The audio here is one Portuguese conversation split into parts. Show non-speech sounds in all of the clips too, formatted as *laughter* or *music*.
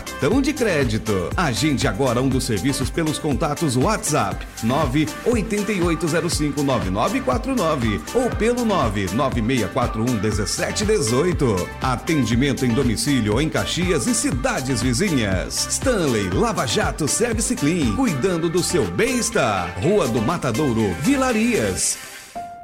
cartão de crédito. Agende agora um dos serviços pelos contatos WhatsApp 988059949 ou pelo 996411718. Atendimento em domicílio em Caxias e cidades vizinhas. Stanley Lava Jato Service Clean, cuidando do seu bem-estar. Rua do Matadouro, Vilarias.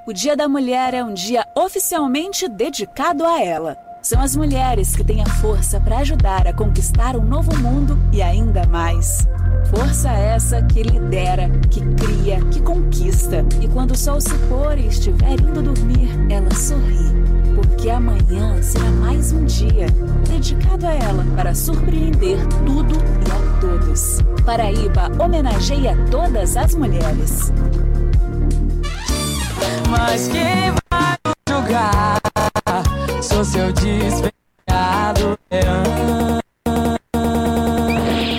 O Dia da Mulher é um dia oficialmente dedicado a ela. São as mulheres que têm a força para ajudar a conquistar um novo mundo e ainda mais. Força essa que lidera, que cria, que conquista. E quando o sol se pôr e estiver indo dormir, ela sorri. Porque amanhã será mais um dia dedicado a ela para surpreender tudo e a todos. Paraíba homenageia todas as mulheres. Mas quem vai julgar? Sou seu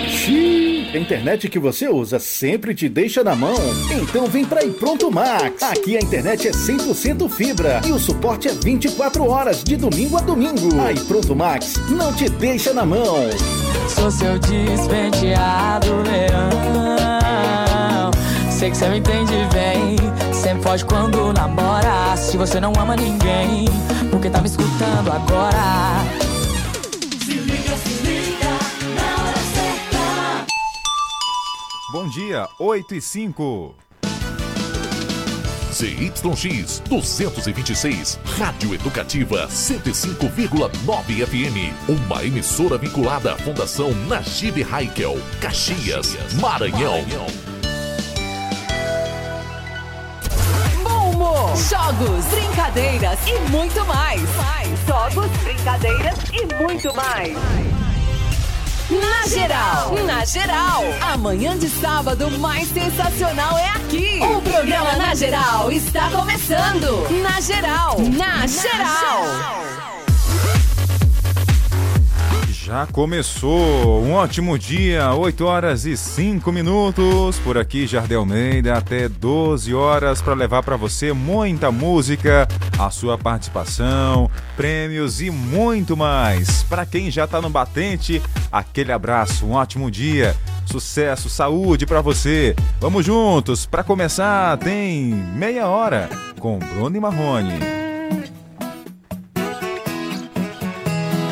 Xiii, a internet que você usa sempre te deixa na mão? Então vem pra Pronto Max. Aqui a internet é 100% fibra e o suporte é 24 horas de domingo a domingo. Aí Pronto Max não te deixa na mão. Sou seu despenteado leão. Sei que você me entende bem. Sempre foge quando namora. Se você não ama ninguém, porque tá me escutando agora. Se liga, se liga, na hora certa. Bom dia, 8 e 5. ZYX 226, Rádio Educativa 105,9 FM. Uma emissora vinculada à Fundação Najib Haikel, Caxias, Maranhão. Bom jogos, brincadeiras e muito mais. Jogos, brincadeiras e muito mais. Na geral, na geral, amanhã de sábado mais sensacional é aqui. O programa Na Geral está começando. Na geral, na geral. Já começou. Um ótimo dia, 8 horas e 5 minutos. Por aqui, Jardel Almeida, até 12 horas para levar para você muita música, a sua participação, prêmios e muito mais. Para quem já tá no batente, aquele abraço, um ótimo dia. Sucesso, saúde para você. Vamos juntos. Para começar, tem meia hora com Bruno Marrone.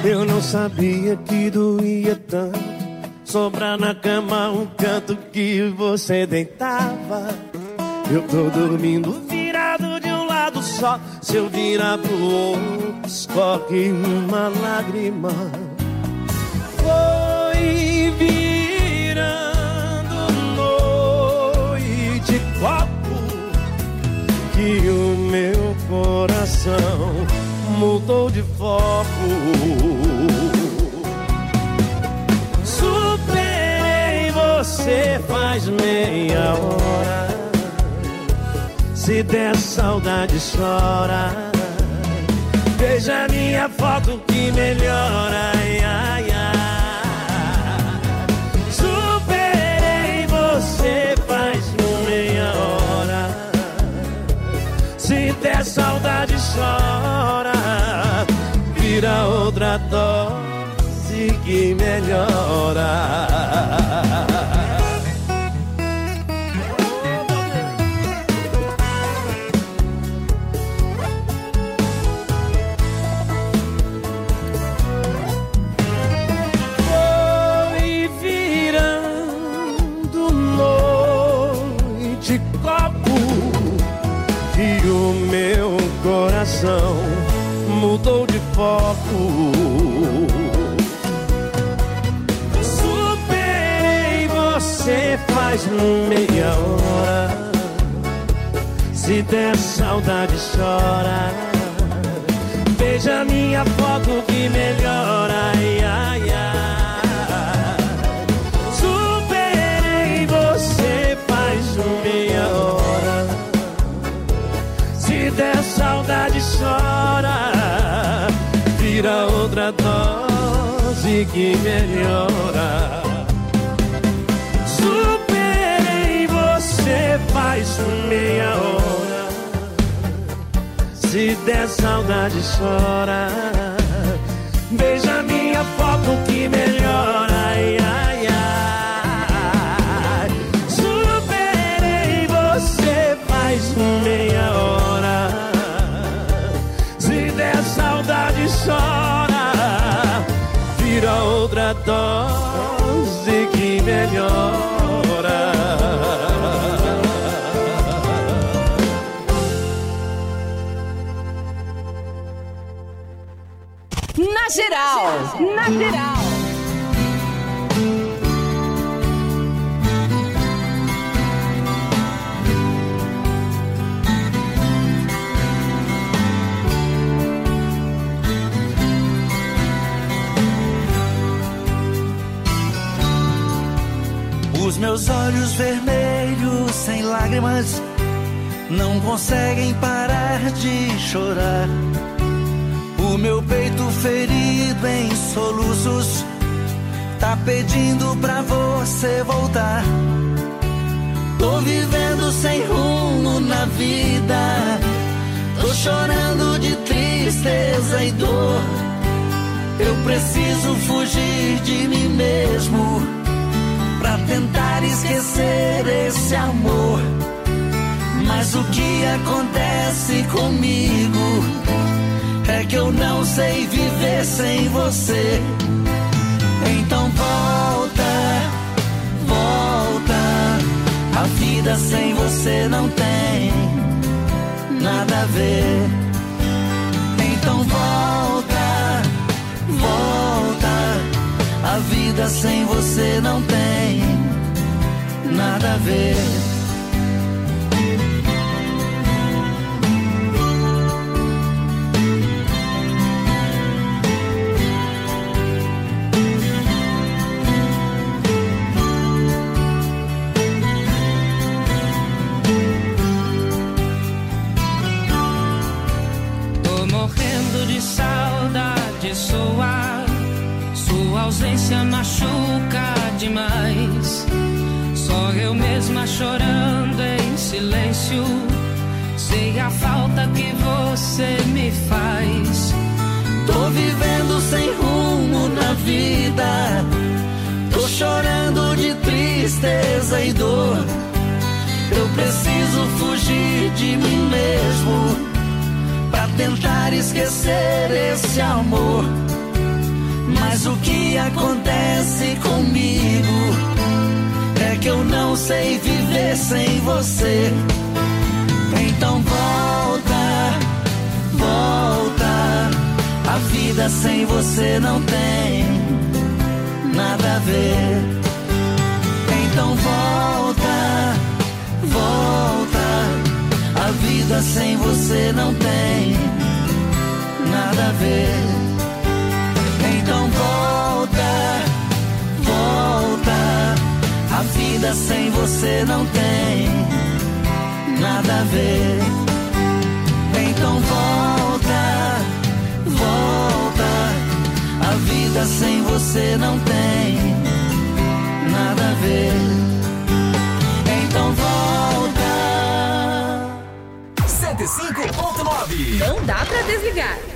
Eu não sabia que doía tanto Sobrar na cama um canto que você deitava Eu tô dormindo virado de um lado só Se eu virar pro outro, escorre uma lágrima Foi virando noite copo Que o meu coração mudou de foco. Superei você faz meia hora. Se der saudade, chora. Veja minha foto que melhora. Ai, ai, ai. Superei você faz meia hora. Se der saudade, chora vira outra dose que melhora. Meia hora. Se der saudade, chora. Veja minha foto que melhora. Ai, ai, ai. Superei você faz meia hora. Se der saudade, chora. Vira outra dose que melhora. Hora. Se der saudade, chora. Beija minha foto que melhora. Geral, na geral. Os meus olhos vermelhos, sem lágrimas, não conseguem parar de chorar. O meu peito ferido em soluços, tá pedindo pra você voltar. Tô vivendo sem rumo na vida, tô chorando de tristeza e dor. Eu preciso fugir de mim mesmo pra tentar esquecer esse amor. Mas o que acontece comigo que eu não sei viver sem você. Então volta, volta. A vida sem você não tem nada a ver. Então volta, volta. A vida sem você não tem nada a ver. Ausência machuca demais. Só eu mesma chorando em silêncio. Sei a falta que você me faz. Tô vivendo sem rumo na vida. Tô chorando de tristeza e dor. Eu preciso fugir de mim mesmo pra tentar esquecer esse amor. Mas o que acontece comigo é que eu não sei viver sem você. Então volta, volta. A vida sem você não tem nada a ver. Então volta, volta. A vida sem você não tem nada a ver. Volta, volta. A vida sem você não tem nada a ver. Então volta, volta. A vida sem você não tem nada a ver. Então volta. 105.9 Não dá pra desligar.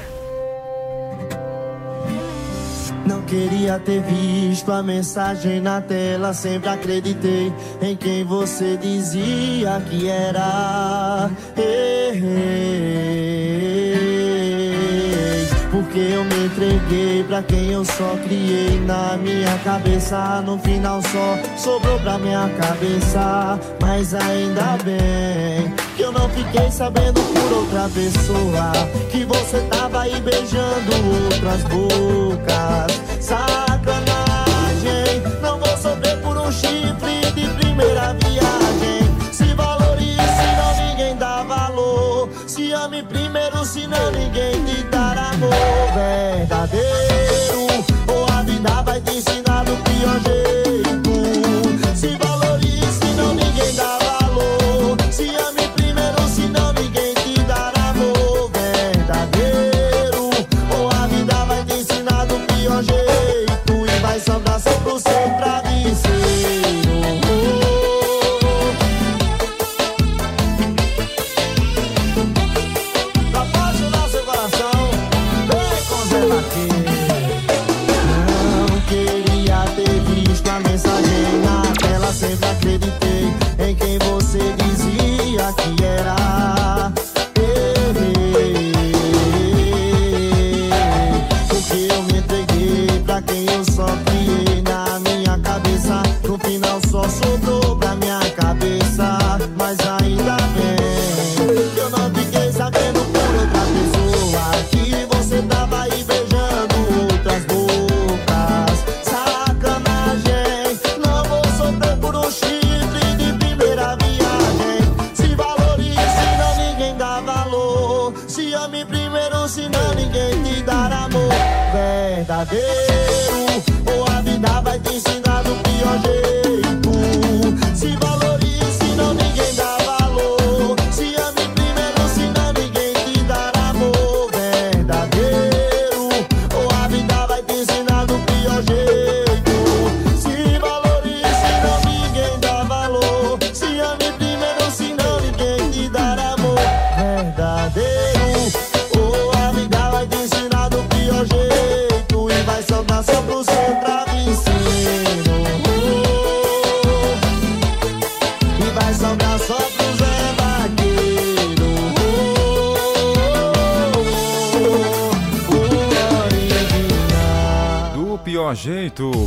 Queria ter visto a mensagem na tela. Sempre acreditei em quem você dizia que era. Errei. Porque eu me entreguei pra quem eu só criei na minha cabeça. No final só sobrou pra minha cabeça. Mas ainda bem que eu não fiquei sabendo por outra pessoa. Que você tava aí beijando outras bocas. Sacanagem, não vou sofrer por um chifre de primeira viagem. Se valorize, senão ninguém dá valor. Se ame primeiro, senão ninguém te dará amor verdadeiro.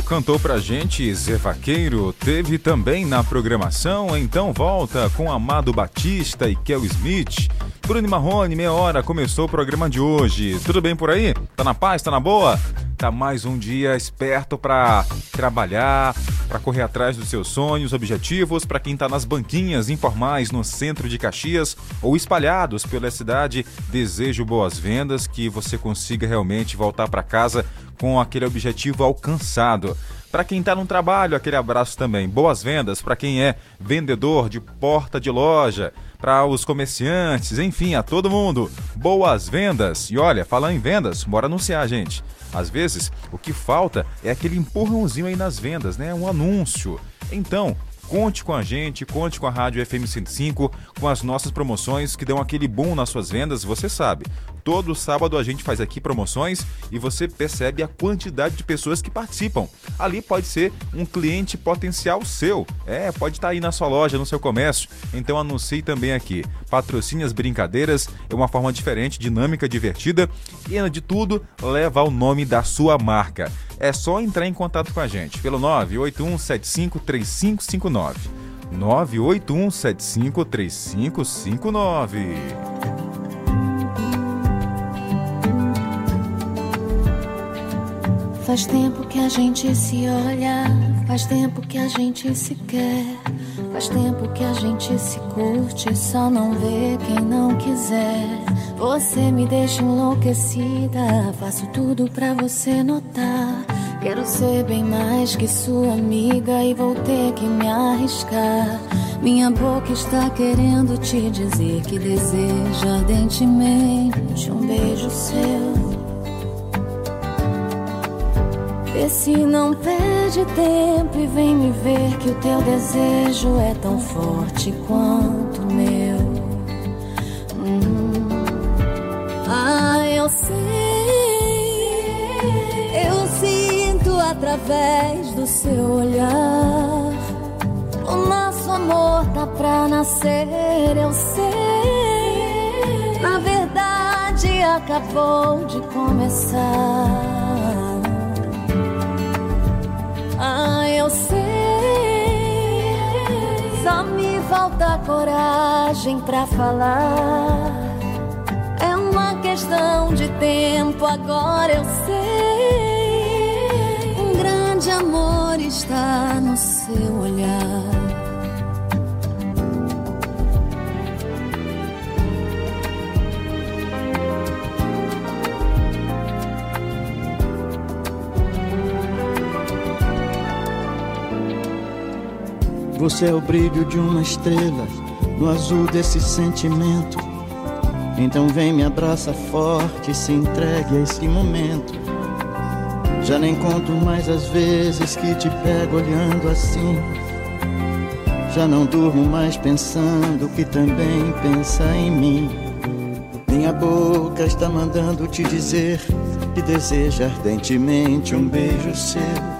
Cantou pra gente Zé Vaqueiro, teve também na programação, então volta com Amado Batista e Kel Smith. Bruno Marrone, meia hora, começou o programa de hoje. Tudo bem por aí? Tá na paz? Tá na boa? Tá mais um dia esperto pra trabalhar, pra correr atrás dos seus sonhos, objetivos, pra quem tá nas banquinhas informais no centro de Caxias ou espalhados pela cidade, desejo boas vendas, que você consiga realmente voltar pra casa com aquele objetivo alcançado. Para quem está no trabalho, aquele abraço também. Boas vendas para quem é vendedor de porta de loja, para os comerciantes, enfim, a todo mundo. Boas vendas. E olha, falando em vendas, bora anunciar, gente. Às vezes, o que falta é aquele empurrãozinho aí nas vendas, né? Um anúncio. Então, Conte com a gente, conte com a Rádio FM 105, com as nossas promoções que dão aquele boom nas suas vendas, você sabe. Todo sábado a gente faz aqui promoções e você percebe a quantidade de pessoas que participam. Ali pode ser um cliente potencial seu. É, pode estar aí na sua loja, no seu comércio. Então anuncie também aqui. Patrocine as brincadeiras, é uma forma diferente, dinâmica, divertida e, de tudo, leva o nome da sua marca. É só entrar em contato com a gente pelo 981753559. 981753559. Faz tempo que a gente se olha, faz tempo que a gente se quer, faz tempo que a gente se curte, só não vê quem não quiser. Você me deixa enlouquecida, faço tudo pra você notar. Quero ser bem mais que sua amiga e vou ter que me arriscar. Minha boca está querendo te dizer que deseja ardentemente um beijo seu. Vê se não perde tempo e vem me ver que o teu desejo é tão forte quanto o meu. Hum. Ah, eu sei, eu sinto através do seu olhar. O nosso amor tá pra nascer, eu sei. Na verdade, acabou de começar. Ah, eu sei. Só me falta coragem pra falar. É uma questão de tempo, agora eu sei. Um grande amor está no seu olhar. Você é o brilho de uma estrela no azul desse sentimento. Então vem me abraça forte e se entregue a esse momento. Já nem conto mais as vezes que te pego olhando assim. Já não durmo mais pensando que também pensa em mim. Minha boca está mandando te dizer que deseja ardentemente um beijo seu.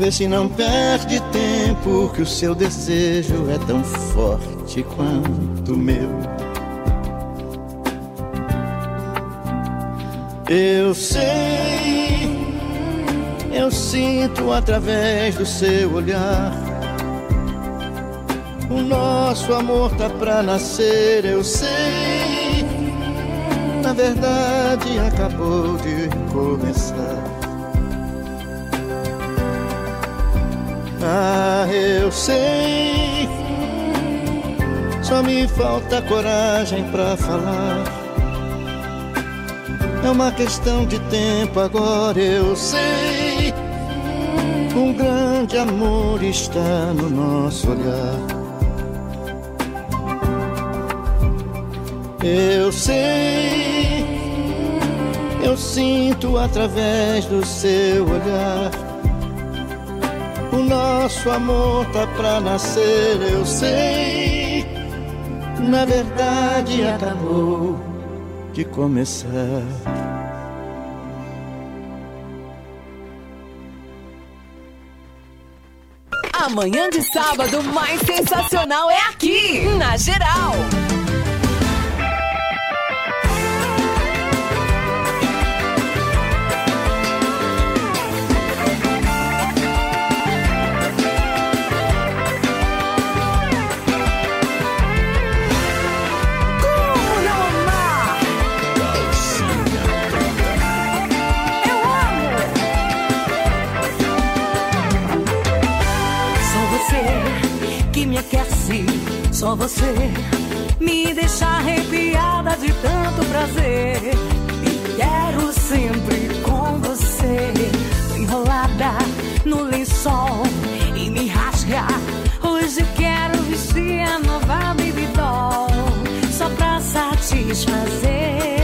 Vê se não perde tempo, que o seu desejo é tão forte quanto o meu. Eu sei, eu sinto através do seu olhar. O nosso amor tá pra nascer, eu sei. Na verdade, acabou de começar. Ah, eu sei. Só me falta coragem pra falar. É uma questão de tempo, agora eu sei. Um grande amor está no nosso olhar. Eu sei, eu sinto através do seu olhar. O nosso amor tá pra nascer, eu sei. Na verdade, acabou de começar. Amanhã de sábado mais sensacional é aqui, na Geral. Só você me deixa arrepiada de tanto prazer. E quero sempre com você, enrolada no lençol e me rasga. Hoje quero vestir a nova baby só pra satisfazer.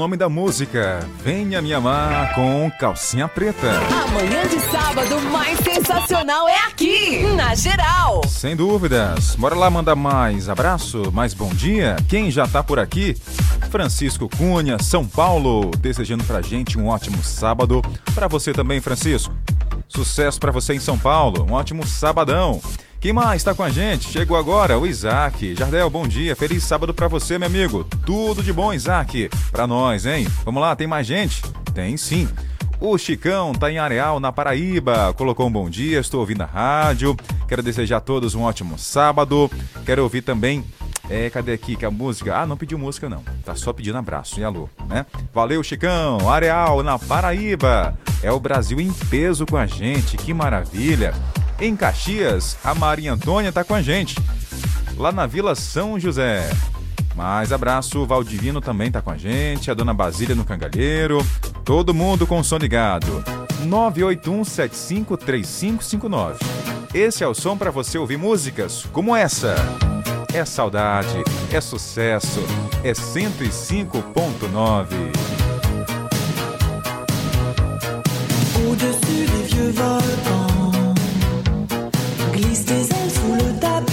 Nome da música. Venha me amar com calcinha preta. Amanhã de sábado mais sensacional é aqui, na Geral. Sem dúvidas. Bora lá mandar mais abraço, mais bom dia. Quem já tá por aqui? Francisco Cunha, São Paulo, desejando pra gente um ótimo sábado. Pra você também, Francisco. Sucesso pra você em São Paulo. Um ótimo sabadão. Quem mais tá com a gente? Chegou agora o Isaac. Jardel, bom dia. Feliz sábado pra você, meu amigo. Tudo de bom, Isaac. Pra nós, hein? Vamos lá, tem mais gente? Tem sim. O Chicão tá em Areal, na Paraíba. Colocou um bom dia, estou ouvindo a rádio. Quero desejar a todos um ótimo sábado. Quero ouvir também. É, cadê aqui que a música? Ah, não pediu música não. Tá só pedindo abraço e alô, né? Valeu, Chicão. Areal, na Paraíba. É o Brasil em peso com a gente. Que maravilha. Em Caxias, a Maria Antônia tá com a gente. Lá na Vila São José. Mais abraço, o Valdivino também tá com a gente, a Dona Basília no Cangalheiro, todo mundo com o som ligado. 981753559. Esse é o som para você ouvir músicas como essa. É saudade, é sucesso, é 105.9. Au-dessus des vieux volcans, glisse des ailes sous le tapis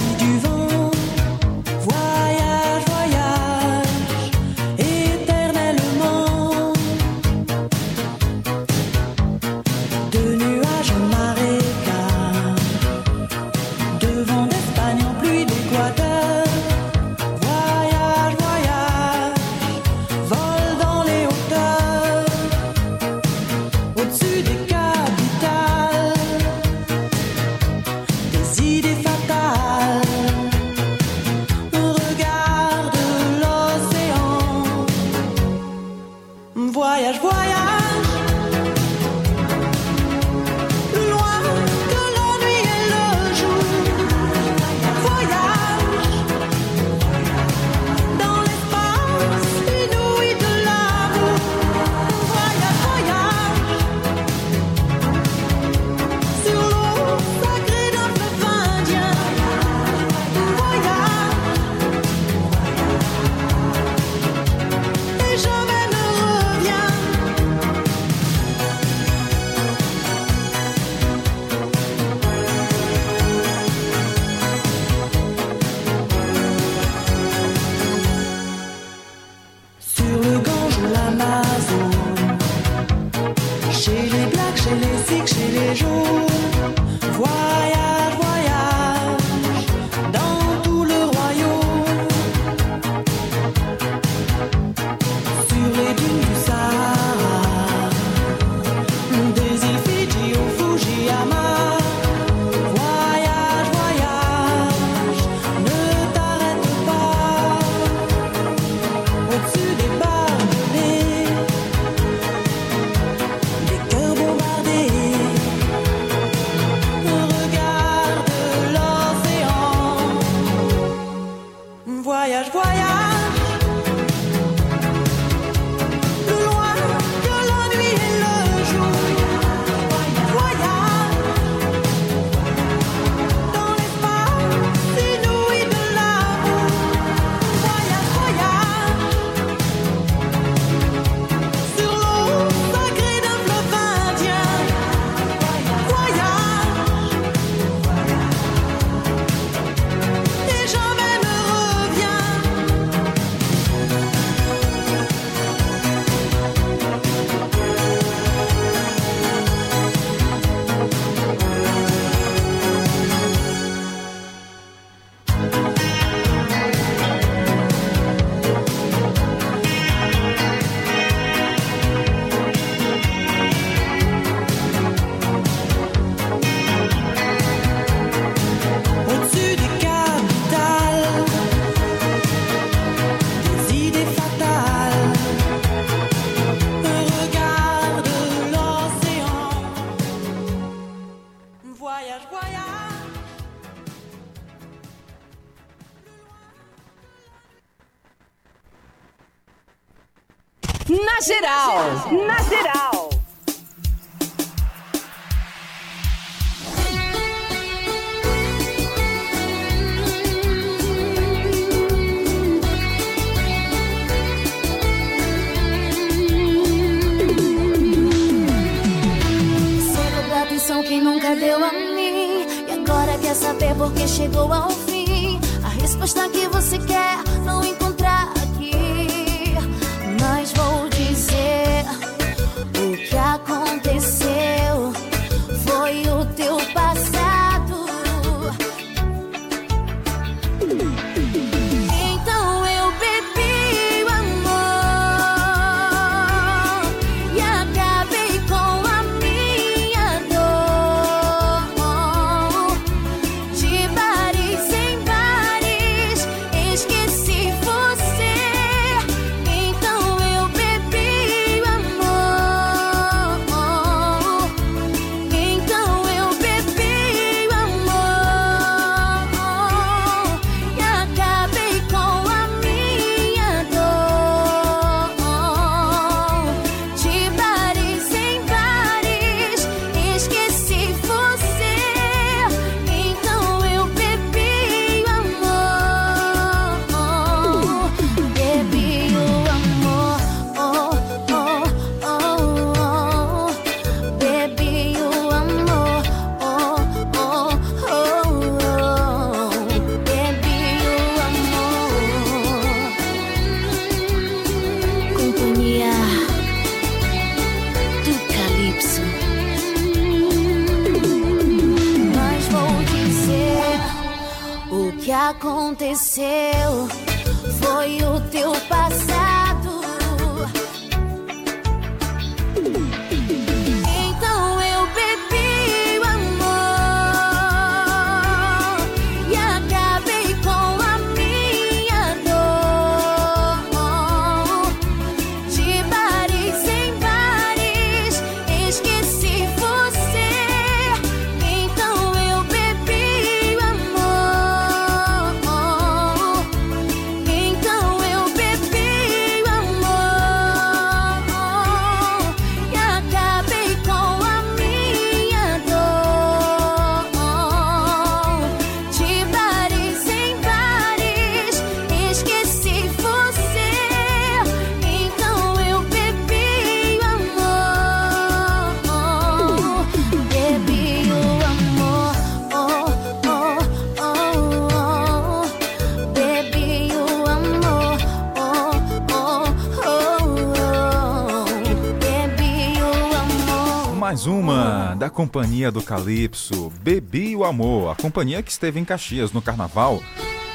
Companhia do Calypso, Bebi o Amor, a companhia que esteve em Caxias no carnaval.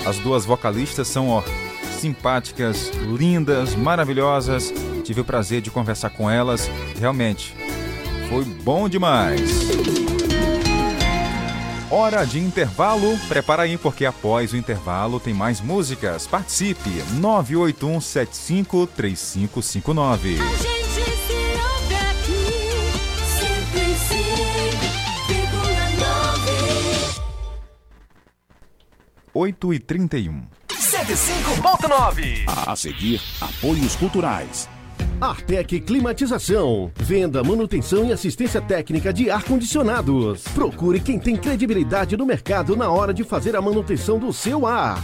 As duas vocalistas são, ó, simpáticas, lindas, maravilhosas. Tive o prazer de conversar com elas. Realmente, foi bom demais. Hora de intervalo. Prepara aí, porque após o intervalo tem mais músicas. Participe! 981753559. 8 e 31 105.9. A seguir, apoios culturais. Artec Climatização. Venda, manutenção e assistência técnica de ar-condicionados. Procure quem tem credibilidade no mercado na hora de fazer a manutenção do seu ar.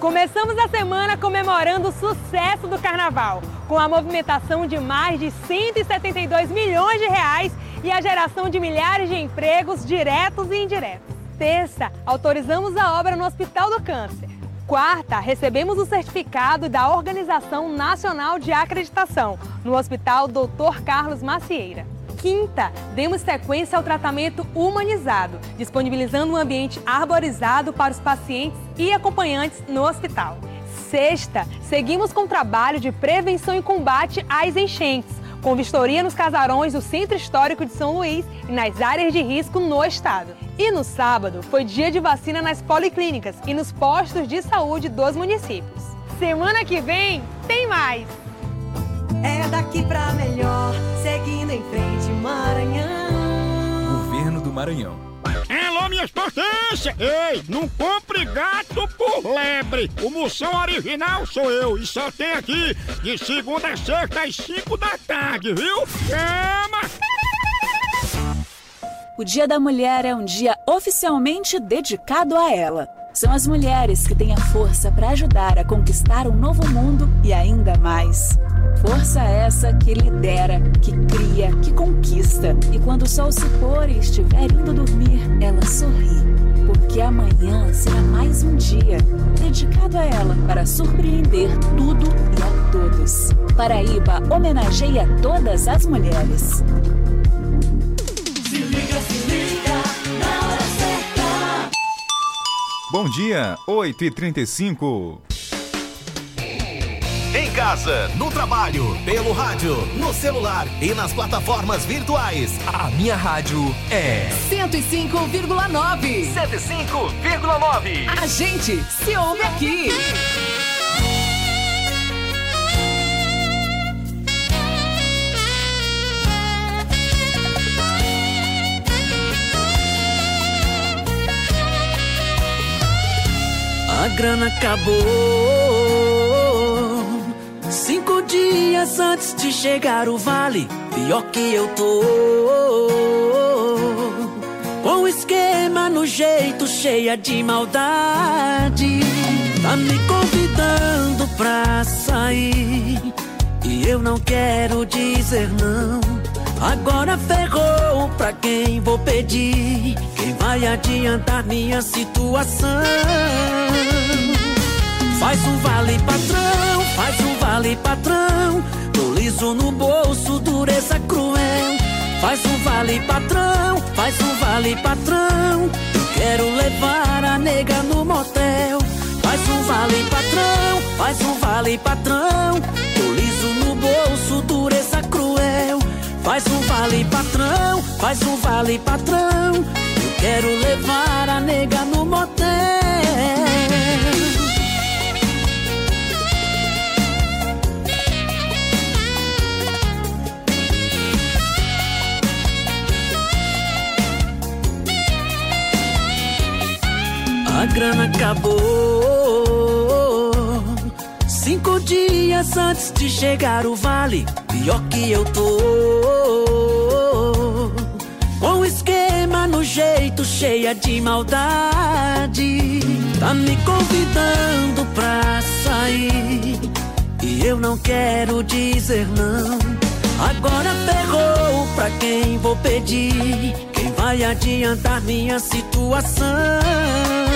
Começamos a semana comemorando o sucesso do carnaval, com a movimentação de mais de 172 milhões de reais e a geração de milhares de empregos diretos e indiretos. Terça, autorizamos a obra no Hospital do Câncer. Quarta, recebemos o certificado da Organização Nacional de Acreditação no Hospital Dr. Carlos Macieira. Quinta, demos sequência ao tratamento humanizado, disponibilizando um ambiente arborizado para os pacientes e acompanhantes no hospital. Sexta, seguimos com o trabalho de prevenção e combate às enchentes, com vistoria nos casarões do Centro Histórico de São Luís e nas áreas de risco no estado. E no sábado, foi dia de vacina nas policlínicas e nos postos de saúde dos municípios. Semana que vem, tem mais! Daqui pra melhor, seguindo em frente, Maranhão. Governo do Maranhão. Alô, minhas potências! Ei, não compre gato por lebre! O Moção original sou eu e só tem aqui de segunda a sexta às 5 da tarde, viu? Chama! O Dia da Mulher é um dia oficialmente dedicado a ela. São as mulheres que têm a força para ajudar a conquistar um novo mundo e ainda mais. Força essa que lidera, que cria, que conquista. E quando o sol se pôr e estiver indo dormir, ela sorri. Porque amanhã será mais um dia dedicado a ela para surpreender tudo e a todos. Paraíba homenageia todas as mulheres. Bom dia, 8h35. Em casa, no trabalho, pelo rádio, no celular e nas plataformas virtuais. A minha rádio é 105,9. 105,9. A gente se ouve aqui. A grana acabou cinco dias antes de chegar o vale. Pior que eu tô. Com o esquema no jeito, cheia de maldade. Tá me convidando pra sair. E eu não quero dizer não. Agora ferrou pra quem vou pedir. Quem vai adiantar minha situação? Faz um vale patrão, faz um vale patrão. Tô liso no bolso, dureza cruel. Faz um vale patrão, faz um vale patrão. Eu quero levar a nega no motel. Faz um vale patrão, faz um vale patrão. Tô liso no bolso, dureza cruel. Faz um vale patrão, faz um vale patrão. Eu quero levar a nega no motel. A grana acabou dias antes de chegar o vale. Pior que eu tô. Com esquema no jeito, cheia de maldade. Tá me convidando pra sair. E eu não quero dizer não. Agora ferrou pra quem vou pedir. Quem vai adiantar minha situação?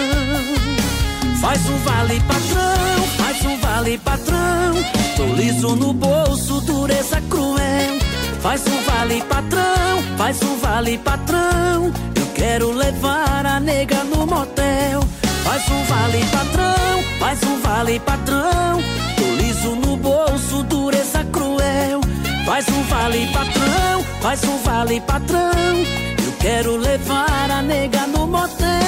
Faz um vale patrão, faz um vale patrão. Tô liso no bolso, dureza cruel. Faz um vale patrão, faz um vale patrão. Eu quero levar a nega no motel. Faz um vale patrão, faz um vale patrão. Tô liso no bolso, dureza cruel. Faz um vale patrão, faz um vale patrão. Eu quero levar a nega no motel.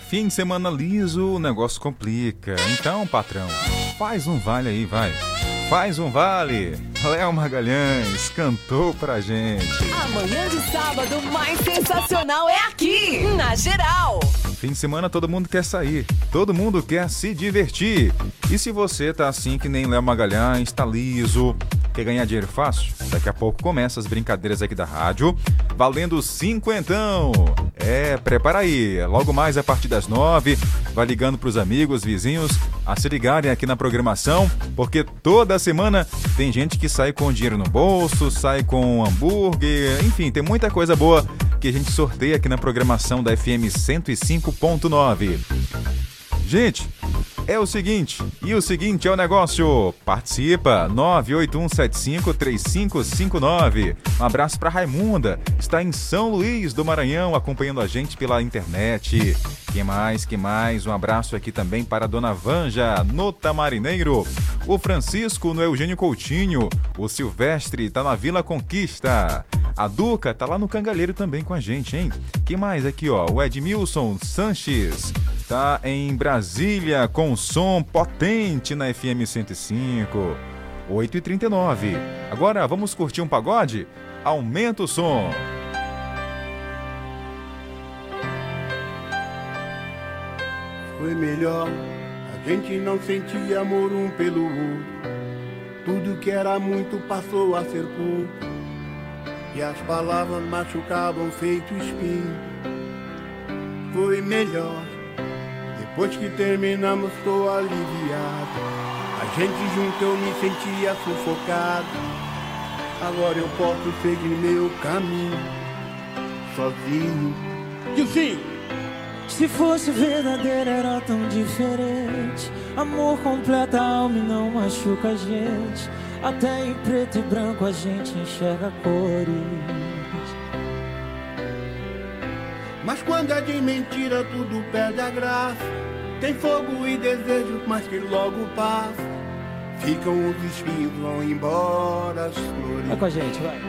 Fim de semana liso, o negócio complica. Então, patrão, faz um vale aí, vai. Faz um vale. Léo Magalhães cantou pra gente. Amanhã de sábado mais sensacional é aqui, na Geral. Fim de semana todo mundo quer sair, todo mundo quer se divertir. E se você tá assim que nem Léo Magalhães, tá liso, quer ganhar dinheiro fácil? Daqui a pouco começa as brincadeiras aqui da rádio, valendo cinquentão. É, prepara aí, logo mais a partir das nove, vai ligando pros amigos, vizinhos, a se ligarem aqui na programação, porque toda semana tem gente que sai com dinheiro no bolso, sai com hambúrguer, enfim, tem muita coisa boa que a gente sorteia aqui na programação da FM 105.9. Gente, é o seguinte, e o seguinte é o negócio. Participa, 981753559. Um abraço para Raimunda, está em São Luís do Maranhão acompanhando a gente pela internet. Que mais, que mais? Um abraço aqui também para a Dona Vanja, no Tamarineiro. O Francisco no Eugênio Coutinho. O Silvestre tá na Vila Conquista. A Duca tá lá no Cangalheiro também com a gente, hein? Que mais aqui, ó? O Edmilson Sanches tá em Brasília com som potente na FM 105. 8 e 39 Agora vamos curtir um pagode? Aumenta o som. Foi melhor, a gente não sentia amor um pelo outro. Tudo que era muito passou a ser pouco. E as palavras machucavam feito espinho. Foi melhor, depois que terminamos, tô aliviado. A gente junto eu me sentia sufocado. Agora eu posso seguir meu caminho, sozinho. O fim? Se fosse verdadeiro era tão diferente. Amor completa a alma e não machuca a gente. Até em preto e branco a gente enxerga cores. Mas quando é de mentira, tudo perde a graça. Tem fogo e desejo, mas que logo passa. Ficam os espinhos, vão embora as flores. Vai com a gente, vai.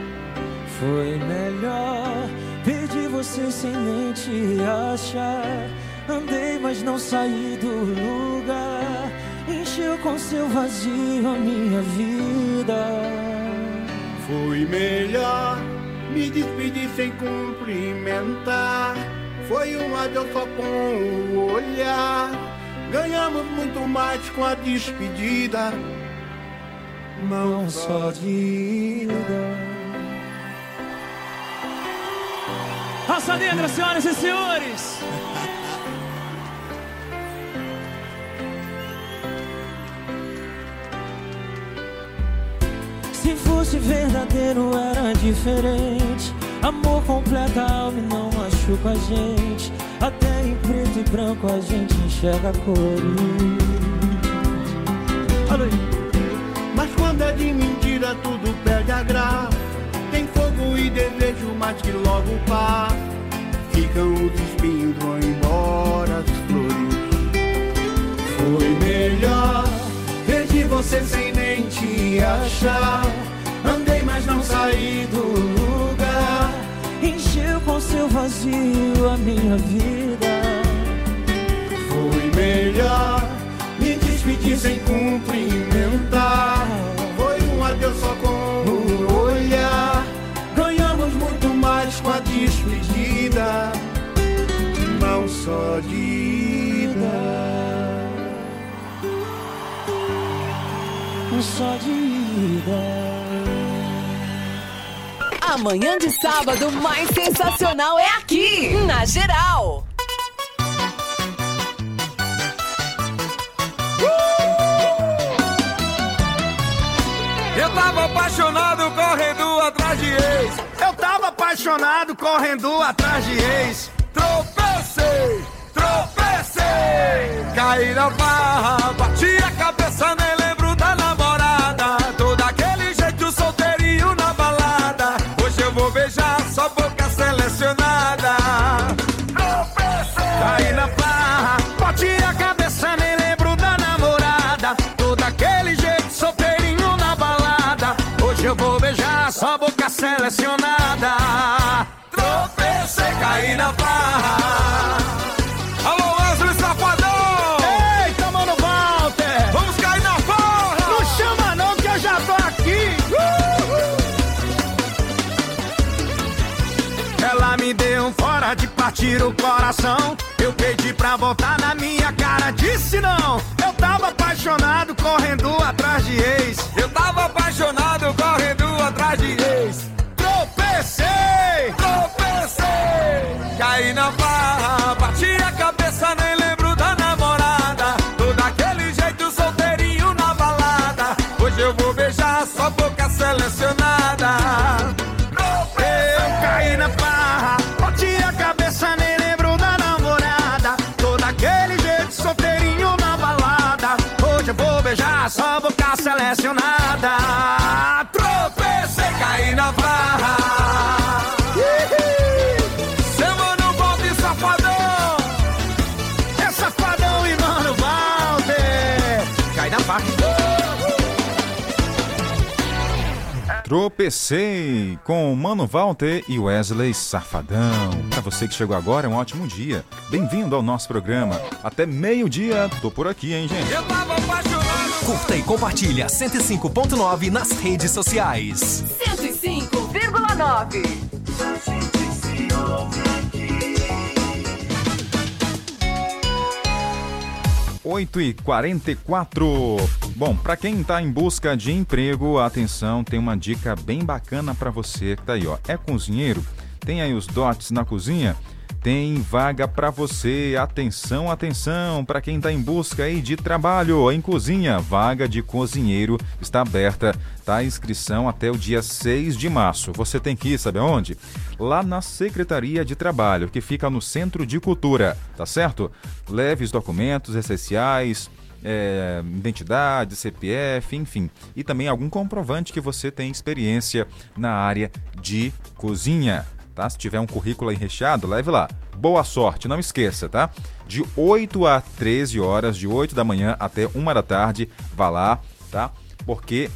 Foi melhor perdi você sem nem te achar. Andei, mas não saí do lugar. Encheu com seu vazio a minha vida. Foi melhor me despedir sem cumprimentar. Foi um adeus só com o olhar. Ganhamos muito mais com a despedida. Não só de. Raça Negra, senhoras e senhores! Se fosse verdadeiro era diferente. Amor completa a alma e não machuca a gente. Até em preto e branco a gente enxerga cores. Alô. Mas quando é de mentira tudo perde a graça. Tem fogo e desejo, mas que logo passa. Ficam os espinhos, vão embora as flores. Foi melhor Perdi você sem nem te achar Andei, mas não saí do lugar Encheu com seu vazio a minha vida Foi melhor me despedir sem cumprimentar. Foi um adeus só com o olhar. Ganhamos muito mais com a despedida, não só de Só de ida. Amanhã de sábado mais sensacional é aqui, na Geral. Eu tava apaixonado correndo atrás de ex. Eu tava apaixonado correndo atrás de ex. Tropecei, tropecei. Caí na barra, bati a cabeça, nem aquele jeito, solteirinho na balada. Hoje eu vou beijar sua boca selecionada. Tropecei, caí na barra. Alô, Wesley Safadão! Eita, mano, Walter! Vamos cair na barra! Não chama não que eu já tô aqui! Ela me deu um fora de partir o coração. Eu pedi pra voltar na minha cara, disse não apaixonado, correndo atrás de ex. Eu tava apaixonado, correndo atrás de ex. Tropecei, tropecei. Caí na barra, bati a cabeça, nem lembro da namorada. Tô daquele jeito solteirinho na balada. Hoje eu vou beijar sua boca selecionada. Beijar sua boca selecionada. Tropecei com o Mano Walter e Wesley Safadão. Pra você que chegou agora, é um ótimo dia. Bem-vindo ao nosso programa. Até meio-dia, tô por aqui, hein, gente? Curta e compartilha 105.9 nas redes sociais. 105,9. Oito e 44. Bom, para quem está em busca de emprego, atenção, tem uma dica bem bacana para você que tá aí, ó. É cozinheiro? Tem aí os dotes na cozinha? Tem vaga para você. Atenção, atenção, para quem está em busca aí de trabalho em cozinha, vaga de cozinheiro está aberta. Tá a inscrição até o dia 6 de março. Você tem que ir, sabe aonde? Lá na Secretaria de Trabalho, que fica no Centro de Cultura, tá certo? Leve os documentos essenciais, é, identidade, CPF, enfim. E também algum comprovante que você tem experiência na área de cozinha. Tá? Se tiver um currículo aí recheado, leve lá. Boa sorte, não esqueça, tá? De 8 a 13 horas, de 8 da manhã até 1 da tarde, vá lá, tá? Porque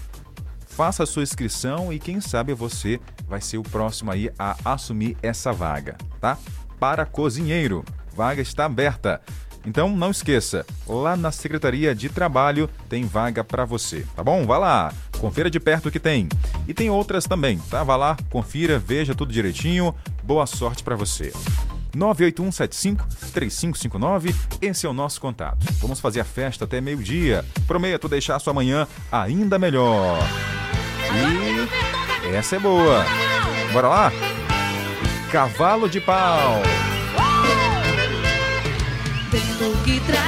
faça a sua inscrição e quem sabe você vai ser o próximo aí a assumir essa vaga, tá? Para cozinheiro, vaga está aberta. Então não esqueça, lá na Secretaria de Trabalho tem vaga para você, tá bom? Vá lá, confira de perto o que tem. E tem outras também, tá? Vá lá, confira, veja tudo direitinho. Boa sorte para você. 98175-3559, esse é o nosso contato. Vamos fazer a festa até meio-dia. Prometo deixar sua manhã ainda melhor. E essa é boa. Bora lá? Cavalo de pau. Vento que traz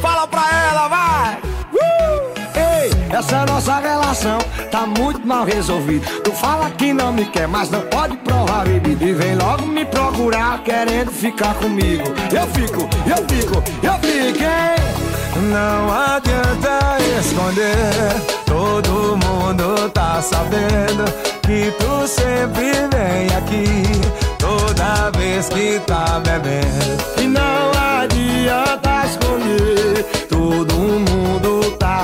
Fala pra ela, vai! Uh! Ei, essa nossa relação tá muito mal resolvida. Tu fala que não me quer, mas não pode provar bebida. E vem logo me procurar, querendo ficar comigo. Eu fico, eu fico, eu fico, hein? Não adianta esconder, todo mundo tá sabendo que tu sempre vem aqui toda vez que tá bebendo. E não adianta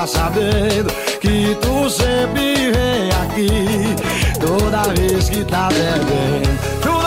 sabendo que tu sempre vem aqui toda vez que tá bebendo.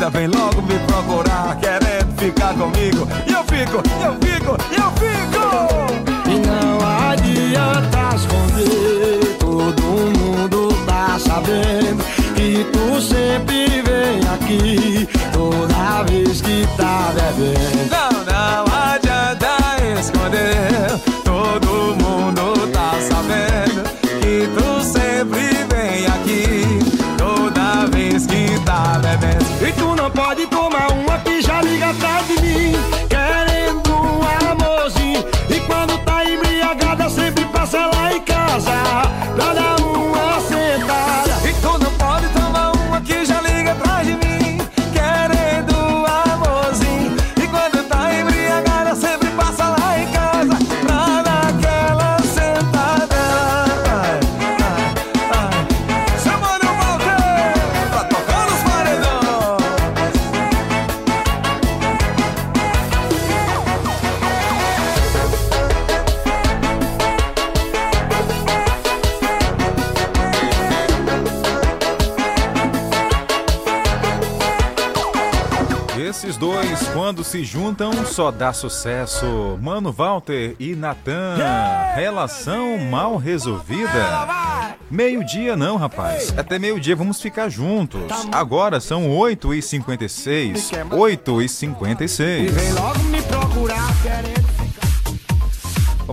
Provar a bebida, vem logo me procurar, querendo ficar comigo. E eu fico, eu fico, eu fico. E não adianta esconder, todo mundo tá sabendo que tu sempre vem aqui, toda vez que tá bebendo. Só dá sucesso. Mano Walter e Natan. Relação mal resolvida. Meio-dia não, rapaz. Até meio-dia vamos ficar juntos. Agora são 8h56. 8h56. Vem logo me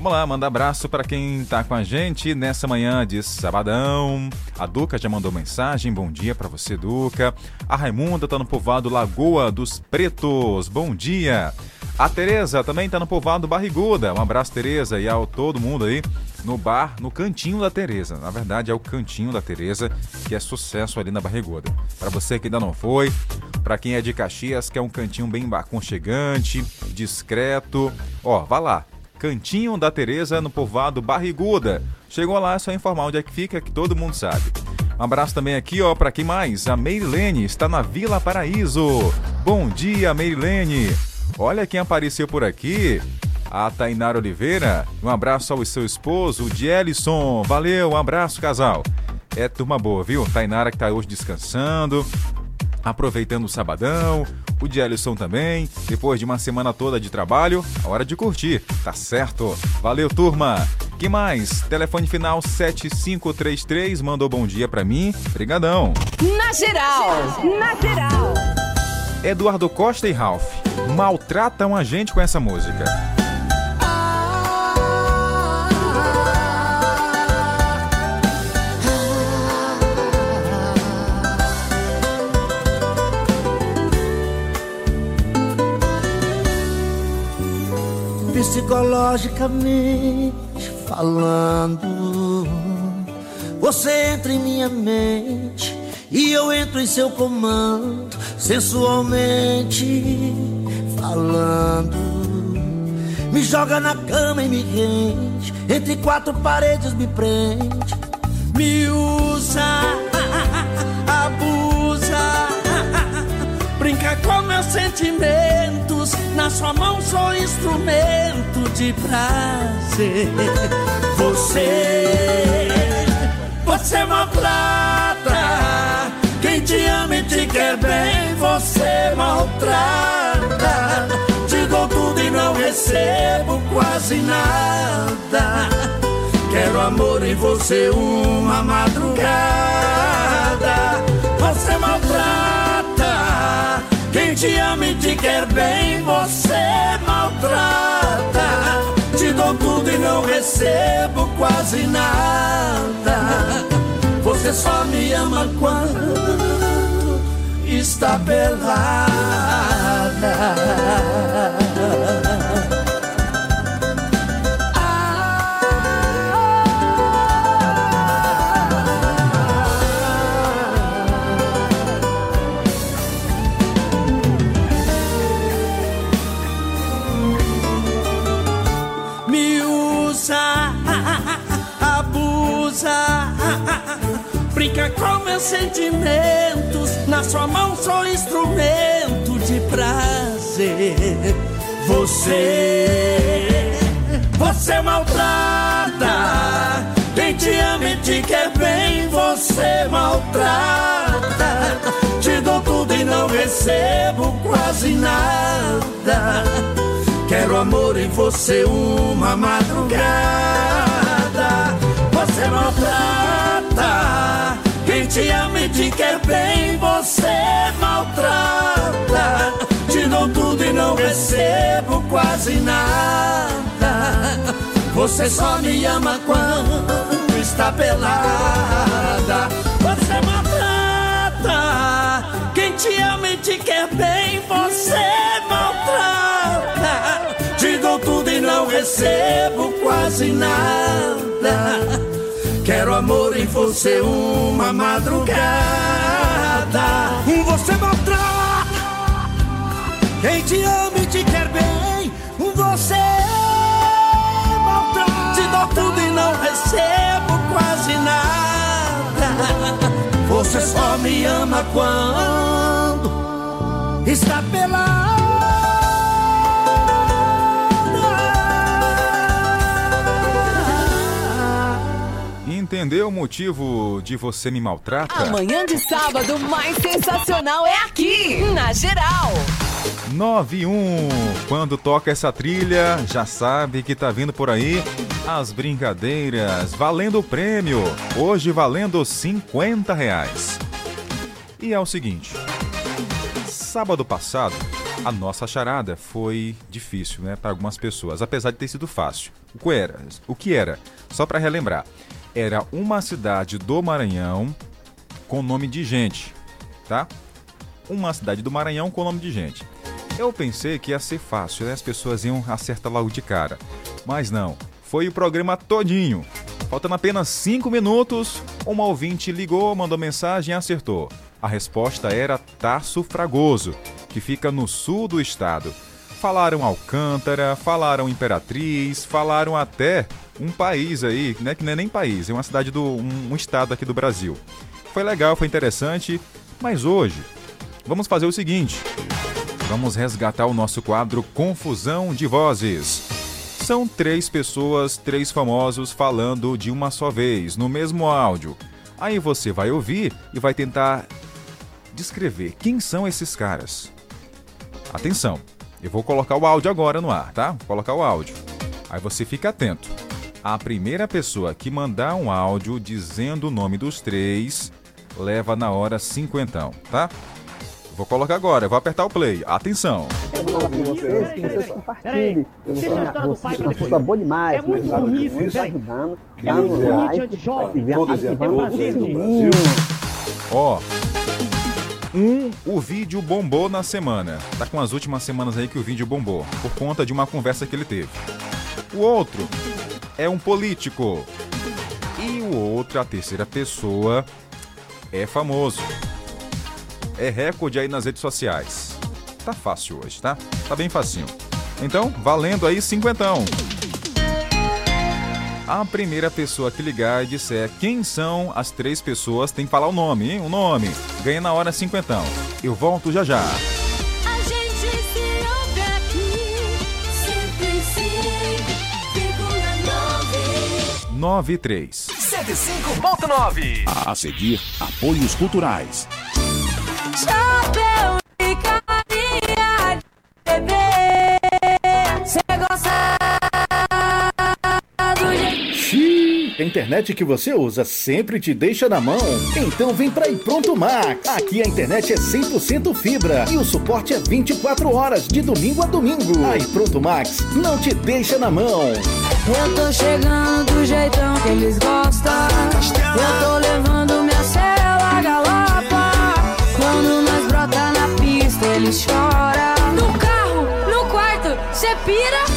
Vamos lá, manda abraço para quem tá com a gente nessa manhã de sabadão. A Duca já mandou mensagem, bom dia para você, Duca. A Raimunda tá no povoado Lagoa dos Pretos, bom dia. A Tereza também tá no povoado Barriguda. Um abraço, Tereza, e ao todo mundo aí no bar, no cantinho da Tereza. Na verdade, é o cantinho da Tereza, que é sucesso ali na Barriguda. Para você que ainda não foi, para quem é de Caxias, que é um cantinho bem aconchegante, discreto. Ó, vá lá. Cantinho da Tereza no povoado Barriguda. Chegou lá, é só informar onde é que fica, que todo mundo sabe. Um abraço também aqui, ó, para quem mais? A Meilene está na Vila Paraíso. Bom dia, Meilene. Olha quem apareceu por aqui. A Tainara Oliveira. Um abraço ao seu esposo, o Dielison. Valeu, um abraço, casal. É turma boa, viu? Tainara que tá hoje descansando, aproveitando o sabadão. O Dielison também. Depois de uma semana toda de trabalho, a hora de curtir. Tá certo? Valeu, turma. Que mais? Telefone final 7533 mandou bom dia pra mim. Brigadão. Na geral, na geral. Eduardo Costa e Ralph maltratam a gente com essa música. Psicologicamente falando, você entra em minha mente e eu entro em seu comando, sensualmente falando. Me joga na cama e me rende, entre quatro paredes me prende, me usa, *laughs* abusa, *laughs* brinca com meus sentimentos. Na sua mão sou instrumento de prazer. Você, você maltrata. Quem te ama e te quer bem, você maltrata. Te dou tudo e não recebo quase nada. Quero amor em você uma madrugada. Você maltrata. Quem te ama e te quer bem, você maltrata. Te dou tudo e não recebo quase nada. Você só me ama quando está pelada. Meus sentimentos. Na sua mão sou instrumento de prazer. Você, você maltrata. Quem te ama e te quer bem, você maltrata. Te tudo e não recebo quase nada. Quero amor em você uma madrugada. Você maltrata. Te ama e te quer bem, você maltrata. Te dou tudo e não recebo quase nada. Você só me ama quando está pelada. Você maltrata. Quem te ama e te quer bem, você maltrata. Te dou tudo e não recebo quase nada. Quero amor em você uma madrugada. Você maltrata. Quem te ama e te quer bem, você maltrata. Te dou tudo e não recebo quase nada. Você só me ama quando está pelado. Entendeu o motivo de você me maltrata? Amanhã de sábado mais sensacional é aqui, na Geral. 91. Quando toca essa trilha, já sabe que tá vindo por aí as brincadeiras valendo o prêmio. Hoje valendo 50 reais. E é o seguinte: sábado passado, a nossa charada foi difícil, né, para algumas pessoas, apesar de ter sido fácil. O que era? O que era? Só para relembrar, era uma cidade do Maranhão com nome de gente, tá? Uma cidade do Maranhão com nome de gente. Eu pensei que ia ser fácil, né? As pessoas iam acertar logo de cara. Mas não. Foi o programa todinho. Faltando apenas 5 minutos, uma ouvinte ligou, mandou mensagem e acertou. A resposta era Taço Fragoso, que fica no sul do estado. Falaram Alcântara, falaram Imperatriz, falaram até um país aí, né? Que não é nem país, é uma cidade do. um, um estado aqui do Brasil. Foi legal, foi interessante, mas hoje vamos fazer o seguinte. Vamos resgatar o nosso quadro Confusão de Vozes. São três pessoas, três famosos falando de uma só vez, no mesmo áudio. Aí você vai ouvir e vai tentar descrever quem são esses caras. Atenção, eu vou colocar o áudio agora no ar, tá? Vou colocar o áudio. Aí você fica atento. A primeira pessoa que mandar um áudio dizendo o nome dos três leva na hora cinquentão, tá? Vou colocar agora, eu vou apertar o play. Atenção. vocês compartilhem. Você é demais, é muito tá ativando o sininho. Ó. Um, o vídeo bombou na semana. Tá com as últimas semanas aí que o vídeo bombou, por conta de uma conversa que ele teve. O outro é um político. E o outro, a terceira pessoa, é famoso. É recorde aí nas redes sociais. Tá fácil hoje, tá? Tá bem facinho. Então, valendo aí cinquentão. A primeira pessoa que ligar e disser quem são as três pessoas tem que falar o nome, hein? O nome. Ganha na hora cinquentão. Eu volto já já. 93. 105.9. A seguir, apoios culturais. Chapéu e carinha de bebê. Cê gosta a internet que você usa sempre te deixa na mão? Então vem pra Pronto Max. Aqui a internet é 100% fibra e o suporte é 24 horas, de domingo a domingo. Aí Pronto Max não te deixa na mão. Eu tô chegando do jeitão que eles gostam. Eu tô levando minha cela galopa. Quando nós brota na pista, eles choram. No carro, no quarto, cê pira.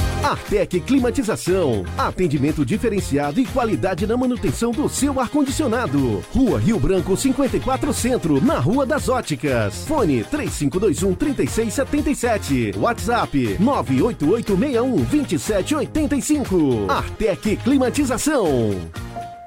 Artec Climatização. Atendimento diferenciado e qualidade na manutenção do seu ar-condicionado. Rua Rio Branco 54 Centro, na Rua das Óticas. Fone 3521 3677. WhatsApp 98861 2785. Artec Climatização.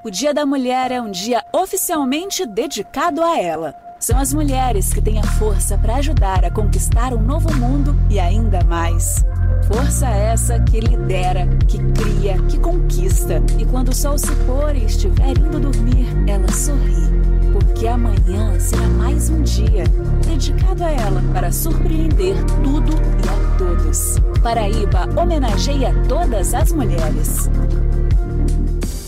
O Dia da Mulher é um dia oficialmente dedicado a ela. São as mulheres que têm a força para ajudar a conquistar um novo mundo e ainda mais. Força essa que lidera, que cria, que conquista. E quando o sol se pôr e estiver indo dormir, ela sorri. Porque amanhã será mais um dia dedicado a ela para surpreender tudo e a todos. Paraíba homenageia todas as mulheres.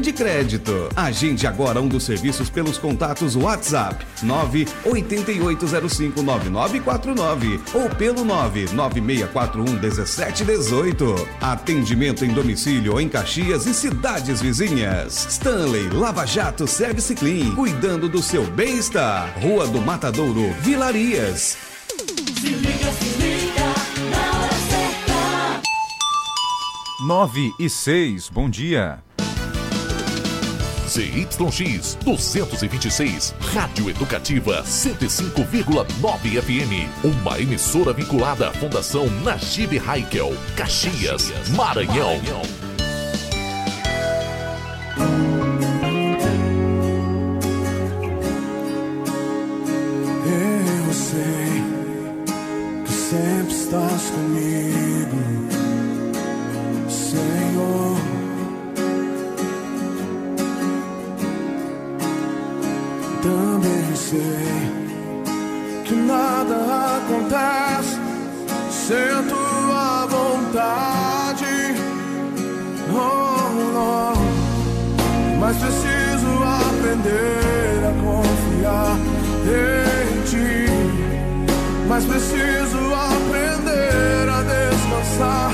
de crédito. Agende agora um dos serviços pelos contatos WhatsApp 988059949 ou pelo 996411718. Atendimento em domicílio em Caxias e cidades vizinhas. Stanley Lava Jato Service Clean, cuidando do seu bem-estar. Rua do Matadouro, Vilarias. Se liga, se liga, na hora certa. 9 e 6, bom dia. ZYX 226, Rádio Educativa 105,9 FM. Uma emissora vinculada à Fundação Najib Haikel, Caxias, Maranhão. Eu sei que sempre estás comigo, sei que nada acontece sem a vontade. Oh, não. Mas preciso aprender a confiar em ti. Mas preciso aprender a descansar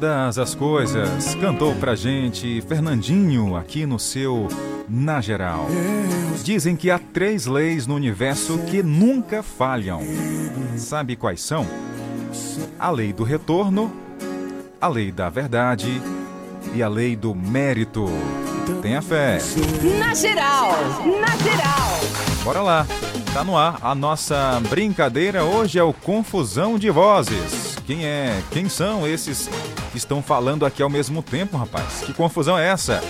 faz as coisas. Cantou pra gente Fernandinho aqui no seu Na Geral. Dizem que há três leis no universo que nunca falham. Sabe quais são? A lei do retorno, a lei da verdade e a lei do mérito. Tenha fé. Na geral, na geral. Bora lá. Tá no ar a nossa brincadeira hoje é o confusão de vozes. Quem é? Quem são esses estão falando aqui ao mesmo tempo, rapaz? Que confusão é essa?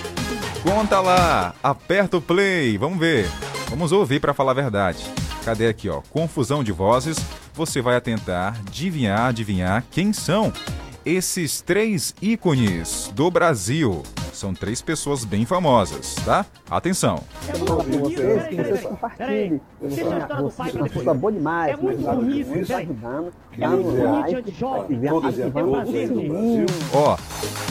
Conta lá, aperta o play, vamos ver. Vamos ouvir para falar a verdade. Cadê aqui, ó? Confusão de vozes. Você vai tentar adivinhar, adivinhar quem são esses três ícones do Brasil. São três pessoas bem famosas, tá? Atenção. Falar com vocês que vocês compartilhem. Eu vou falar, você é uma pessoa boa demais, ajudando muito, me ajudando, dando like, ativando, ativando o sininho. Ó,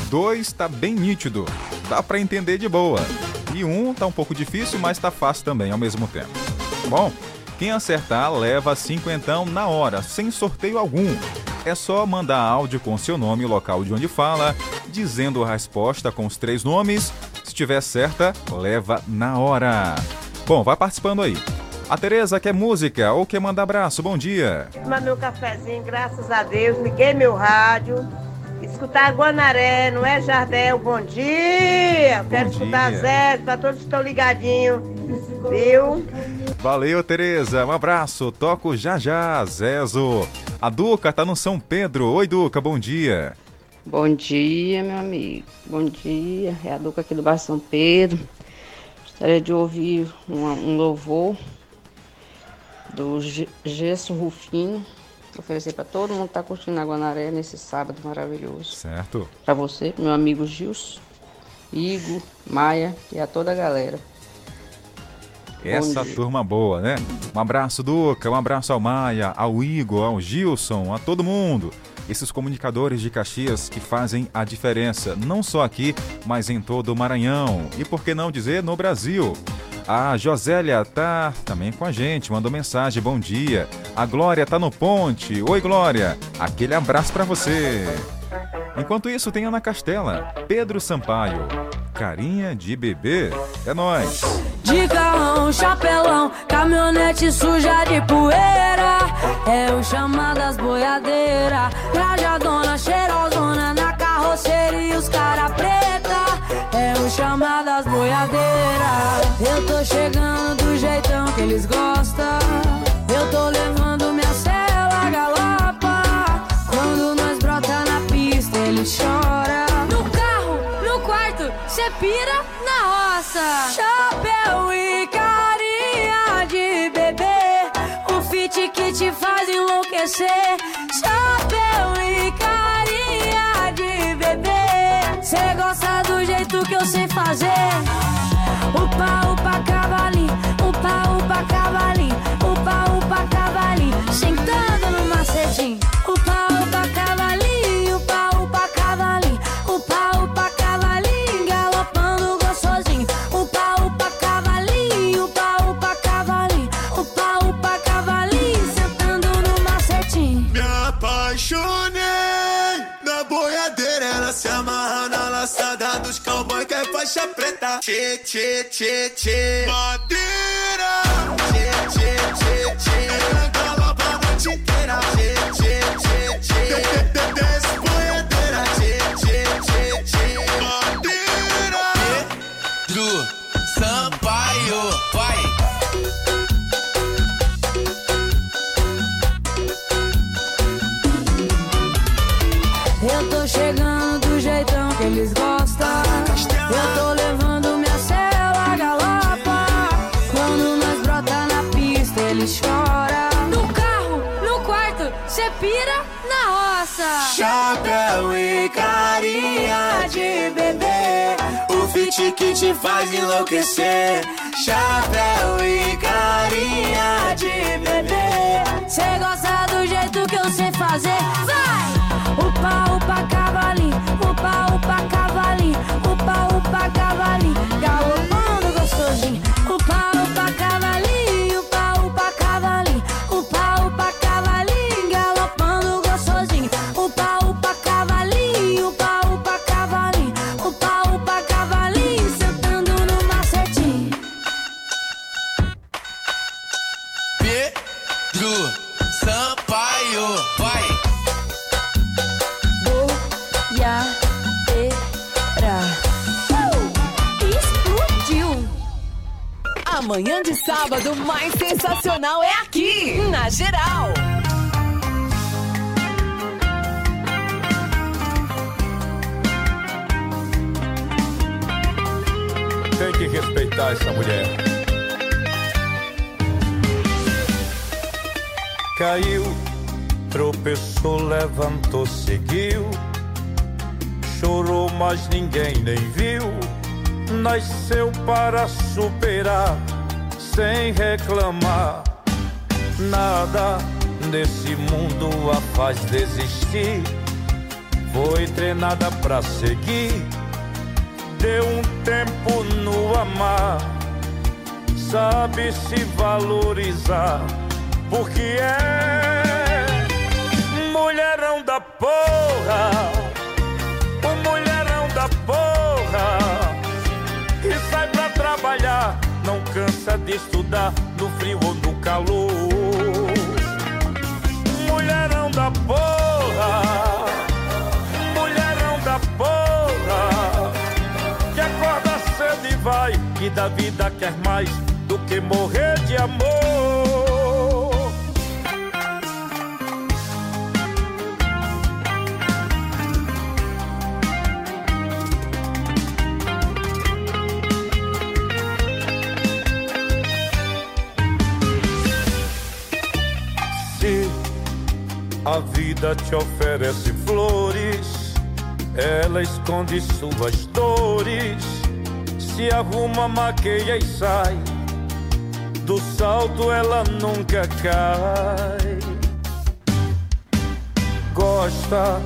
dois tá bem nítido, dá pra entender de boa. E um tá um pouco difícil, mas tá fácil também ao mesmo tempo. Bom, quem acertar leva cinquentão na hora, sem sorteio algum. É só mandar áudio com seu nome e local de onde fala, dizendo a resposta com os três nomes. Se tiver certa, leva na hora. Bom, vai participando aí. A Tereza quer música ou quer mandar abraço? Bom dia. Tomar meu cafezinho, graças a Deus. Liguei meu rádio. Escutar Guanaré, não é Jardel? Bom dia! Bom Quero escutar dia. Zé, pra todos que estão ligadinhos. Viu? Valeu, Tereza. Um abraço. Toco já já, Zezo. A Duca tá no São Pedro. Oi, Duca, bom dia. Bom dia, meu amigo. Bom dia. É a Duca aqui do bairro São Pedro. Gostaria de ouvir um, um louvor do Ge- Gerson Rufino. Oferecer para todo mundo que tá curtindo a Guanaré nesse sábado maravilhoso. Certo. Para você, meu amigo Gilson, Igor, Maia e a toda a galera. Essa turma boa, né? Um abraço, Duca. Um abraço ao Maia, ao Igor, ao Gilson, a todo mundo. Esses comunicadores de Caxias que fazem a diferença, não só aqui, mas em todo o Maranhão. E por que não dizer no Brasil? A Josélia tá também com a gente, mandou mensagem, bom dia. A Glória tá no ponte. Oi, Glória. Aquele abraço pra você. Enquanto isso, tem Ana Castela, Pedro Sampaio. Carinha de bebê. É nóis. De carrão, chapelão, caminhonete suja de poeira. É o chamadas boiadeira. Trajadona, cheirosona na carroceria e os cara preta. É o chamadas boiadeira. Eu tô chegando do jeitão que eles gostam. Eu tô levando enlouquecer. Chapéu e carinha de bebê. Cê gosta do jeito que eu sei fazer. Upa, upa, cavalinho. Upa, upa, cavalinho. Upa, upa, cavalinho. Sentando no macetinho. Faixa preta. Tchê, tchê, tchê, tchê. Madeira. Tchê, tchê, tchê, tchê. Chapéu e carinha de bebê O fit que te faz enlouquecer Chapéu e carinha de bebê Cê gosta do jeito que eu sei fazer. Vai! Upa, upa, cavalinho. Upa, upa, cavalinho. Upa, upa, cavalinho. Galopando gostosinho. Amanhã de sábado mais sensacional é aqui, na Geral. Tem que respeitar essa mulher. Caiu, tropeçou, levantou, seguiu. Chorou, mas ninguém nem viu. Nasceu para superar, sem reclamar. Nada nesse mundo a faz desistir. Foi treinada pra seguir. Deu um tempo no amar, sabe se valorizar, porque é mulherão da porra, o mulherão da porra, que sai pra trabalhar, não cansa de estudar no frio ou no calor. Mulherão da porra, mulherão da porra que acorda cedo e vai, que da vida quer mais do que morrer de amor. A vida te oferece flores, ela esconde suas dores, se arruma, maqueia e sai. Do salto ela nunca cai. Gosta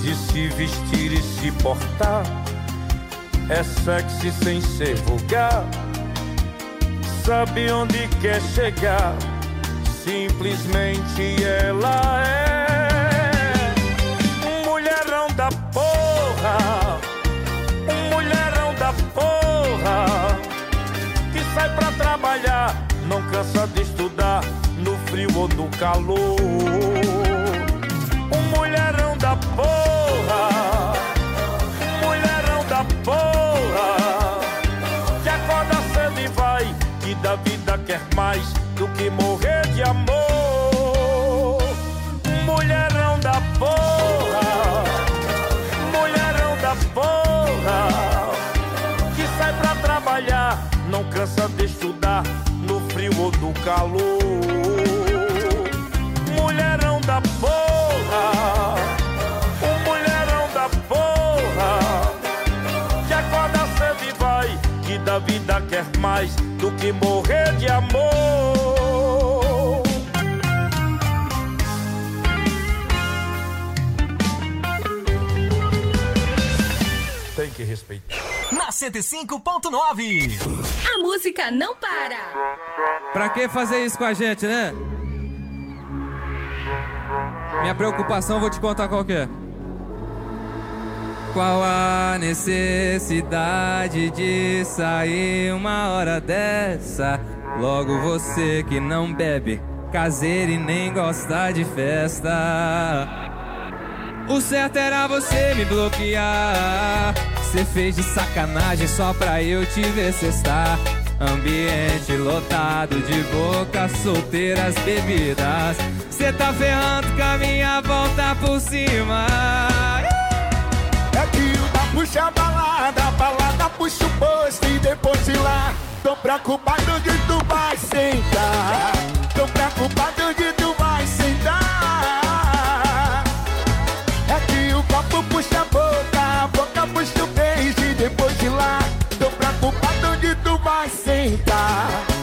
de se vestir e se portar. É sexy sem ser vulgar. Sabe onde quer chegar. Simplesmente ela é um mulherão da porra, um mulherão da porra que sai pra trabalhar, não cansa de estudar no frio ou no calor. Vida quer mais do que morrer de amor. Tem que respeitar. Na 105.9. A música não para. Pra que fazer isso com a gente, né? Minha preocupação, vou te contar qual que é. Qual a necessidade de sair uma hora dessa? Logo você que não bebe, caseiro e nem gosta de festa. O certo era você me bloquear. Você fez de sacanagem só pra eu te ver cestar. Ambiente lotado de bocas solteiras bebidas. Cê tá ferrando com a minha volta por cima. Puxa a balada, a balada puxa o posto e depois de lá. Tô preocupado de tu vai sentar. Tô preocupado de tu vai sentar. É que o copo puxa a boca, a boca puxa o beijo e depois de lá. Tô preocupado de tu vai sentar.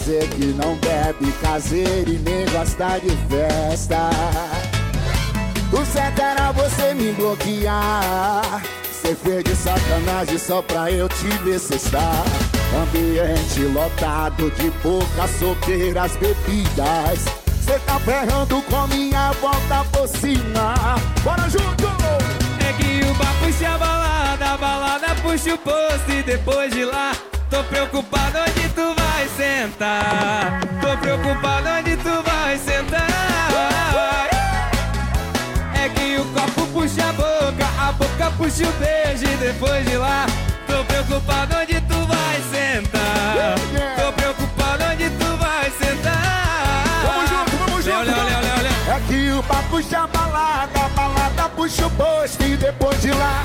Você que não bebe caseiro e nem gosta de festa. O certo era você me bloquear. Você fez de sacanagem só pra eu te ver cestar. Ambiente lotado de poucas solteiras bebidas. Cê tá ferrando com minha volta por cima. Bora junto! É que o bar puxa a balada, a balada puxa o posto e depois de lá tô preocupado onde tu vai sentar. Tô preocupado onde tu vai sentar. É que o copo puxa a boca, a boca puxa o beijo e depois de lá tô preocupado onde tu vai sentar. Tô preocupado onde tu vai sentar. Vamos junto, vamos junto! Olha, olha, olha, olha. É que o bar puxa a balada, a balada puxa o posto e depois de lá.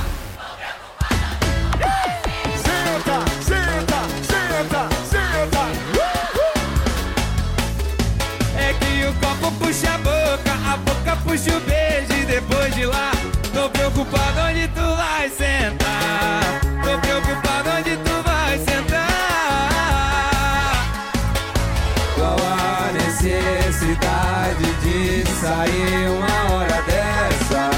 Puxa o beijo e depois de lá tô preocupado onde tu vai sentar. Tô preocupado onde tu vai sentar. Qual a necessidade de sair uma hora dessa?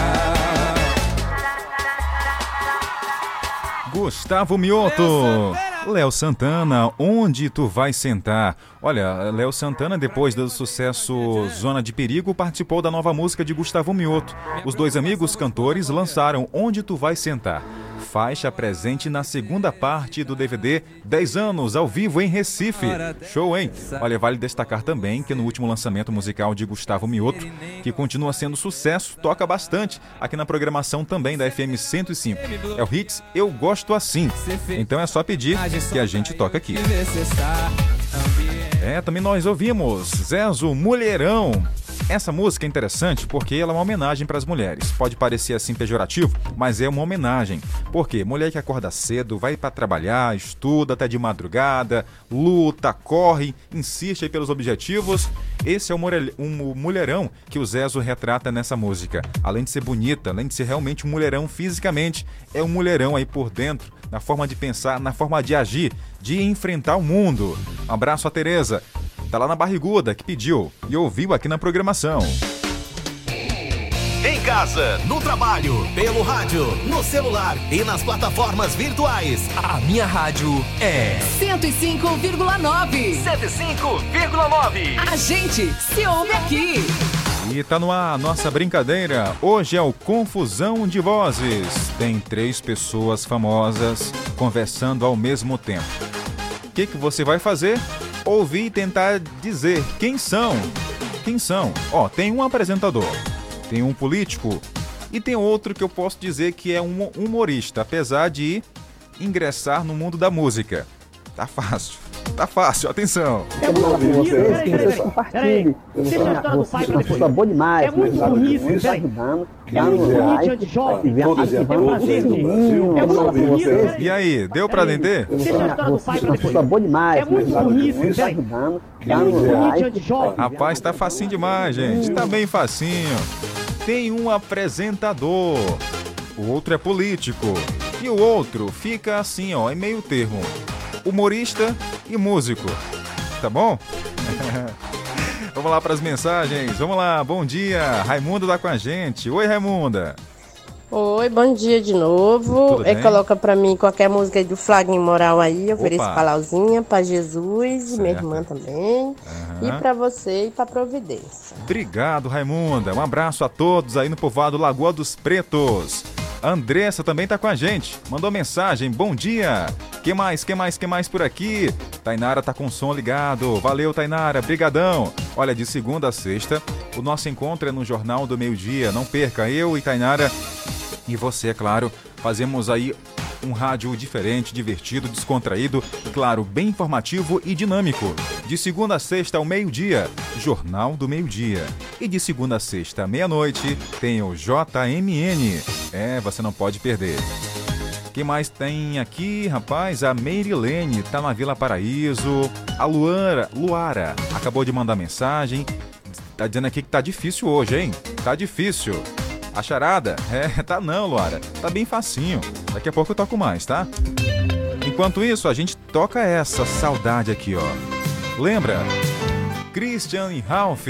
Gustavo Mioto. Léo Santana, onde tu vai sentar? Olha, Léo Santana, depois do sucesso Zona de Perigo, participou da nova música de Gustavo Mioto. Os dois amigos cantores lançaram Onde Tu Vai Sentar. Faixa presente na segunda parte do DVD 10 anos ao vivo em Recife. Show, hein? Olha, vale destacar também que no último lançamento musical de Gustavo Mioto, que continua sendo sucesso, toca bastante aqui na programação também da FM 105. É o Hits Eu Gosto Assim. Então é só pedir que a gente toca aqui. É, também nós ouvimos Zezo Mulherão. Essa música é interessante porque ela é uma homenagem para as mulheres. Pode parecer assim pejorativo, mas é uma homenagem. Porque mulher que acorda cedo, vai para trabalhar, estuda até de madrugada, luta, corre, insiste pelos objetivos. Esse é o um mulherão que o Zezo retrata nessa música. Além de ser bonita, além de ser realmente um mulherão fisicamente, é um mulherão aí por dentro, na forma de pensar, na forma de agir, de enfrentar o mundo. Um abraço a Tereza. Tá lá na barriguda que pediu e ouviu aqui na programação. Em casa, no trabalho, pelo rádio, no celular e nas plataformas virtuais. A minha rádio é 105,9. 105,9. A gente se ouve aqui. E tá no ar a nossa brincadeira. Hoje é o Confusão de Vozes. Tem três pessoas famosas conversando ao mesmo tempo. O que, que você vai fazer? Ouvir e tentar dizer quem são. Quem são? Ó, tem um apresentador, tem um político e tem outro que eu posso dizer que é um humorista, apesar de ingressar no mundo da música. Tá fácil. Tá fácil, atenção. Eu vou falar com vocês que vocês compartilhem. Você é uma pessoa boa demais, É muito né? bonito, Muito peraí. É dando muito bonito de jovem. e É vou falar muito bonito, vocês. E aí, deu pra entender? Você é você é uma pessoa boa demais, É muito né? bonito, Muito peraí. ajudando, É muito bonito de jovem. Rapaz, tá facinho demais, gente. Tá bem facinho. Tem um apresentador, o outro é político. E o outro fica assim, ó, em meio termo. Humorista e músico. Tá bom? *laughs* Vamos lá para as mensagens. Vamos lá. Bom dia. Raimunda tá com a gente. Oi, Raimunda. Oi, bom dia de novo. É, coloca pra mim qualquer música do Flaguinho Moral aí. Eu ofereço Opa. pra Lauzinha, pra Jesus, e minha Certo. irmã também. E Aham. pra você e pra Providência. Obrigado, Raimunda. Um abraço a todos aí no povoado Lagoa dos Pretos. A Andressa também tá com a gente. Mandou mensagem. Bom dia. Que mais? Que mais? Que mais por aqui? Tainara tá com o som ligado. Valeu, Tainara. Brigadão. Olha, de segunda a sexta, o nosso encontro é no Jornal do Meio Dia. Não perca. Eu e Tainara e você, é claro, fazemos aí um rádio diferente, divertido, descontraído, claro, bem informativo e dinâmico. De segunda a sexta ao meio-dia, Jornal do Meio-Dia. E de segunda a sexta à meia-noite, tem o JMN. É, você não pode perder. Quem mais tem aqui, rapaz? A Meirilene tá na Vila Paraíso. A Luara, Luara acabou de mandar mensagem. Tá dizendo aqui que tá difícil hoje, hein? Tá difícil. A charada? É, *laughs* tá não, Luara. Tá bem facinho. Daqui a pouco eu toco mais, tá? Enquanto isso, a gente toca essa saudade aqui, ó. Lembra? Christian e Ralph.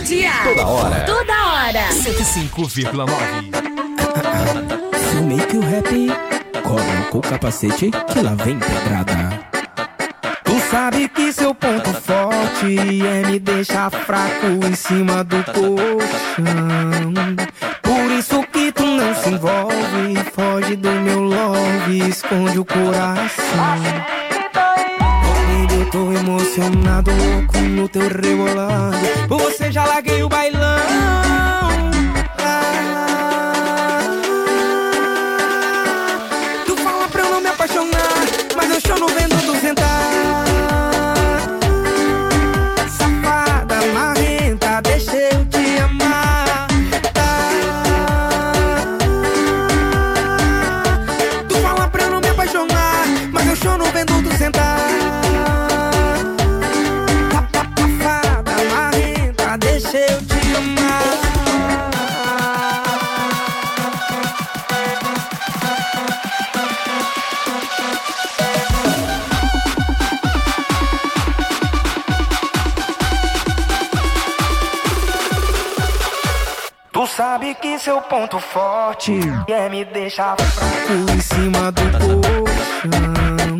Todo dia. Toda hora. Toda hora. 105,9. Sumi que o rap coloca o capacete que lá vem pedrada. Tu sabe que seu ponto forte é me deixar fraco em cima do colchão. Por isso que tu não se envolve, foge do meu love, esconde o coração apaixonado, louco no teu rebolado. Por você já larguei o bailão. Tu fala pra eu não me apaixonar, mas eu choro vendo tu sentar. ponto forte. Quer me deixar em cima do tá colchão.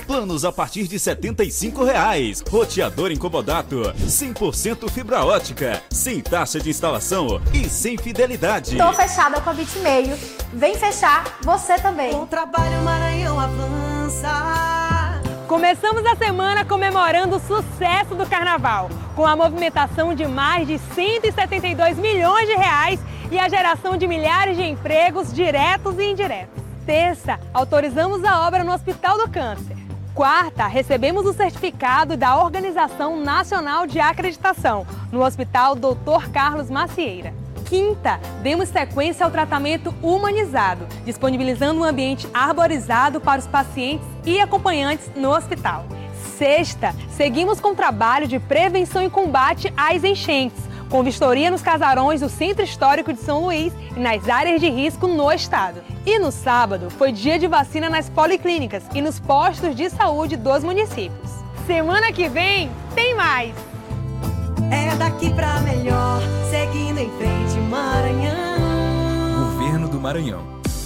Planos a partir de 75 reais. Roteador incomodato. 100% fibra ótica. Sem taxa de instalação e sem fidelidade. Tô fechada com a Bitmeio. Vem fechar você também. O trabalho Maranhão avança. Começamos a semana comemorando o sucesso do carnaval, com a movimentação de mais de 172 milhões de reais e a geração de milhares de empregos diretos e indiretos. Terça, autorizamos a obra no Hospital do Câncer. Quarta, recebemos o certificado da Organização Nacional de Acreditação no Hospital Dr. Carlos Macieira. Quinta, demos sequência ao tratamento humanizado, disponibilizando um ambiente arborizado para os pacientes e acompanhantes no hospital. Sexta, seguimos com o trabalho de prevenção e combate às enchentes, com vistoria nos casarões do Centro Histórico de São Luís e nas áreas de risco no estado. E no sábado foi dia de vacina nas policlínicas e nos postos de saúde dos municípios. Semana que vem tem mais! É daqui pra melhor, seguindo em frente, Maranhão. Governo do Maranhão.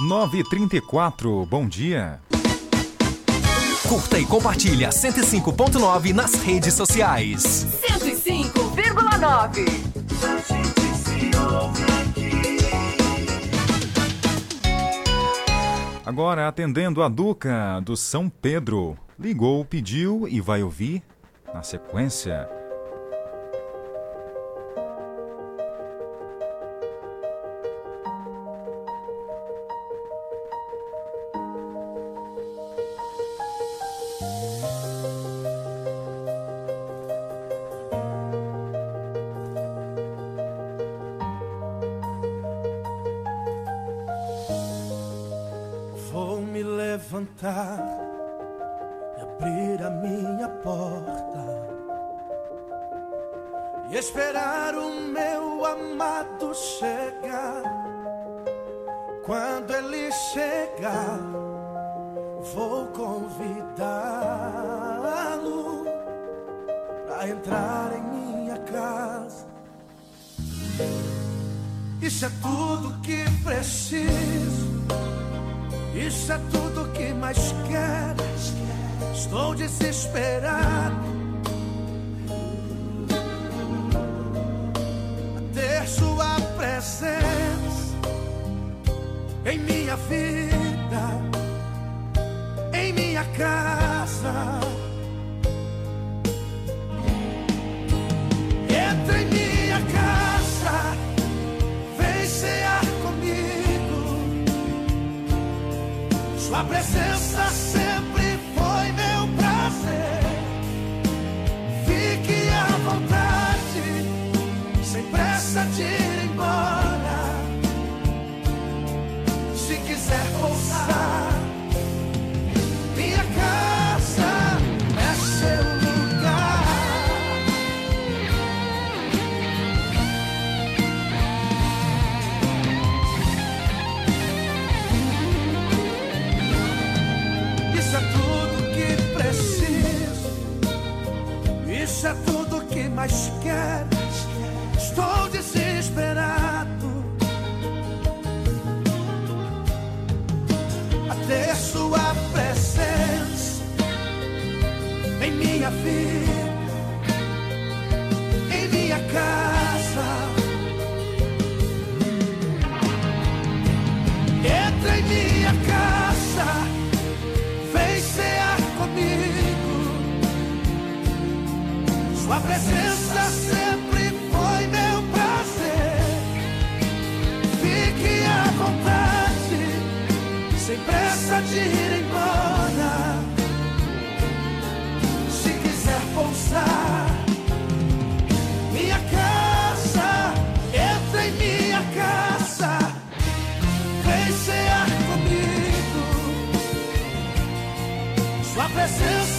934, bom dia. Curta e compartilha 105.9 nas redes sociais. 105,9. Agora atendendo a Duca do São Pedro. Ligou, pediu e vai ouvir na sequência. Presença sempre foi meu prazer. Fique à vontade, sem pressa de ir embora. Se quiser pousar, minha casa, entra em minha casa, vem cear comigo. Sua presença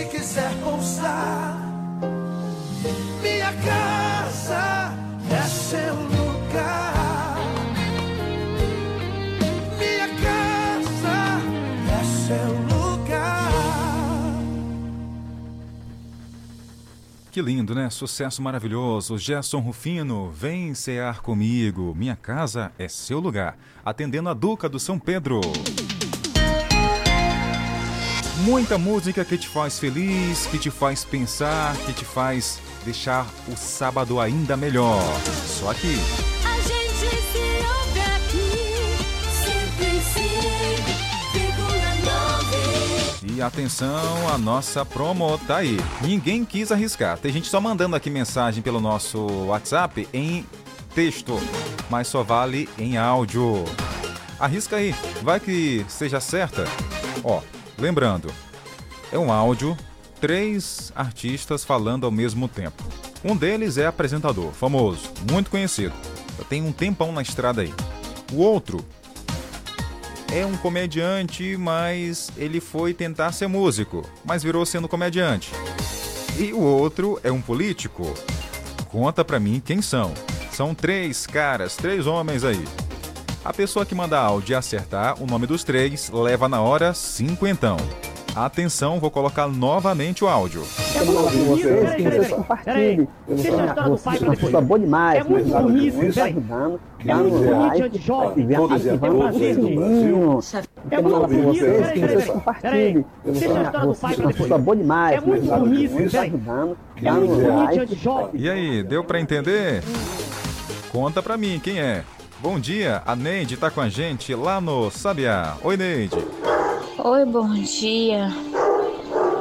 Se quiser pousar, minha casa é seu lugar. Minha casa é seu lugar. Que lindo, né? Sucesso maravilhoso. Gerson Rufino, vem cear comigo. Minha casa é seu lugar. Atendendo a Duca do São Pedro. Muita música que te faz feliz, que te faz pensar, que te faz deixar o sábado ainda melhor. Só aqui. A gente se ouve aqui, 105,9. E atenção, a nossa promo tá aí. Ninguém quis arriscar. Tem gente só mandando aqui mensagem pelo nosso WhatsApp em texto, mas só vale em áudio. Arrisca aí, vai que seja certa. Ó, lembrando, é um áudio, três artistas falando ao mesmo tempo. Um deles é apresentador, famoso, muito conhecido. Já tem um tempão na estrada aí. O outro é um comediante, mas ele foi tentar ser músico, mas virou sendo comediante. E o outro é um político. Conta pra mim quem são. São três caras, três homens aí. A pessoa que manda áudio e acertar o nome dos três leva na hora cinquentão. Atenção, vou colocar novamente o áudio. Que vocês compartilhem. Eu vou falar com vocês, uma pessoa boa demais. É muito né? burrice, Muito velho. ajudando, Que dando burrice like, anti-jovem. ativando Todas as ativando o empresas do sininho. É Eu vou falar muito vocês, peraí, peraí, peraí. pai depois. pessoa boa demais. É muito Muito velho. ajudando, É muito dando burrice like. anti-jovem. E aí, deu pra entender? Conta pra mim quem é. Bom dia, a Neide tá com a gente lá no Sabiá. Oi, Neide. Oi, bom dia.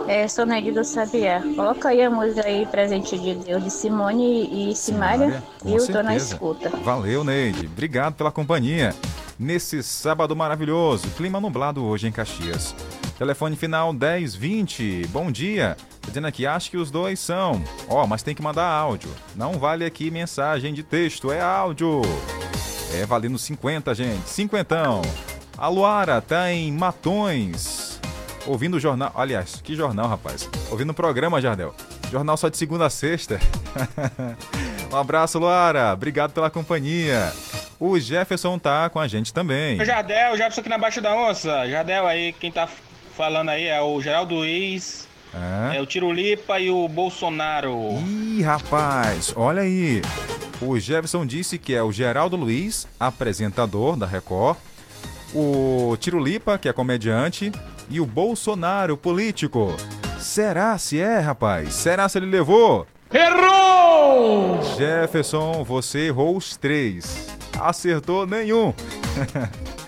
É, sou Neide do Sabiá. Coloca aí a música aí, Presente de Deus, de Simone e Simária. E eu tô na escuta. Valeu, Neide. Obrigado pela companhia. Nesse sábado maravilhoso, clima nublado hoje em Caxias. Telefone final 1020. Bom dia. Dizendo aqui, acho que os dois são. Ó, mas tem que mandar áudio. Não vale aqui mensagem de texto, é áudio. É valendo 50, gente. Cinquentão. A Luara tá em Matões. Ouvindo o jornal. Aliás, que jornal, rapaz? Ouvindo o programa, Jardel. Jornal só de segunda a sexta. *laughs* um abraço, Luara. Obrigado pela companhia. O Jefferson tá com a gente também. O Jardel, o Jefferson aqui na Baixa da Onça. Jardel aí, quem tá falando aí é o Geraldo Luiz, É. é o Tirulipa e o Bolsonaro. Ih, rapaz, olha aí. O Jefferson disse que é o Geraldo Luiz, apresentador da Record, o Tirulipa, que é comediante, e o Bolsonaro, político. Será se é, rapaz? Será se ele levou? Errou! Jefferson, você errou os três. Acertou nenhum. *laughs*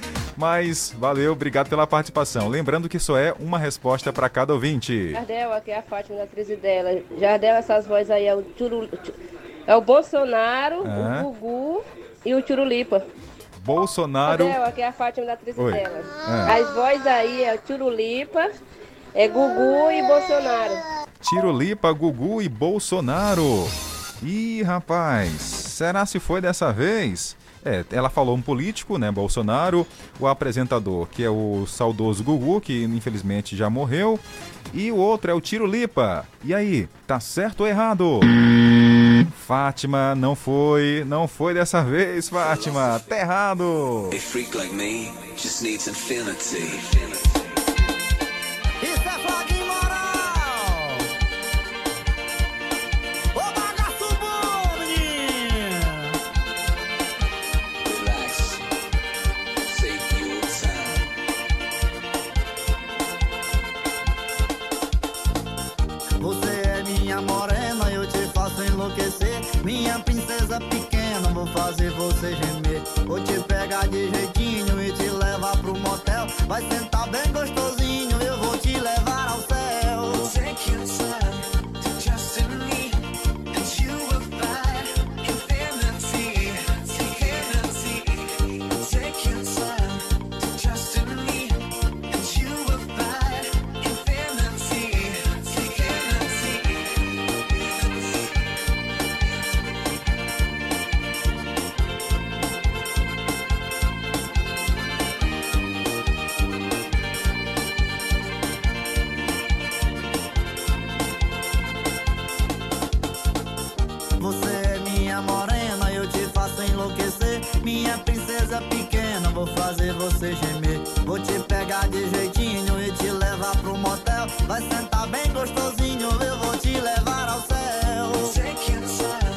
Mas valeu, obrigado pela participação. Lembrando que só é uma resposta para cada ouvinte. Jardel, aqui é a Fátima da atriz dela. Jardel, essas vozes aí é o Turu... É o Bolsonaro, É. o Gugu e o Turulipa. Bolsonaro. Jardel, aqui é a Fátima da atriz Oi. dela. É. As vozes aí é o Turulipa, é Gugu e Bolsonaro. Tirolipa, Gugu e Bolsonaro. Ih, rapaz, será se foi dessa vez? É, ela falou um político, né, Bolsonaro, o apresentador, que é o saudoso Gugu, que infelizmente já morreu, e o outro é o Tiro Lipa. E aí, tá certo ou errado? Fátima, não foi, não foi dessa vez, Fátima, tá errado. A freak like me just needs infinity. Minha princesa pequena, vou fazer você gemer. Vou te pegar de jeitinho e te levar pro motel. Vai sentar bem gostosinho, Minha princesa pequena, vou fazer você gemer. Vou te pegar de jeitinho e te levar pro motel. Vai sentar bem gostosinho, eu vou te levar ao céu. Time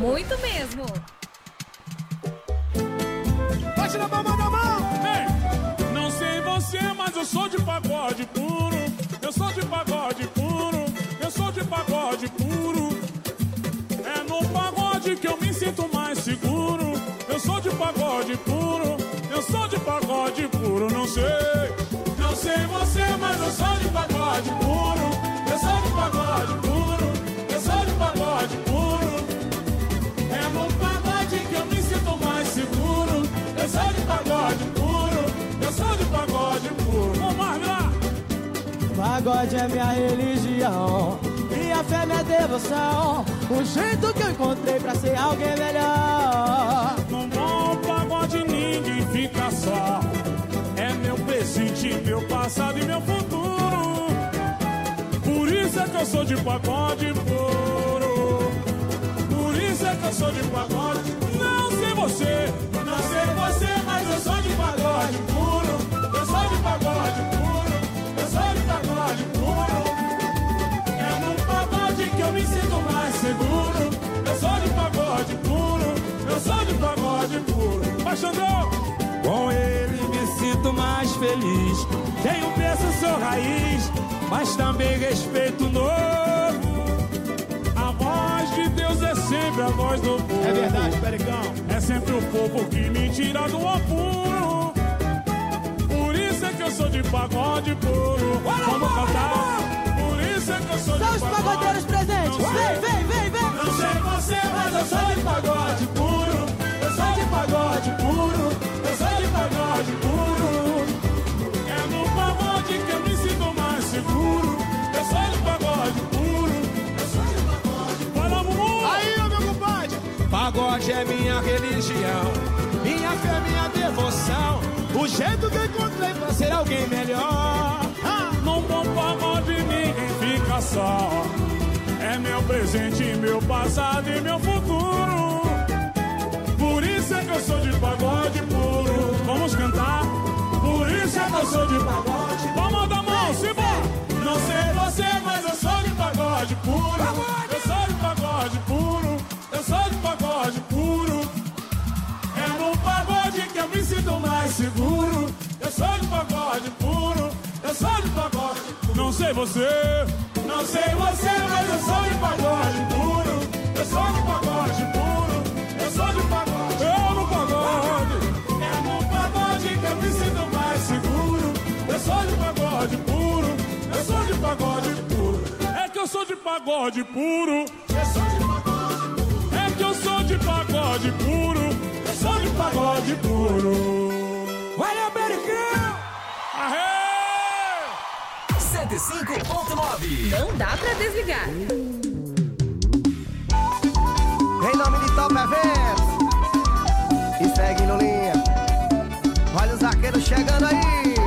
muito, mesmo. Pagode é minha religião. Minha fé, minha devoção. O jeito que eu encontrei pra ser alguém melhor. No bom pagode ninguém fica só. É meu presente, meu passado e meu futuro. Por isso é que eu sou de pagode puro. Por isso é que eu sou de pagode. Não sei você, sinto mais seguro. Eu sou de pagode puro. Eu sou de pagode puro. Vai, Xandão! Com ele me sinto mais feliz. Tenho peso, sou raiz, mas também respeito novo. A voz de Deus é sempre a voz do povo. É verdade, Pericão. É sempre o povo que me tira do apuro. Por isso é que eu sou de pagode puro. Vamos cantar. São os pagode pagodeiros presentes. Vem, vem, vem, vem. Não sei você, mas eu sou de pagode puro. Eu sou de pagode puro. Eu sou de pagode puro. É no pagode que eu me sinto mais seguro. Eu sou de pagode puro. Eu sou de pagode puro. Fala! Aí, meu compadre. Pagode é minha religião. Minha fé, minha devoção. O jeito que encontrei pra ser alguém melhor. É meu presente, meu passado e meu futuro. Por isso é que eu sou de pagode puro. vamos cantar. Por isso é que eu sou de pagode. Vamos dar mão, Simba! Não sei você, mas eu sou de pagode puro. Eu sou de pagode puro. Eu sou de pagode puro. É no pagode que eu me sinto mais seguro. Eu sou de pagode puro. Eu sou de pagode puro. Não sei você, não sei você, mas eu sou de pagode puro. Eu sou de pagode puro. Eu sou de pagode. Eu no pagode. É no pagode que eu me sinto mais seguro. Eu sou de pagode puro. Eu sou de pagode puro. É que eu sou de pagode puro. Eu sou de pagode puro. É que eu sou de pagode puro. Eu sou de pagode puro. Olha, 105.9 Não dá pra desligar. Em nome de Top Eventos. E segue no linha Olha os arqueiros chegando aí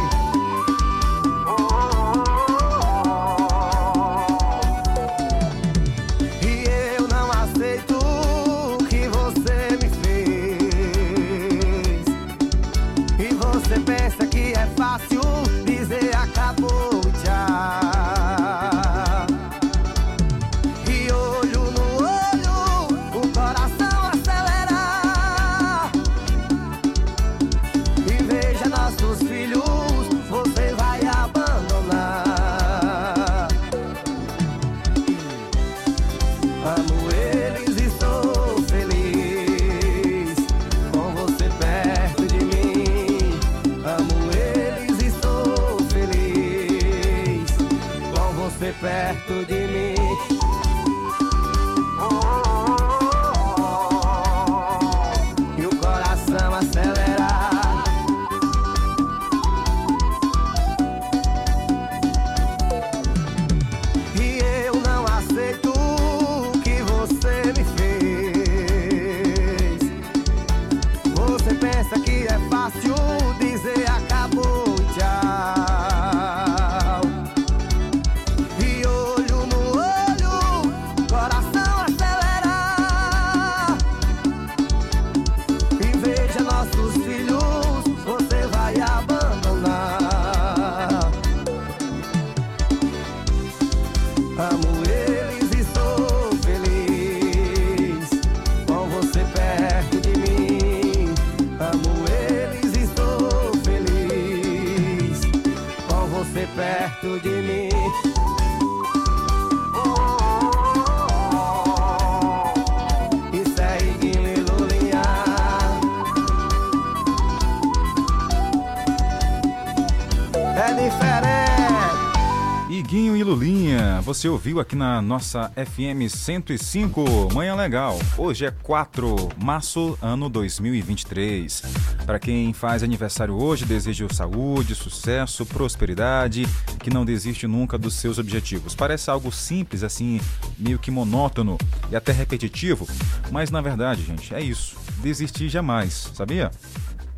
você ouviu aqui na nossa FM 105, Manhã Legal. Hoje é 4 de março, ano 2023. Para quem faz aniversário hoje, desejo saúde, sucesso, prosperidade, que não desiste nunca dos seus objetivos. Parece algo simples, assim, meio que monótono e até repetitivo, mas na verdade, gente, é isso. Desistir jamais, sabia?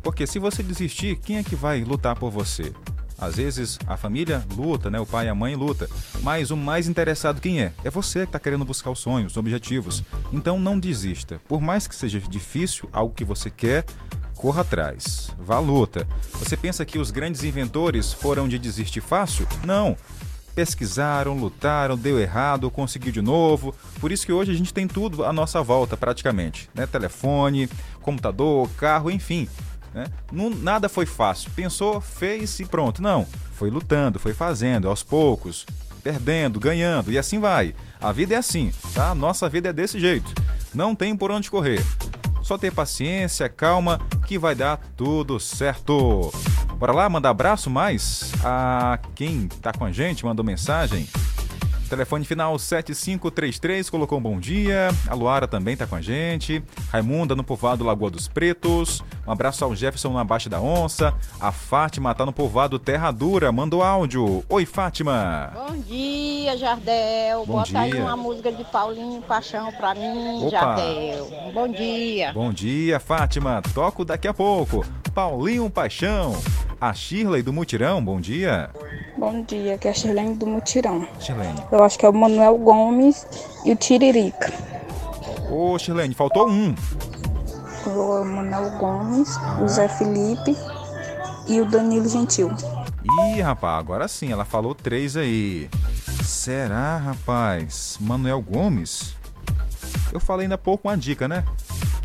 Porque se você desistir, quem é que vai lutar por você? Às vezes a família luta, né? O pai e a mãe luta. Mas o mais interessado quem é? É você que está querendo buscar os sonhos, os objetivos. Então não desista. Por mais que seja difícil, algo que você quer, corra atrás. Vá à luta. Você pensa que os grandes inventores foram de desistir fácil? Não. Pesquisaram, lutaram, deu errado, conseguiu de novo. Por isso que hoje a gente tem tudo à nossa volta, praticamente. Né? Telefone, computador, carro, enfim. Né? Não, nada foi fácil. Pensou, fez e pronto. Não. Foi lutando, foi fazendo, aos poucos, perdendo, ganhando e assim vai. A vida é assim, tá? Nossa vida é desse jeito. Não tem por onde correr. Só ter paciência, calma, que vai dar tudo certo. Bora lá, mandar abraço mais a quem tá com a gente, mandou mensagem. Telefone final 7533 colocou um bom dia. A Luara também tá com a gente. Raimunda no povoado Lagoa dos Pretos. Um abraço ao Jefferson na Baixa da Onça. A Fátima tá no povoado Terra Dura. Mandou áudio. Oi, Fátima. Bom dia, Jardel. Bom Bota aí dia. uma música de Paulinho Paixão pra mim, Opa. Jardel. Bom dia. Bom dia, Fátima. Toco daqui a pouco. Paulinho Paixão. A Shirley do Mutirão, bom dia. Bom dia, que é a Shirlene do Mutirão. Shirlene. Eu acho que é o Manuel Gomes e o Tiririca. Ô, Shirlene, faltou um. O Manuel Gomes, o Zé Felipe e o Danilo Gentil. Ih, rapaz, agora sim, ela falou três aí. Será, rapaz? Manuel Gomes? Eu falei ainda há pouco uma dica, né?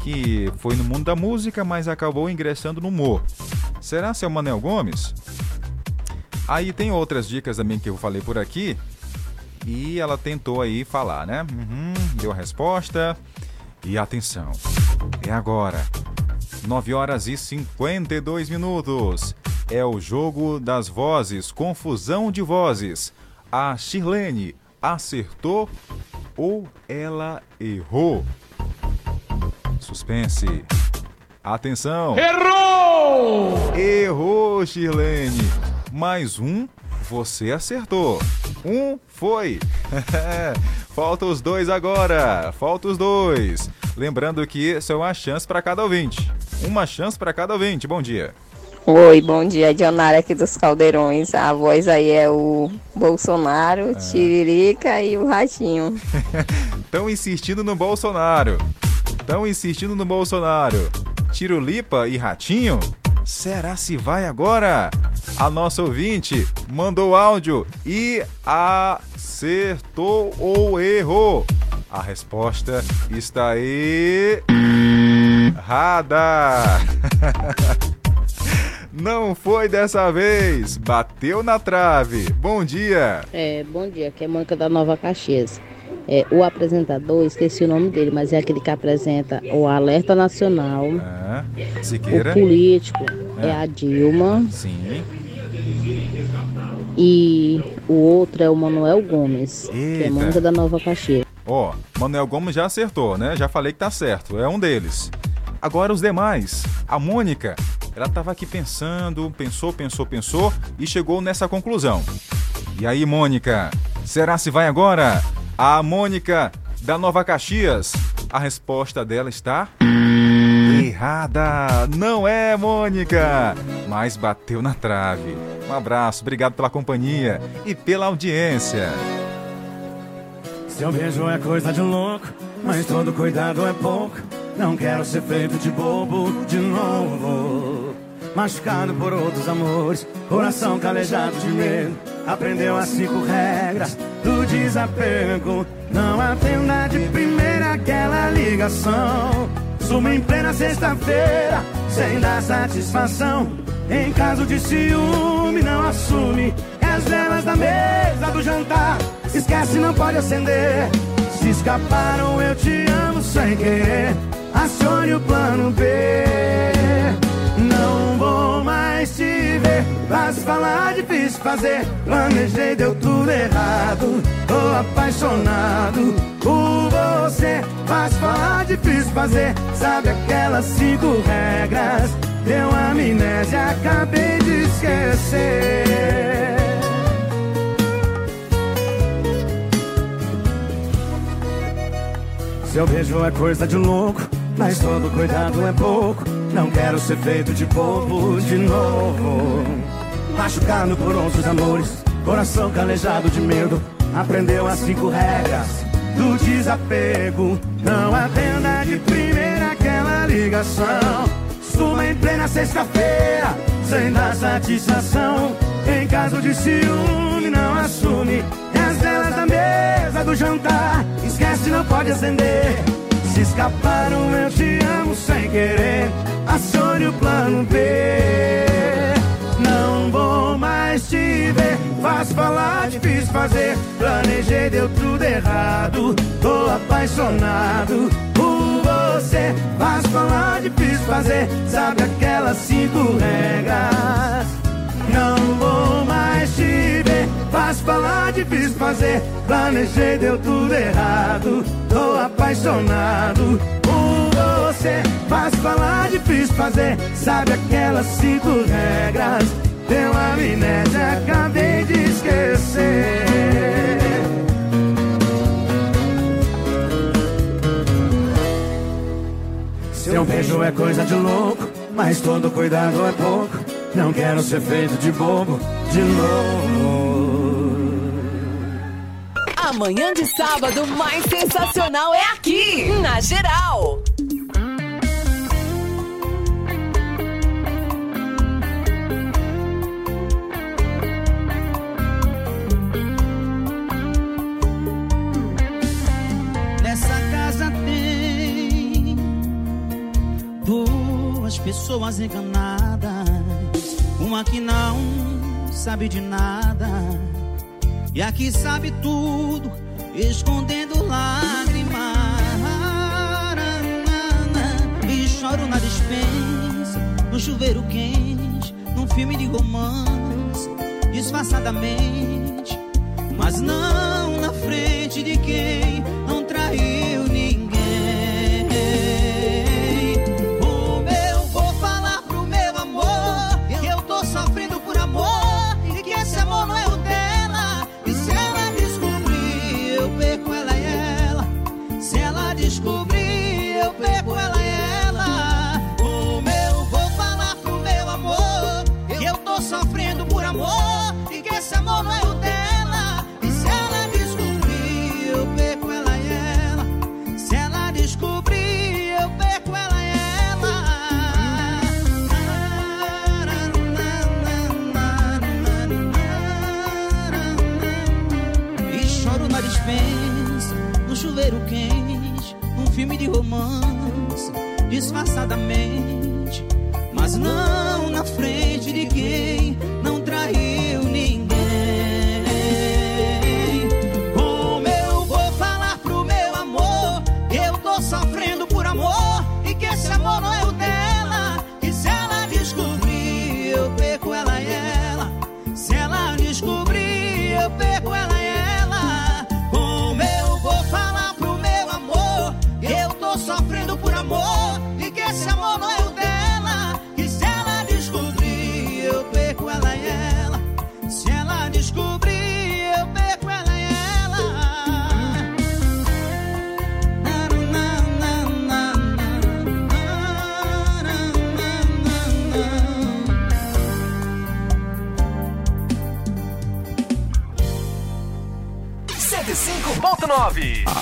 Que foi no mundo da música, mas acabou ingressando no humor. Será seu Manuel Gomes? Aí tem outras dicas também que eu falei por aqui. E ela tentou aí falar, né? Uhum, deu a resposta. E atenção, é agora. 9 horas e 52 minutos. É o jogo das vozes, confusão de vozes. A Shirlene acertou ou ela errou? Suspense. Atenção. Errou! Errou, Shirlene. Mais um, você acertou. Um foi. *laughs* Falta os dois agora. Falta os dois. Lembrando que isso é uma chance para cada ouvinte. Uma chance para cada ouvinte. Bom dia. Oi, bom dia, Dionara aqui dos Caldeirões. A voz aí é o Bolsonaro, Tiririca e o Ratinho. *laughs* Estão insistindo no Bolsonaro. Estão insistindo no Bolsonaro. Tirulipa e Ratinho? Será se vai agora? A nossa ouvinte mandou áudio e acertou ou errou? A resposta está aí. Errada! *laughs* Não foi dessa vez. Bateu na trave. Bom dia. É, bom dia, aqui é Manca da Nova Caxias. É, o apresentador, esqueci o nome dele, mas é aquele que apresenta o Alerta Nacional. Ah, O político é Ah. a Dilma Sim. e o outro é o Manuel Gomes, que é Eita. Manca da Nova Caxias. Ó, Manuel Gomes já acertou, né? Já falei que tá certo. É um deles. Agora os demais. A Mônica, ela tava aqui pensando, pensou, pensou, pensou e chegou nessa conclusão. E aí, Mônica, será se vai agora? A Mônica da Nova Caxias. A resposta dela está errada. Não é, Mônica, mas bateu na trave. Um abraço, obrigado pela companhia e pela audiência. Seu beijo é coisa de louco, mas todo cuidado é pouco. Não quero ser feito de bobo de novo. Machucado por outros amores, coração calejado de medo. Aprendeu as cinco regras do desapego. Não atenda de primeira aquela ligação. Suma em plena sexta-feira, sem dar satisfação. Em caso de ciúme, não assume. É as velas da mesa do jantar. Esquece, não pode acender. Se escaparam, eu te amo sem querer. Acione o plano B. Mais te ver. Fácil falar, difícil fazer. Planejei, deu tudo errado. Tô apaixonado por você. Fácil falar, difícil fazer. Sabe aquelas cinco regras? Deu amnésia, acabei de esquecer. Seu beijo é coisa de louco, mas todo cuidado é pouco. Não quero ser feito de bobo de novo. Machucado por outros amores, coração calejado de medo. Aprendeu as cinco regras do desapego. Não atenda de primeira aquela ligação. Suma em plena sexta-feira, sem dar satisfação. Em caso de ciúme, não assume. E as velas da mesa do jantar, esquece, não pode acender. Se escaparam, eu te amo sem querer. Acione o plano B. Não vou mais te ver. Fácil falar, difícil fazer. Planejei, deu tudo errado. Tô apaixonado por você. Fácil falar, difícil fazer. Sabe aquelas cinco regras? Não vou difícil fazer. Planejei, deu tudo errado. Tô apaixonado por você. Fácil falar, difícil fazer. Sabe aquelas cinco regras? Deu amnésia, acabei de esquecer. Seu beijo é coisa de louco, mas todo cuidado é pouco. Não quero ser feito de bobo de novo manhã de sábado mais sensacional é aqui, na geral. Nessa casa tem duas pessoas enganadas, uma que não sabe de nada e a que sabe tudo, escondendo lágrimas. E choro na dispensa, no chuveiro quente, num filme de romance, disfarçadamente, mas não na frente de quem não traiu disfarçadamente,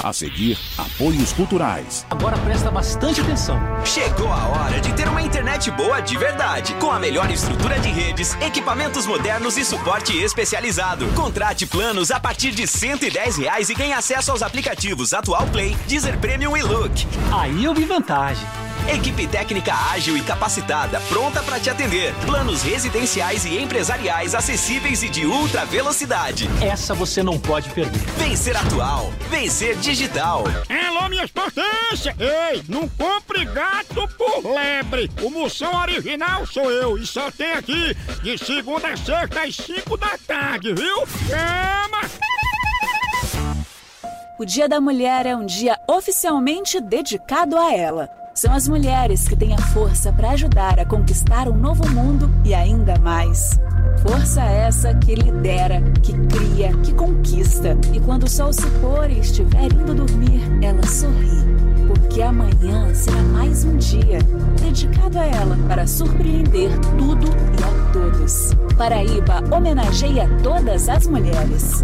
A seguir, apoios culturais. Agora presta bastante atenção. Chegou a hora de ter uma internet boa de verdade, com a melhor estrutura de redes, equipamentos modernos e suporte especializado. Contrate planos a partir de 110 reais e ganhe acesso aos aplicativos Atual Play, Deezer Premium e Look. Aí eu vi vantagem. Equipe técnica ágil e capacitada, pronta para te atender. Planos residenciais e empresariais acessíveis e de ultra velocidade. Essa você não pode perder. Vencer atual, vencer digital. Alô, minhas potências! Ei, não compre gato por lebre! O Moção original sou eu e só tem aqui de segunda a sexta às 5 da tarde, viu? Chama! O Dia da Mulher é um dia oficialmente dedicado a ela. São as mulheres que têm a força para ajudar a conquistar um novo mundo e ainda mais. Força essa que lidera, que cria, que conquista. E quando o sol se pôr e estiver indo dormir, ela sorri. Porque amanhã será mais um dia dedicado a ela para surpreender tudo e a todos. Paraíba homenageia todas as mulheres.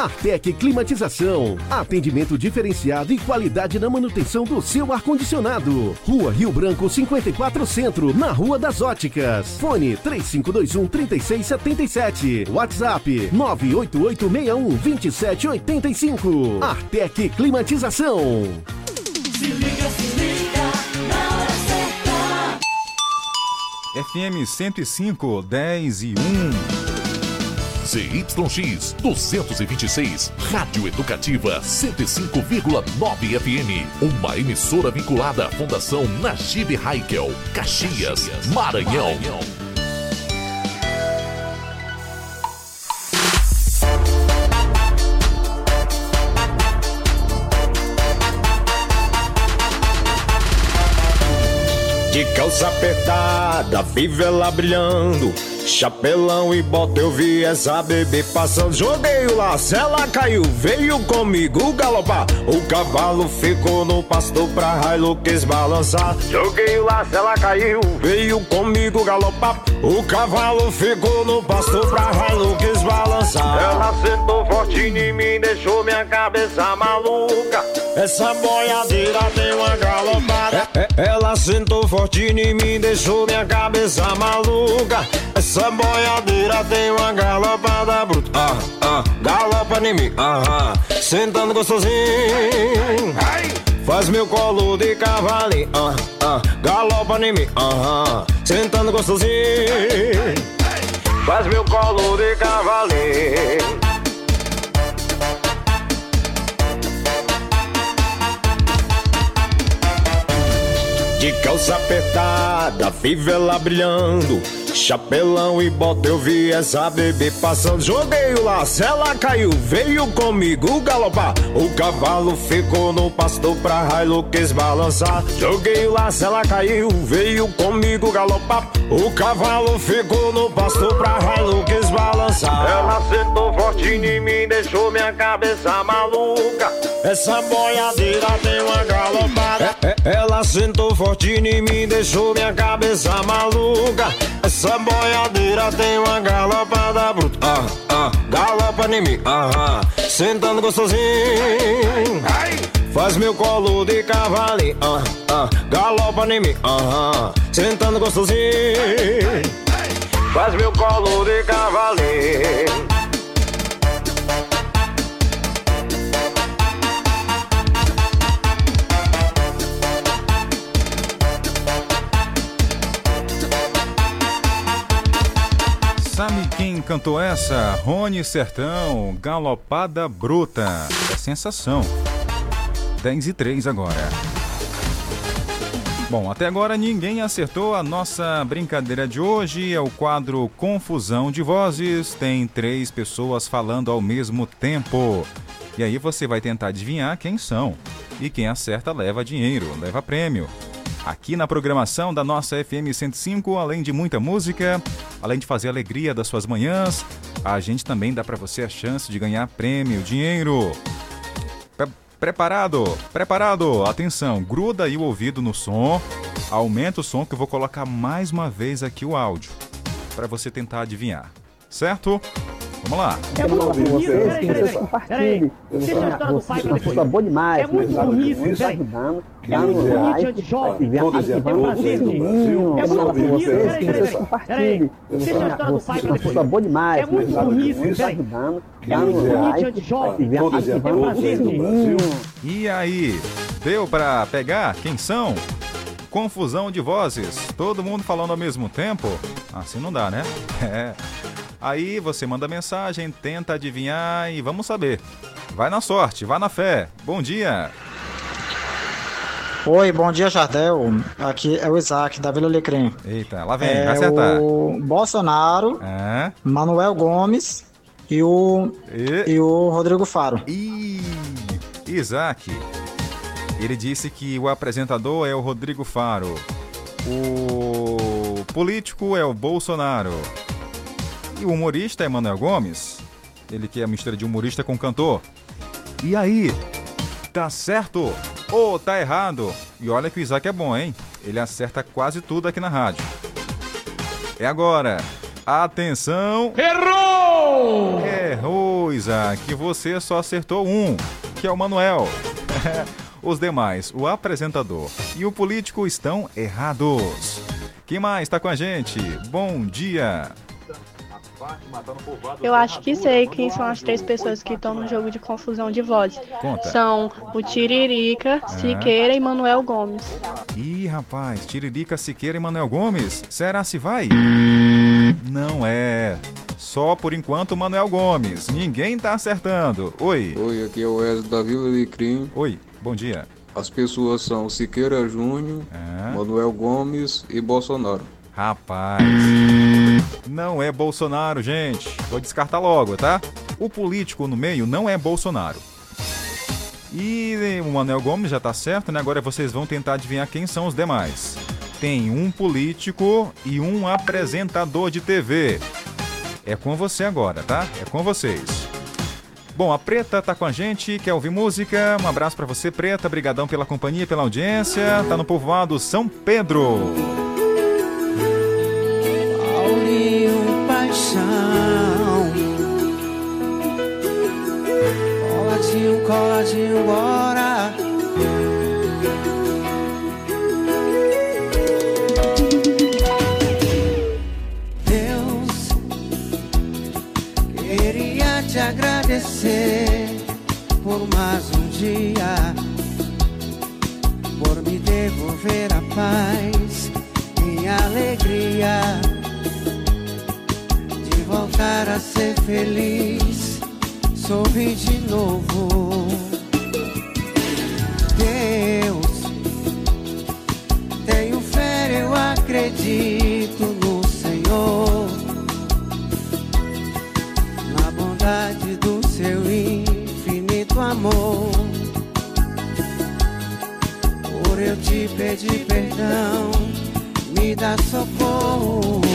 Artec Climatização. Atendimento diferenciado e qualidade na manutenção do seu ar-condicionado. Rua Rio Branco 54 Centro, na Rua das Óticas. Fone 3521 3677. WhatsApp 98861 2785. Artec Climatização. Se liga, se liga, na hora certa. FM 105, 10 e 1. ZYX 226, Rádio Educativa 105,9 FM. Uma emissora vinculada à Fundação Najib Haikel, Caxias, Maranhão. De calça apertada, fivela brilhando. Chapelão e bota, eu vi essa bebê passando. Joguei o laço, ela caiu, veio comigo galopar. O cavalo ficou no pasto pra Hilux balançar. Joguei o laço, ela caiu, veio comigo galopar. O cavalo ficou no pasto pra Hilux balançar. Ela sentou forte em mim, deixou minha cabeça maluca. Essa boiadeira tem uma galopada. É, é, ela sentou forte em mim, deixou minha cabeça maluca. Essa boiadeira tem uma galopada bruta. Ah, ah, galopa em mim, ah, ah. Sentando gostosinho. Faz meu colo de cavalinho, ah, ah, galopa em mim, ah, ah. Sentando gostosinho. Faz meu colo de cavalinho. De calça apertada, fivela brilhando. Chapelão e bota, eu vi essa bebê passando. Joguei o laço, ela caiu, veio comigo galopar. O cavalo ficou no pasto pra Hilux balançar. Joguei o laço, ela caiu, veio comigo galopar. O cavalo ficou no pasto pra Hilux balançar. Ela sentou forte em mim, deixou minha cabeça maluca. Essa boiadeira tem uma galopada. É, é, ela sentou forte em mim, deixou minha cabeça maluca. Essa boiadeira tem uma galopada bruta. Ah, ah, galopa em mim, ah, ah. Sentando gostosinho. Faz meu colo de cavalinho, ah, ah. Galopa em mim, ah, ah. Sentando gostosinho. Faz meu colo de cavalinho. Cantou essa? Rony Sertão, Galopada Bruta. É sensação. 10 e 3 agora. Bom, até agora ninguém acertou a nossa brincadeira de hoje. É o quadro Confusão de Vozes. Tem três pessoas falando ao mesmo tempo. E aí você vai tentar adivinhar quem são. E quem acerta leva dinheiro, leva prêmio. Aqui na programação da nossa FM 105, além de muita música, além de fazer a alegria das suas manhãs, a gente também dá para você a chance de ganhar prêmio, dinheiro. Pre- Preparado? Preparado? Atenção, gruda aí o ouvido no som, aumenta o som que eu vou colocar mais uma vez aqui o áudio, para você tentar adivinhar. Certo? Vamos lá. É muito burrice, peraí, peraí, peraí. Peraí, deixa a história do pai pra depois. É muito burrice, Está peraí. É muito burrice, anti-jovem. É prazer, gente. É muito burrice, peraí, peraí, peraí. Deixa a história do pai pra depois. É muito burrice, Está peraí. É muito burrice, anti-jovem. É prazer, gente. E aí, deu pra pegar quem são? Confusão de vozes, todo mundo falando ao mesmo tempo? Assim não dá, né? *laughs* É. Aí você manda mensagem, tenta adivinhar e vamos saber. Vai na sorte, vai na fé. Bom dia. Oi, bom dia, Jardel. Aqui é o Isaac, da Vila Alecrim. Eita, lá vem, é vai acertar. o Bolsonaro, É. Manuel Gomes e o, e... o Rodrigo Faro. Isaac, ele disse que o apresentador é o Rodrigo Faro. O político é o Bolsonaro. E o humorista é Manuel Gomes. Ele que é a mistura de humorista com cantor. E aí? Tá certo ou tá errado? E olha que o Isaac é bom, hein? Ele acerta quase tudo aqui na rádio. É agora. Atenção! Errou! Errou, Isaac. Você só acertou um, que é o Manuel. *laughs* Os demais, o apresentador e o político estão errados. Quem mais está com a gente? Bom dia. Eu acho que sei quem são as três pessoas que estão no jogo de confusão de vozes. Conta. São o Tiririca, Siqueira e Manuel Gomes. Ih, rapaz, Tiririca Siqueira e Manuel Gomes. Será se vai? Não é. Só por enquanto o Manuel Gomes. Ninguém tá acertando. Oi. Oi, aqui é o Wesley da Vila Alecrim. Oi, bom dia. As pessoas são Siqueira Júnior, É. Manuel Gomes e Bolsonaro. Rapaz. Não é Bolsonaro, gente. Vou descartar logo, tá? O político no meio não é Bolsonaro. E o Manuel Gomes já tá certo, né? Agora vocês vão tentar adivinhar quem são os demais. tem um político e um apresentador de TV. É com você agora, tá? É com vocês. Bom, a Preta tá com a gente, quer ouvir música? Um abraço pra você, Preta. Brigadão pela companhia, pela audiência. Tá no povoado São Pedro. Paixão. Coladinho, coladinho, bora. Deus Queria te agradecer Por mais um dia Por me devolver a paz e alegria voltar a ser feliz, sorrir de novo. Deus, tenho fé, eu acredito no Senhor, na bondade do seu infinito amor. Por eu te pedir perdão, me dá socorro.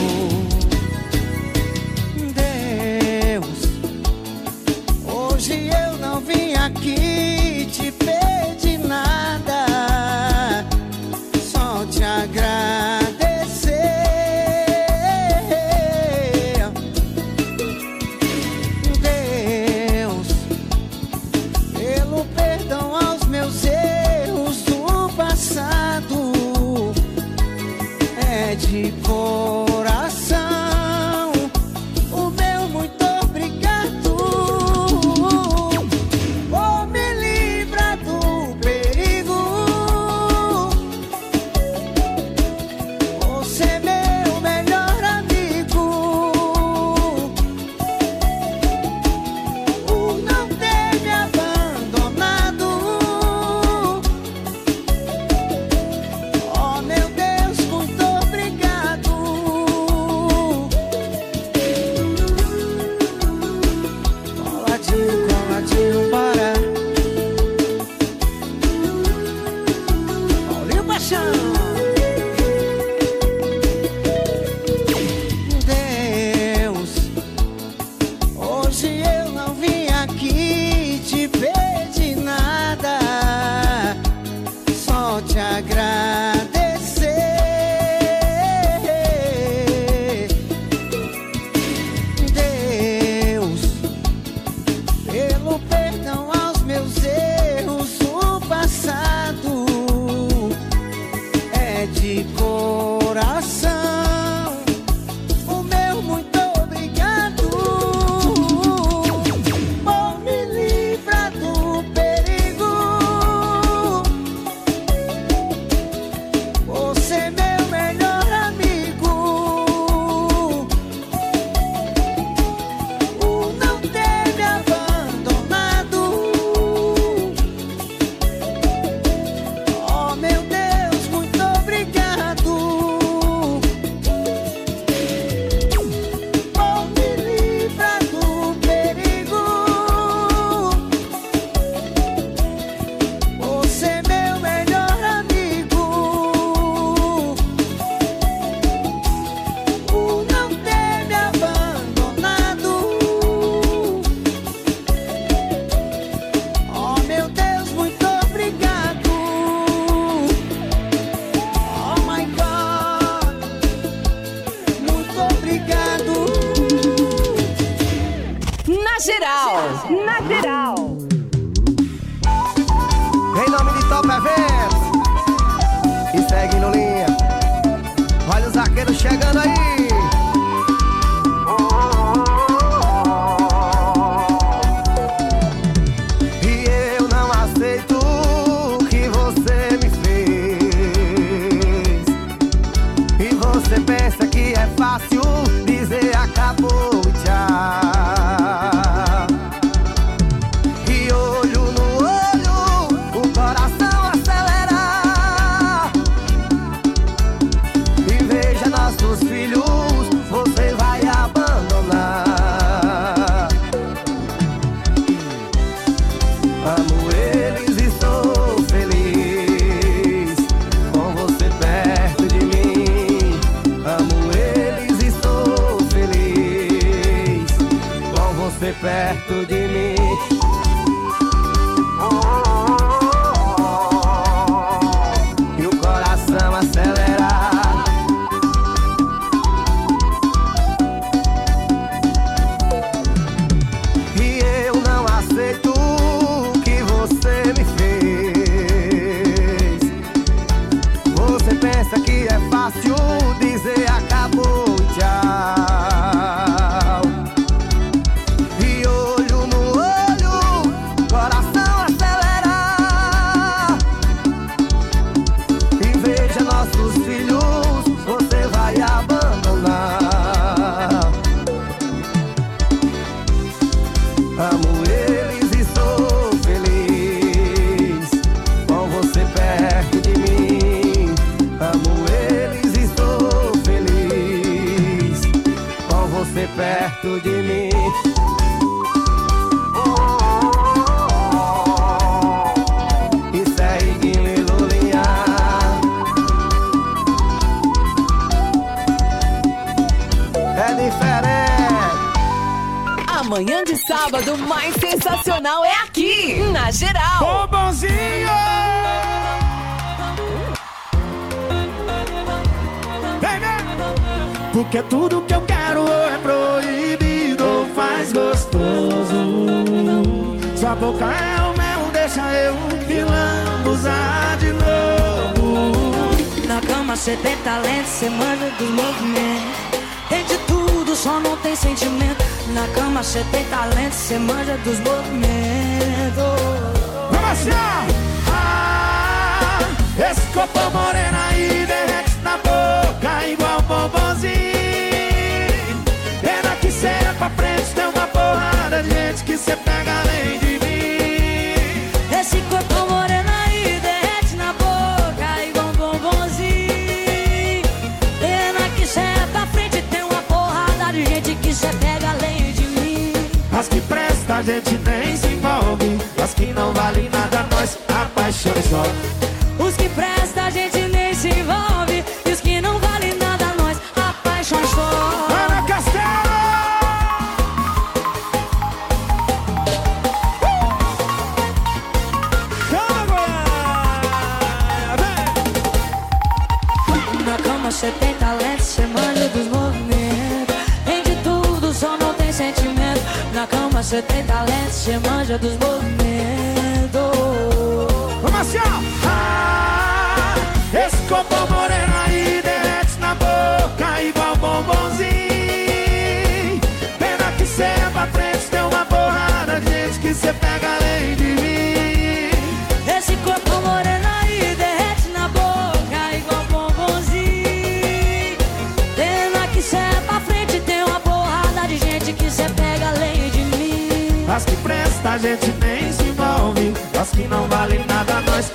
nada mais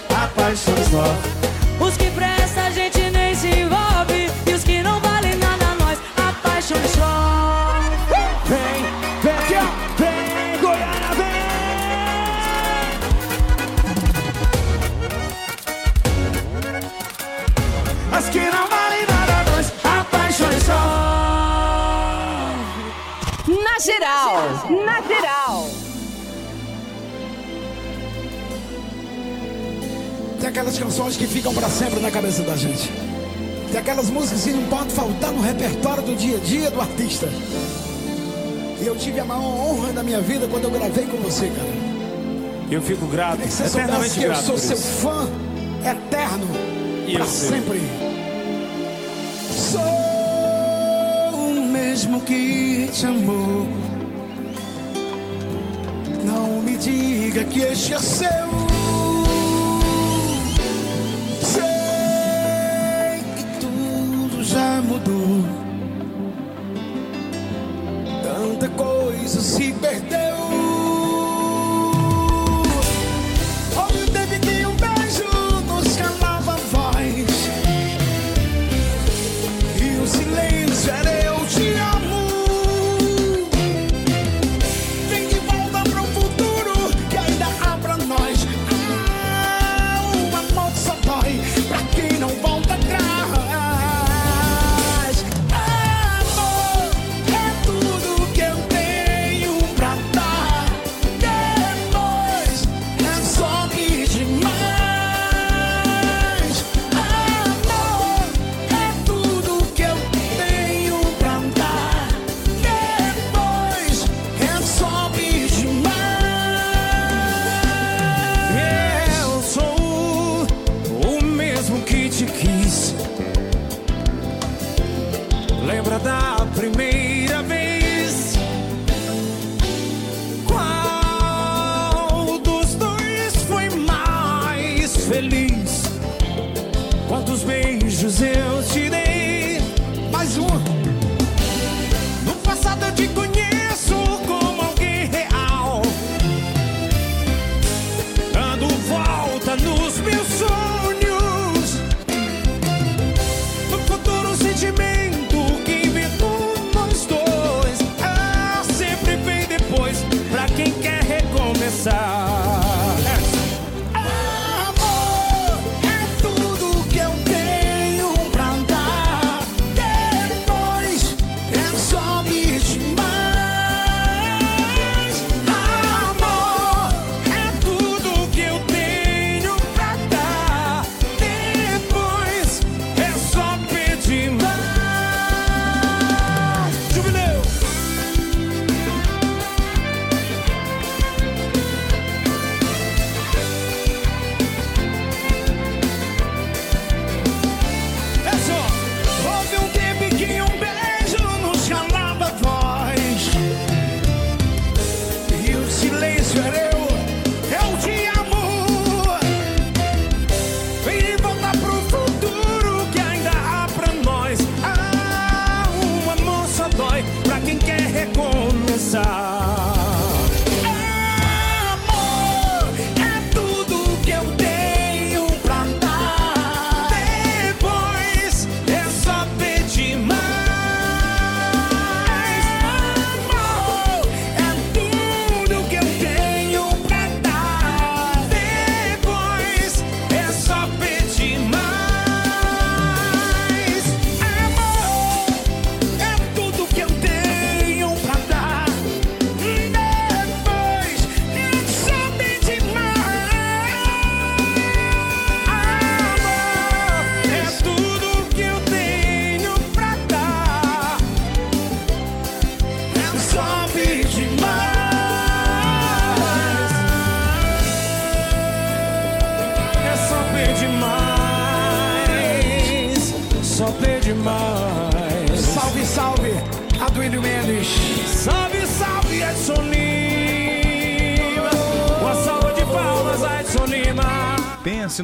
só. Os que presta a gente nem se envolve e os que não valem nada nós apaixonem só. Vem, vem, vem, Goiânia, vem. As que não valem nada nós apaixonou. Na geral, na geral. aquelas canções que ficam para sempre na cabeça da gente. Tem aquelas músicas que não podem faltar no repertório do dia a dia do artista. E eu tive a maior honra da minha vida quando eu gravei com você, cara. Eu fico grato, que você eternamente que grato. Eu sou seu isso. fã eterno e pra sempre. Sou o mesmo que te amou. Não me diga que este é seu. tudo. Tanta coisa se perdeu.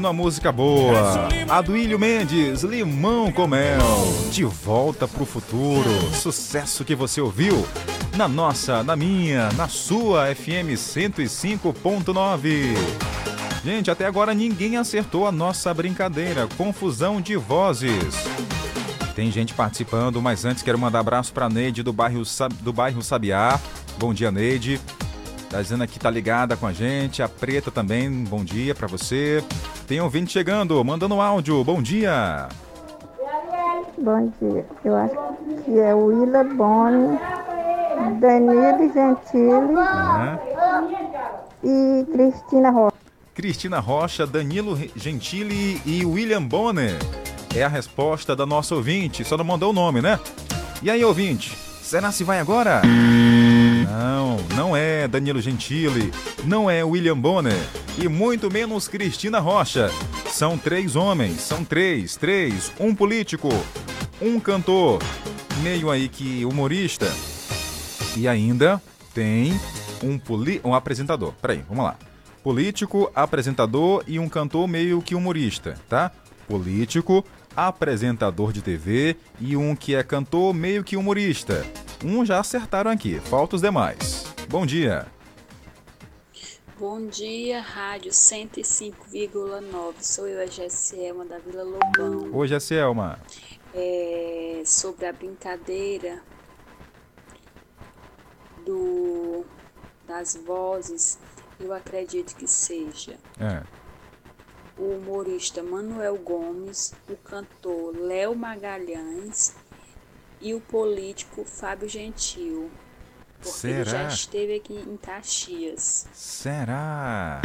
Numa música boa. Aduílio Mendes, Limão com Mel. De volta pro futuro. Sucesso que você ouviu na nossa, na minha, na sua FM 105.9. Gente, até agora ninguém acertou a nossa brincadeira. Confusão de vozes. Tem gente participando, mas antes quero mandar abraço pra Neide do bairro, do bairro Sabiá. Bom dia, Neide. Tá dizendo aqui tá ligada com a gente. A Preta também, bom dia pra você. Tem ouvinte chegando, mandando áudio. Bom dia. Bom dia. Eu acho que é o Willa Boni, Danilo Gentili É. e Cristina Rocha. Cristina Rocha, Danilo Gentili e William Bonner. É a resposta da nossa ouvinte. Só não mandou o nome, né? E aí, ouvinte? Será se vai agora? Não, não é Danilo Gentili, não é William Bonner e muito menos Cristina Rocha. São três homens, são três, três, um político, um cantor, meio aí que humorista e ainda tem um, poli um apresentador. Peraí, vamos lá. Político, apresentador e um cantor meio que humorista, tá? Político, apresentador de TV e um que é cantor meio que humorista. Um já acertaram aqui, falta os demais. Bom dia. Bom dia, Rádio 105,9. Sou eu, a Gesselma da Vila Lobão. Hoje é Selma. É, sobre a brincadeira do das vozes, eu acredito que seja É. o humorista Manuel Gomes, o cantor Léo Magalhães e o político Fábio Gentil. Porque ele já Será? esteve aqui em Caxias. Será?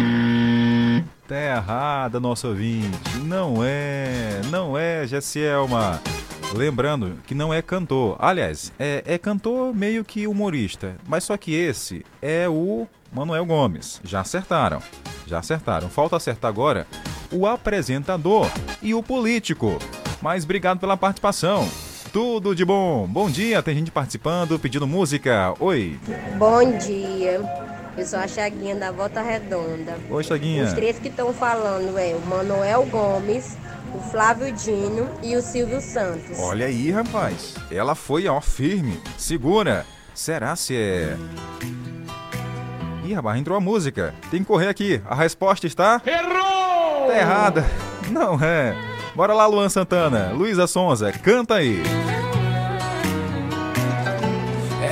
Tá errada, nosso ouvinte. Não é, não é, Jesselma. Lembrando que não é cantor. Aliás, é, é cantor meio que humorista. Mas só que esse é o Manuel Gomes. Já acertaram. Já acertaram. Falta acertar agora o apresentador e o político. Mas obrigado pela participação. Tudo de bom. Bom dia, tem gente participando, pedindo música. Oi. Bom dia. Eu sou a Chaguinha da Volta Redonda. Oi, Chaguinha. Os três que estão falando é o Manuel Gomes, o Flávio Dino e o Silvio Santos. Olha aí, rapaz. Ela foi, ó, firme. Segura. Será se é. Ih, rapaz, entrou a música. Tem que correr aqui. A resposta está. Errou! Tá errada. Não é. Bora lá, Luan Santana. Luísa Sonza, canta aí.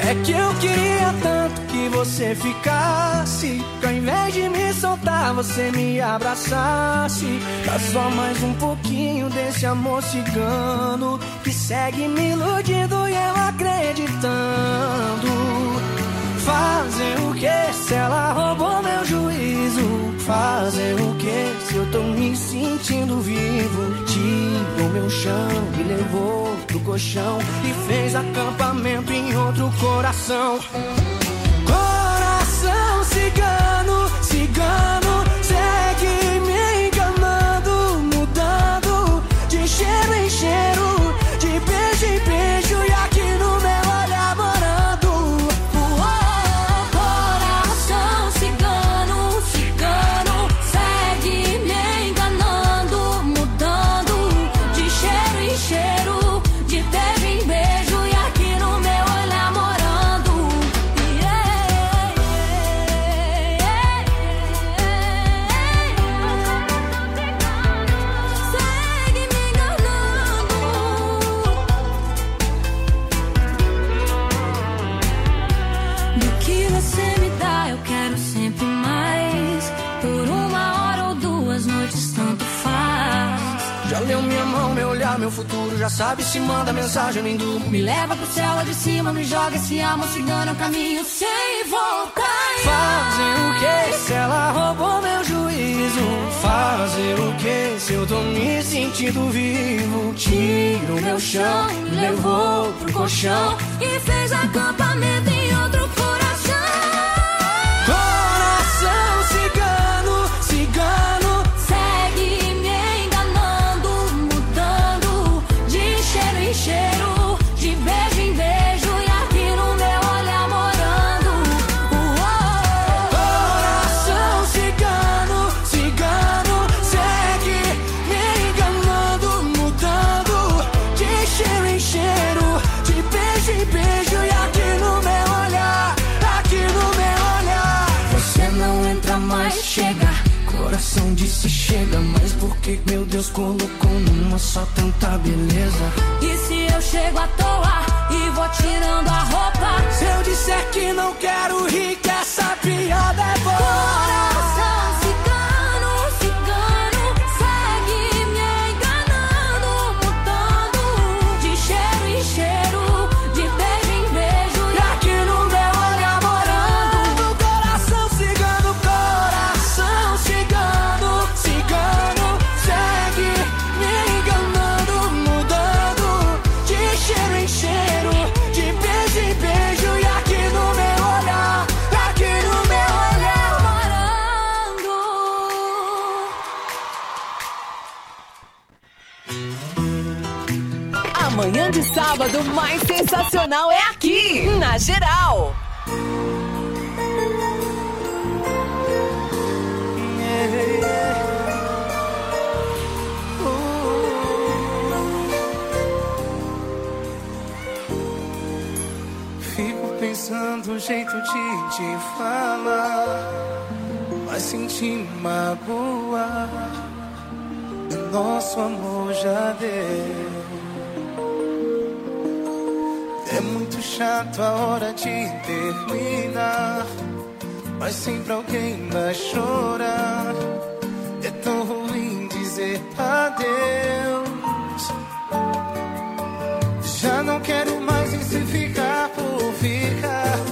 É que eu queria tanto que você ficasse. Que ao invés de me soltar, você me abraçasse. Dá só mais um pouquinho desse amor cigano. Que segue me iludindo e eu acreditando. Fazer o que se ela roubou meu juízo? Fazer o que se eu tô me sentindo vivo? Tirou meu chão, me levou pro colchão e fez acampamento em outro coração. Coração cigano, cigano, segue Já sabe se manda mensagem, nem durmo. Me leva pro céu lá de cima, me joga esse amor cigano, caminho sem voltar. Fazer o que se ela roubou meu juízo? Fazer o que se eu tô me sentindo vivo? Tiro meu chão, levou pro colchão E fez acampamento em outro chega, mas por que meu Deus colocou numa só tanta beleza? E se eu chego à toa e vou tirando a roupa? Se eu disser que não quero rir, que essa piada é boa. Sábado mais sensacional é aqui, na Geral. Fico pensando o jeito de te falar, mas senti magoa. Nosso amor já deu. É muito chato a hora de terminar, mas sempre alguém vai chorar. É tão ruim dizer adeus. Já não quero mais e se ficar por ficar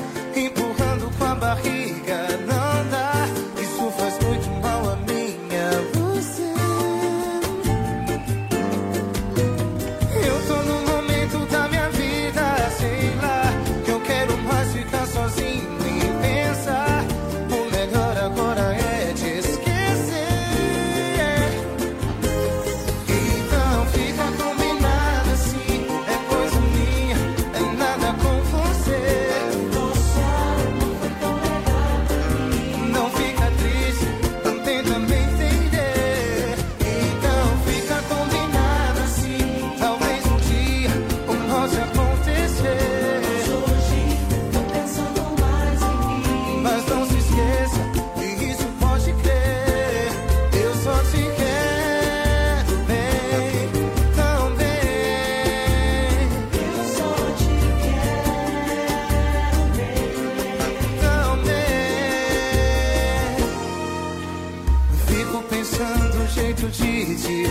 举起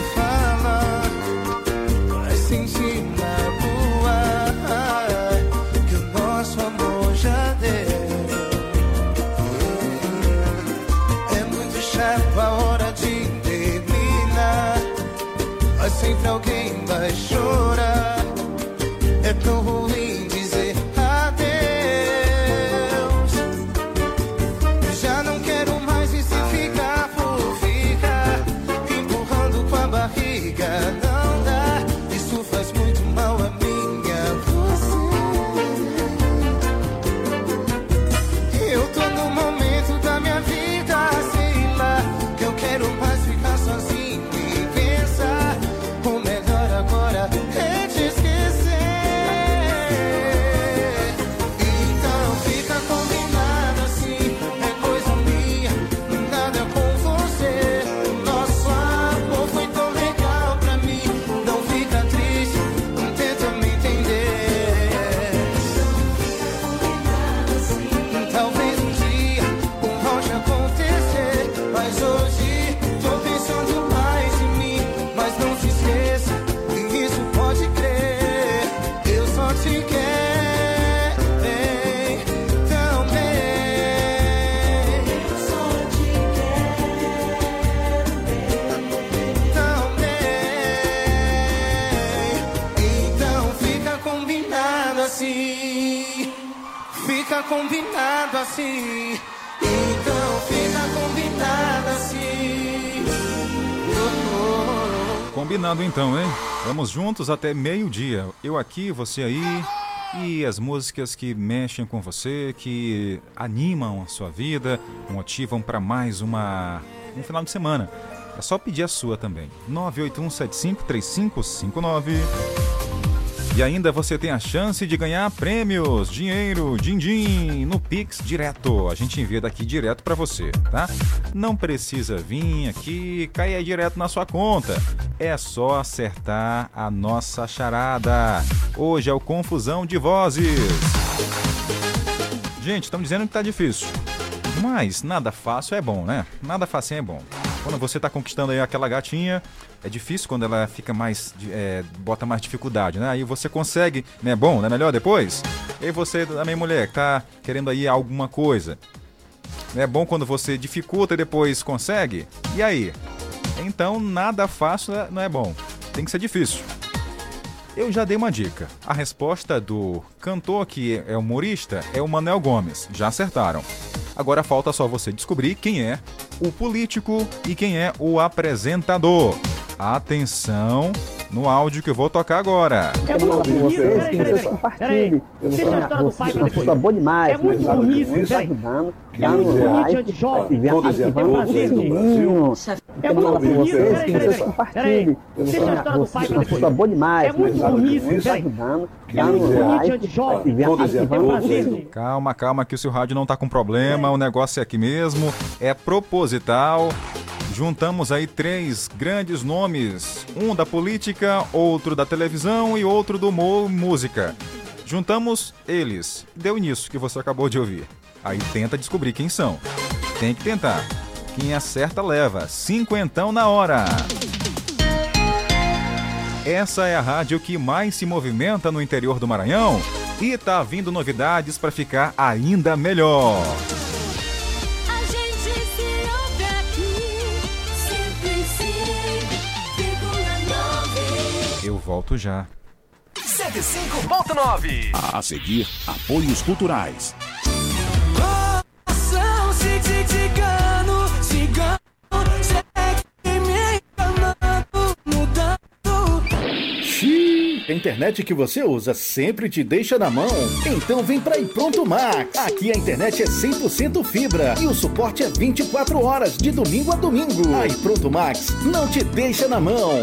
Combinado então, hein? Vamos juntos até meio-dia. Eu aqui, você aí. E as músicas que mexem com você, que animam a sua vida, motivam para mais uma um final de semana. É só pedir a sua também. 981753559. E ainda você tem a chance de ganhar prêmios, dinheiro, din-din, no Pix direto. A gente envia daqui direto para você, tá? Não precisa vir aqui cair direto na sua conta. É só acertar a nossa charada. Hoje é o Confusão de Vozes. Gente, estão dizendo que tá difícil. Mas nada fácil é bom, né? Nada fácil é bom. Quando você tá conquistando aí aquela gatinha, é difícil quando ela fica mais. é, bota mais dificuldade, né? Aí você consegue, né? Bom, né? Melhor depois. E você também, mulher, que tá querendo aí alguma coisa. É bom quando você dificulta e depois consegue. E aí? Então nada fácil né, não é bom. Tem que ser difícil. Eu já dei uma dica. A resposta do cantor que é humorista é o Manuel Gomes. Já acertaram. Agora falta só você descobrir quem é o político e quem é o apresentador. Atenção no áudio que eu vou tocar agora. Com vocês que vocês compartilhem. Deixa a história do pai pra depois. Tá bom demais. É muito burrice, tá velho. Ajudando. Tá no like, ativando, ativando o sininho. Eu vou falar com vocês que vocês compartilhem. Deixa a história do pai pra depois. Tá bom demais. É muito burrice, tá velho. ajudando. Tá no like, ativando, ativando o sininho. Calma, calma, que o seu rádio não tá com problema, o negócio é aqui mesmo, é proposital. Juntamos aí três grandes nomes, um da política, outro da televisão e outro do humor música. Juntamos eles. Deu nisso que você acabou de ouvir. Aí tenta descobrir quem são. Tem que tentar. Quem acerta leva. Cinquentão na hora. Essa é a rádio que mais se movimenta no interior do Maranhão e tá vindo novidades para ficar ainda melhor. A gente se ouve aqui, 105,9. Eu volto já. 105.9. A seguir, apoios culturais. A internet que você usa sempre te deixa na mão. Então vem pra iPronto Max. Aqui a internet é 100% fibra e o suporte é 24 horas, de domingo a domingo. A iPronto Max não te deixa na mão.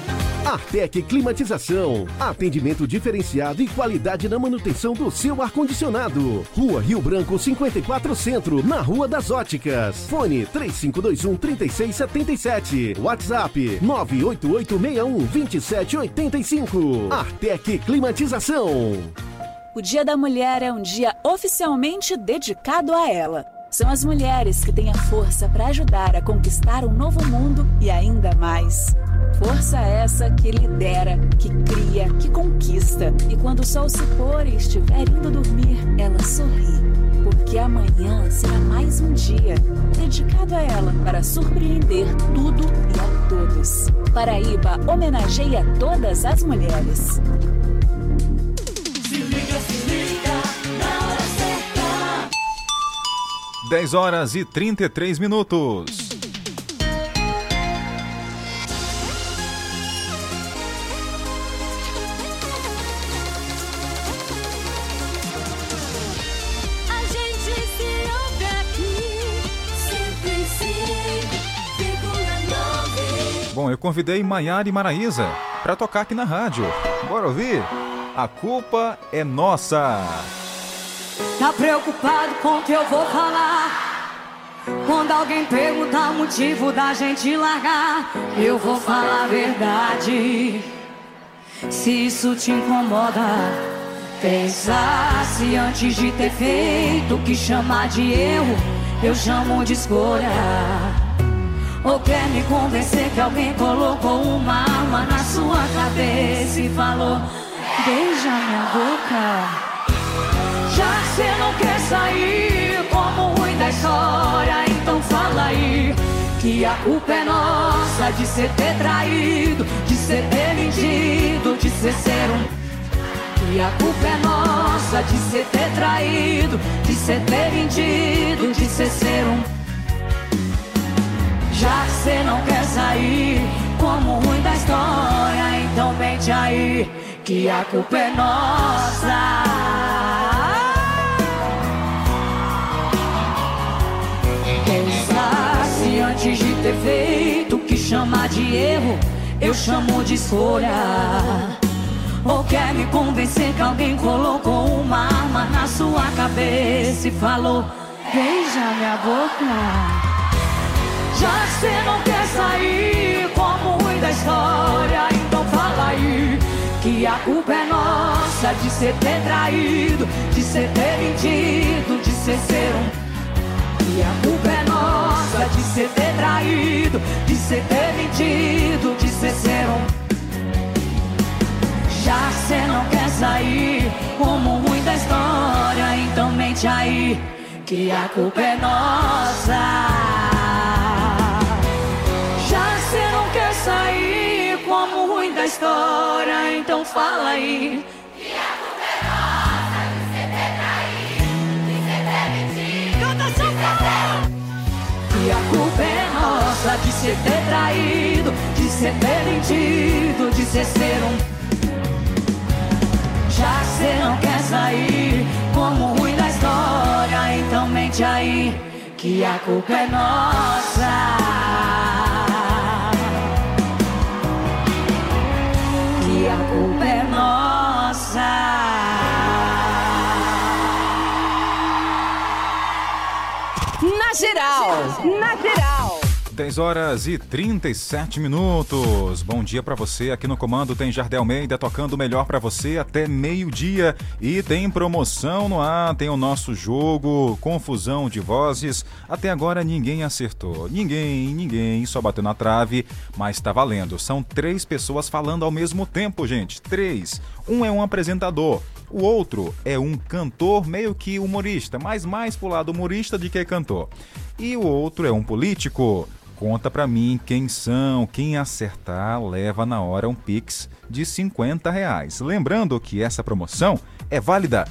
Artec Climatização. Atendimento diferenciado e qualidade na manutenção do seu ar-condicionado. Rua Rio Branco 54 Centro, na Rua das Óticas. Fone 3521 3677. WhatsApp 98861 2785. Artec Climatização. O Dia da Mulher é um dia oficialmente dedicado a ela. São as mulheres que têm a força para ajudar a conquistar um novo mundo e ainda mais. Força essa que lidera, que cria, que conquista. E quando o sol se pôr e estiver indo dormir, ela sorri. Porque amanhã será mais um dia dedicado a ela para surpreender tudo e a todos. Paraíba homenageia todas as mulheres. 10 horas e 33 minutos. A gente se ouve aqui, 105,9. Bom, eu convidei Maiara e Maraísa para tocar aqui na rádio. Bora ouvir? A culpa é nossa. Tá preocupado com o que eu vou falar? Quando alguém perguntar o motivo da gente largar, eu vou falar a verdade. Se isso te incomoda, pensasse antes de ter feito o que chamar de erro, eu chamo de escolha. Ou quer me convencer que alguém colocou uma arma na sua cabeça e falou: Beija minha boca. Já que você não quer sair como ruim da história, então fala aí que a culpa é nossa de ser ter traído, de ser ter mentido, de ser ser um. Que a culpa é nossa de ser ter traído, de ser ter de ser ser um. Já que você não quer sair como ruim da história, então mente aí que a culpa é nossa. De erro, eu chamo de escolha. Ou quer me convencer que alguém colocou uma arma na sua cabeça e falou: Beija minha boca. Já que você não quer sair ruim da história, então fala aí que a culpa é nossa de ser ter traído, de ser ter mentido, de ser ser um. E a culpa é nossa de ser ter traído, de ser ter mentido, de ser ser um. Já você não quer sair como ruim da história, então mente aí que a culpa é nossa. Já você não quer sair como ruim da história, então fala aí. Ser ter traído, de ser ter mentido, de ser ser um. Já você não quer sair como ruim da história, então mente aí que a culpa é nossa. Que a culpa é nossa. Na geral, na geral. 10 horas e 37 minutos. Bom dia pra você. Aqui no comando tem Jardel Almeida tocando melhor pra você até meio-dia. E tem promoção no ar, tem o nosso jogo, confusão de vozes. Até agora ninguém acertou. Ninguém, ninguém, só bateu na trave, mas tá valendo. São três pessoas falando ao mesmo tempo, gente. Três. Um é um apresentador. O outro é um cantor meio que humorista, mas mais pro lado humorista de que cantor. E o outro é um político. Conta pra mim quem são, quem acertar leva na hora um Pix de 50 reais. Lembrando que essa promoção é válida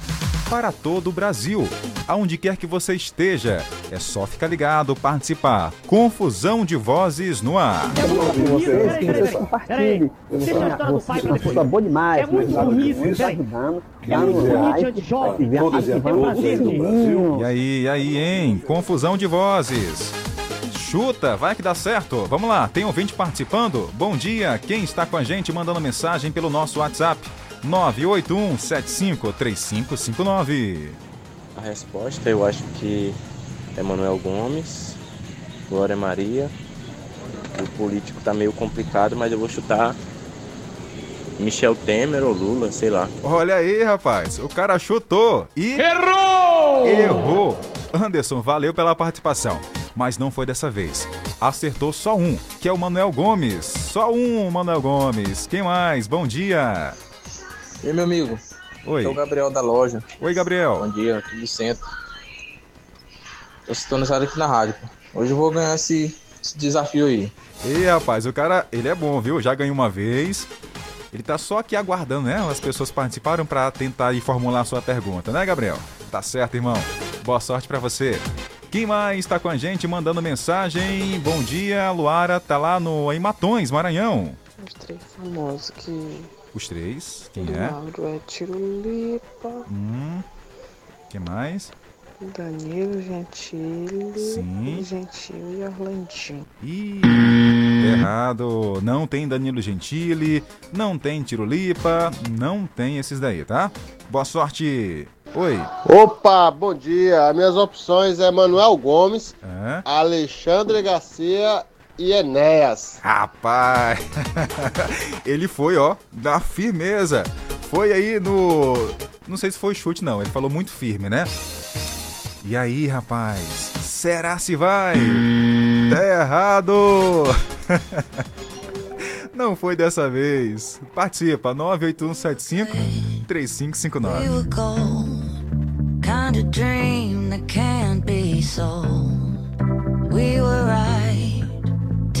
para todo o Brasil. Aonde quer que você esteja, é só ficar ligado, participar. Confusão de vozes no ar. Vocês, que vocês compartilhem. Você é uma pessoa boa demais. É muito bonito, Está peraí. ajudando. É muito bonito, jovem. ativando é o prazer, sininho. E aí, e aí, hein? Confusão de vozes. Chuta, vai que dá certo. Vamos lá, tem ouvinte participando? Bom dia, quem está com a gente mandando mensagem pelo nosso WhatsApp? 981753559. A resposta eu acho que é Manuel Gomes, Glória Maria. O político tá meio complicado, mas eu vou chutar Michel Temer ou Lula, sei lá. Olha aí, rapaz, o cara chutou e. Errou! Errou! Anderson, valeu pela participação, mas não foi dessa vez. Acertou só um, que é o Manuel Gomes. Só um, Manuel Gomes. Quem mais? Bom dia. E aí, meu amigo? Oi. É o Gabriel da loja. Oi, Gabriel. Bom dia, aqui do centro. Tô sintonizado aqui na rádio. pô. Hoje eu vou ganhar esse, esse desafio aí. E rapaz, o cara, ele é bom, viu? Já ganhou uma vez. Ele tá só aqui aguardando, né? As pessoas participaram para tentar ir formular a sua pergunta, né, Gabriel? Tá certo, irmão. Boa sorte para você. Quem mais está com a gente mandando mensagem? Bom dia, Luara tá lá no em Matões, Maranhão. Os três famosos que Os três, quem do é? Mauro é Tirulipa, Hum. Quem mais? Danilo Gentili, Sim. Gentil e Orlandinho. Ih, errado. Não tem Danilo Gentili, não tem Tirulipa, não tem esses daí, tá? Boa sorte. Oi. Opa, bom dia. As minhas opções é Manuel Gomes, É? Alexandre Garcia e Enéas. Rapaz, *laughs* ele foi, ó, da firmeza. Foi aí no. Não sei se foi chute, não. Ele falou muito firme, né? E aí, rapaz? Será se vai? Tá errado! *laughs* Não foi dessa vez. Participa, 98175 We 3559. were gold, kind of dream that can't be sold. We were right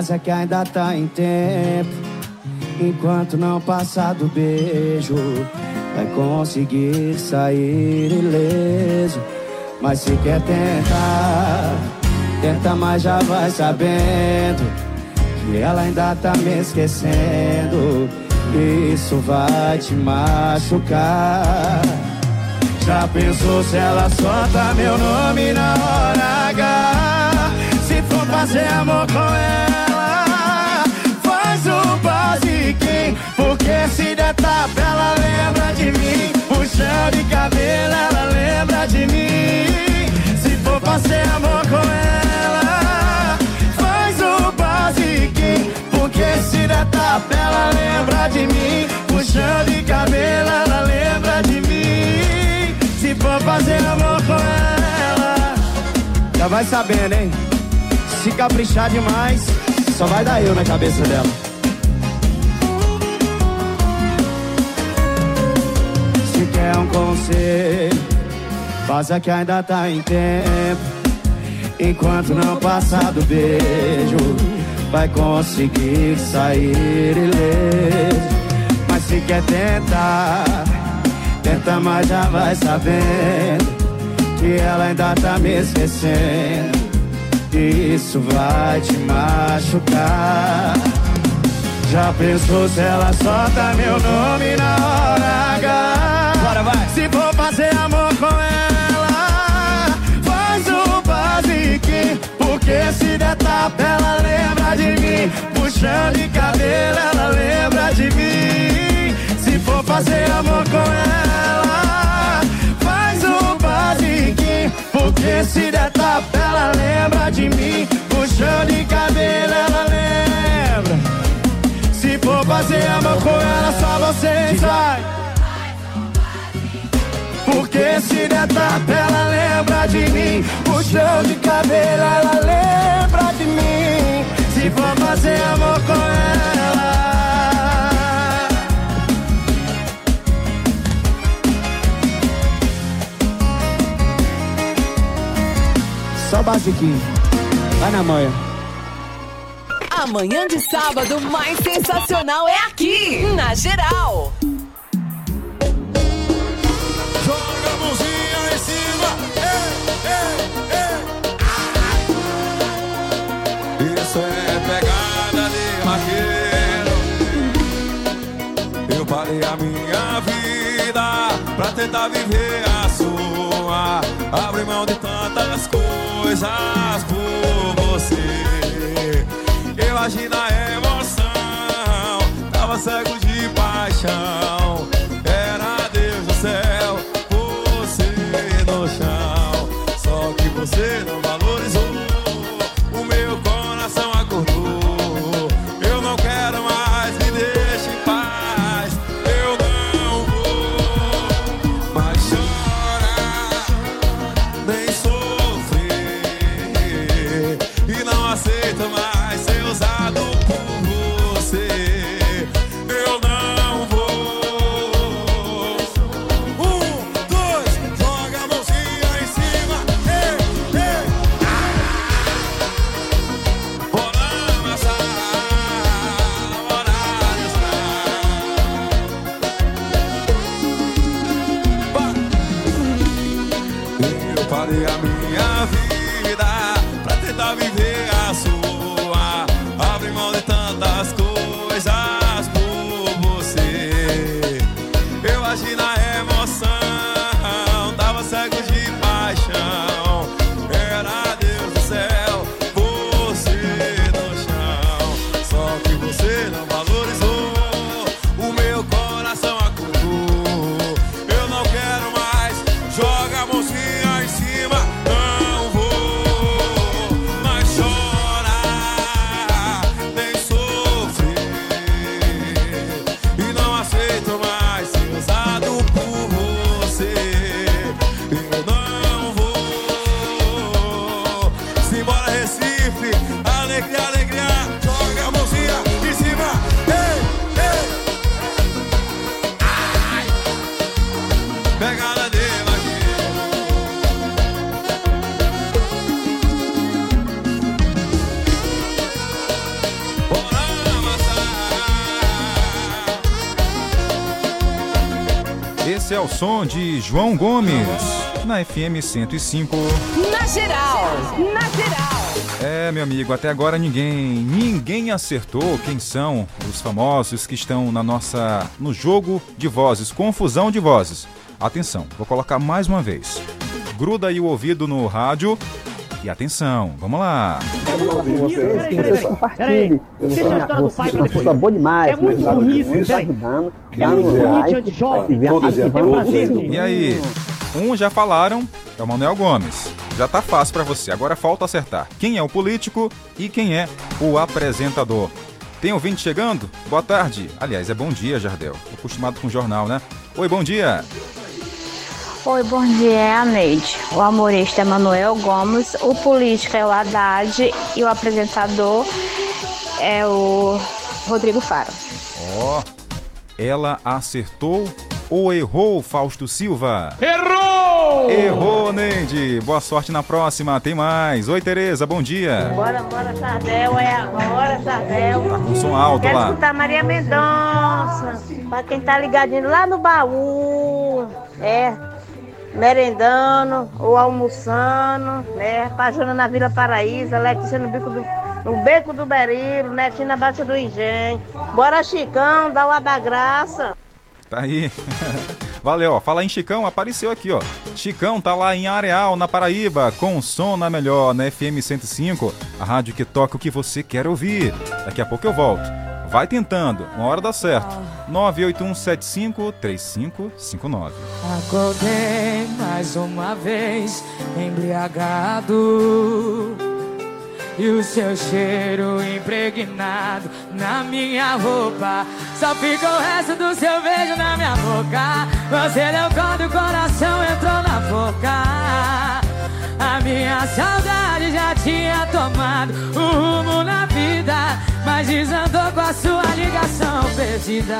faz é que ainda tá em tempo. Enquanto não passar do beijo, vai conseguir sair ileso. Mas se quer tentar, tenta, mas já vai sabendo que ela ainda tá me esquecendo. Isso vai te machucar. Já pensou se ela solta meu nome na hora H? Se for fazer amor com ela, ela lembra de mim. Puxão de cabelo, ela lembra de mim. Se for fazer amor com ela, faz o basiquinho. Porque se der tapa, ela lembra de mim. Puxão de cabelo, ela lembra de mim. Se for fazer amor com ela, já vai sabendo, hein? Se caprichar demais, só vai dar eu na cabeça dela. Um conselho, faça que ainda tá em tempo. Enquanto não passar do beijo, vai conseguir sair ileso. Mas se quer tentar, tenta, mas já vai sabendo que ela ainda tá me esquecendo. Isso vai te machucar. Já pensou se ela solta meu nome na hora H? Bora, vai. Se for fazer amor com ela, faz o basiquinho. Porque se der tapa, ela lembra de mim. Puxão de cabelo, ela lembra de mim. Se for fazer amor com ela, faz o basiquinho. Porque se der tapa, ela lembra de mim. Puxão de cabelo, ela lembra. Se for fazer amor com ela, só você sai. Porque se der tapa, ela lembra de mim. Puxão de cabelo, ela lembra de mim. Se for fazer amor com ela. Só basiquinho. Vai na manhã. Amanhã de sábado mais sensacional é aqui, na geral. Parei a minha vida pra tentar viver a sua. Abri mão de tantas coisas por você. Eu agi na emoção, tava cego de paixão. Som de João Gomes, na FM 105. Na geral, na geral. É, meu amigo, até agora ninguém, ninguém acertou quem são os famosos que estão na nossa no jogo de vozes, confusão de vozes. Atenção, vou colocar mais uma vez. Gruda aí o ouvido no rádio e atenção, vamos lá. Vocês compartilhem. Você é uma pessoa boa demais. É muito mas bonito, É e aí? Um já falaram, é o Manuel Gomes. Já tá fácil pra você. Agora falta acertar quem é o político e quem é o apresentador. Tem ouvinte chegando? Boa tarde. Aliás, é bom dia, Jardel. Tô acostumado com jornal, né? Oi, bom dia. Oi, bom dia, é a Neide. O humorista é Manuel Gomes, o político é o Haddad e o apresentador é o Rodrigo Faro. Ó, ela acertou ou errou, Fausto Silva? Errou! Errou, Neide. Boa sorte na próxima. Tem mais. Oi, Tereza, bom dia. Bora, bora, Sardel, é agora, Sardel. Tá com som alto Quero lá. escutar Maria Mendonça. Pra quem tá ligadinho lá no baú. É. Merendando ou almoçando, né? Pajuna na Vila Paraíso, Letícia no bico do, no beco do Berilo, Netinho na Baixa do Engenho. Bora, Chicão, dá o ar da graça. Tá aí. *laughs* Valeu, ó. Fala em Chicão, apareceu aqui, ó. Chicão tá lá em Areal, na Paraíba, com som na melhor, na FM 105, a rádio que toca o que você quer ouvir. Daqui a pouco eu volto. Vai tentando, uma hora dá certo. 981753559. Acordei mais uma vez embriagado E o seu cheiro impregnado na minha roupa. Só fica o resto do seu beijo na minha boca. Você deu corda e o coração entrou na boca. A minha saudade já tinha tomado um rumo na vida Mas desandou com a sua ligação perdida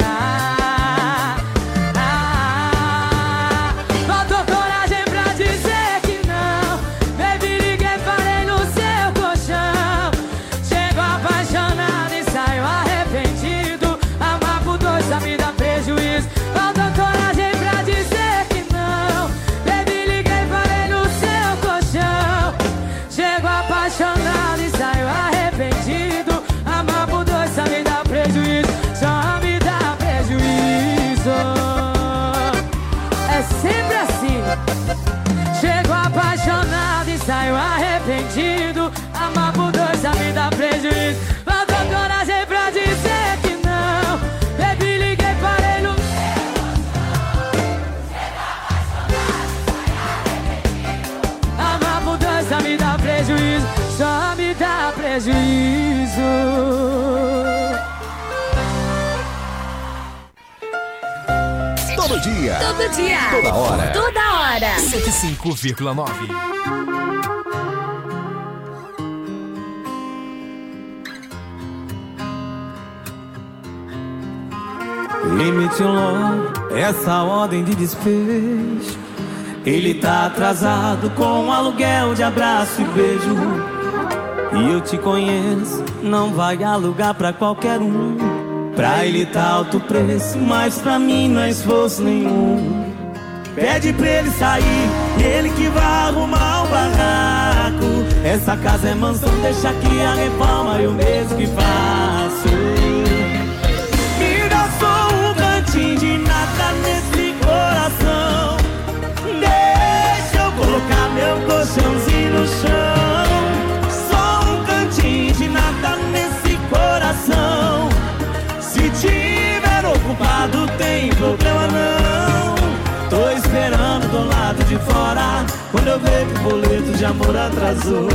perdida Todo dia. Toda hora. Toda hora. 105,9. Limite logo essa ordem de despejo. Ele tá atrasado com um aluguel de abraço e beijo. E eu te conheço, não vai alugar pra qualquer um. Pra ele tá alto preço, mas pra mim não é esforço nenhum. Pede pra ele sair, ele que vai arrumar o barraco. Essa casa é mansão, deixa aqui a reforma, eu mesmo que faço. Eu ver que o boleto de amor atrasou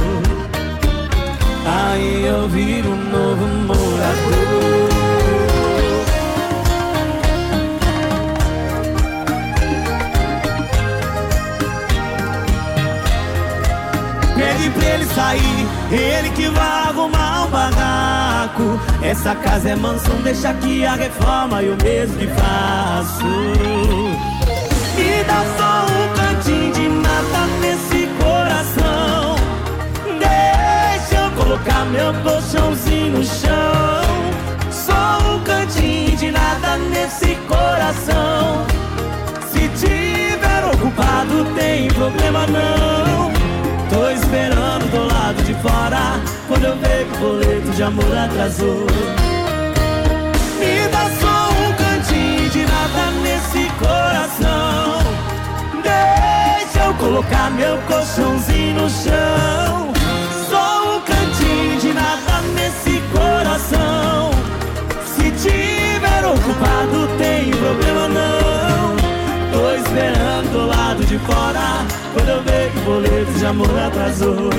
Aí eu viro um novo morador Pede pra ele sair, ele que vai arrumar um barraco. Essa casa é mansão, deixa aqui a reforma e o mesmo que faço. Me dá só um colocar meu colchãozinho no chão. Só um cantinho de nada nesse coração. Se tiver ocupado, tem problema não. Tô esperando do lado de fora Quando eu que o boleto de amor atrasou Me dá só um cantinho de nada nesse coração Deixa eu colocar meu colchãozinho no chão coração. Se tiver ocupado tem problema não. Tô esperando do lado de fora. Quando eu ver que o boleto de amor atrasou.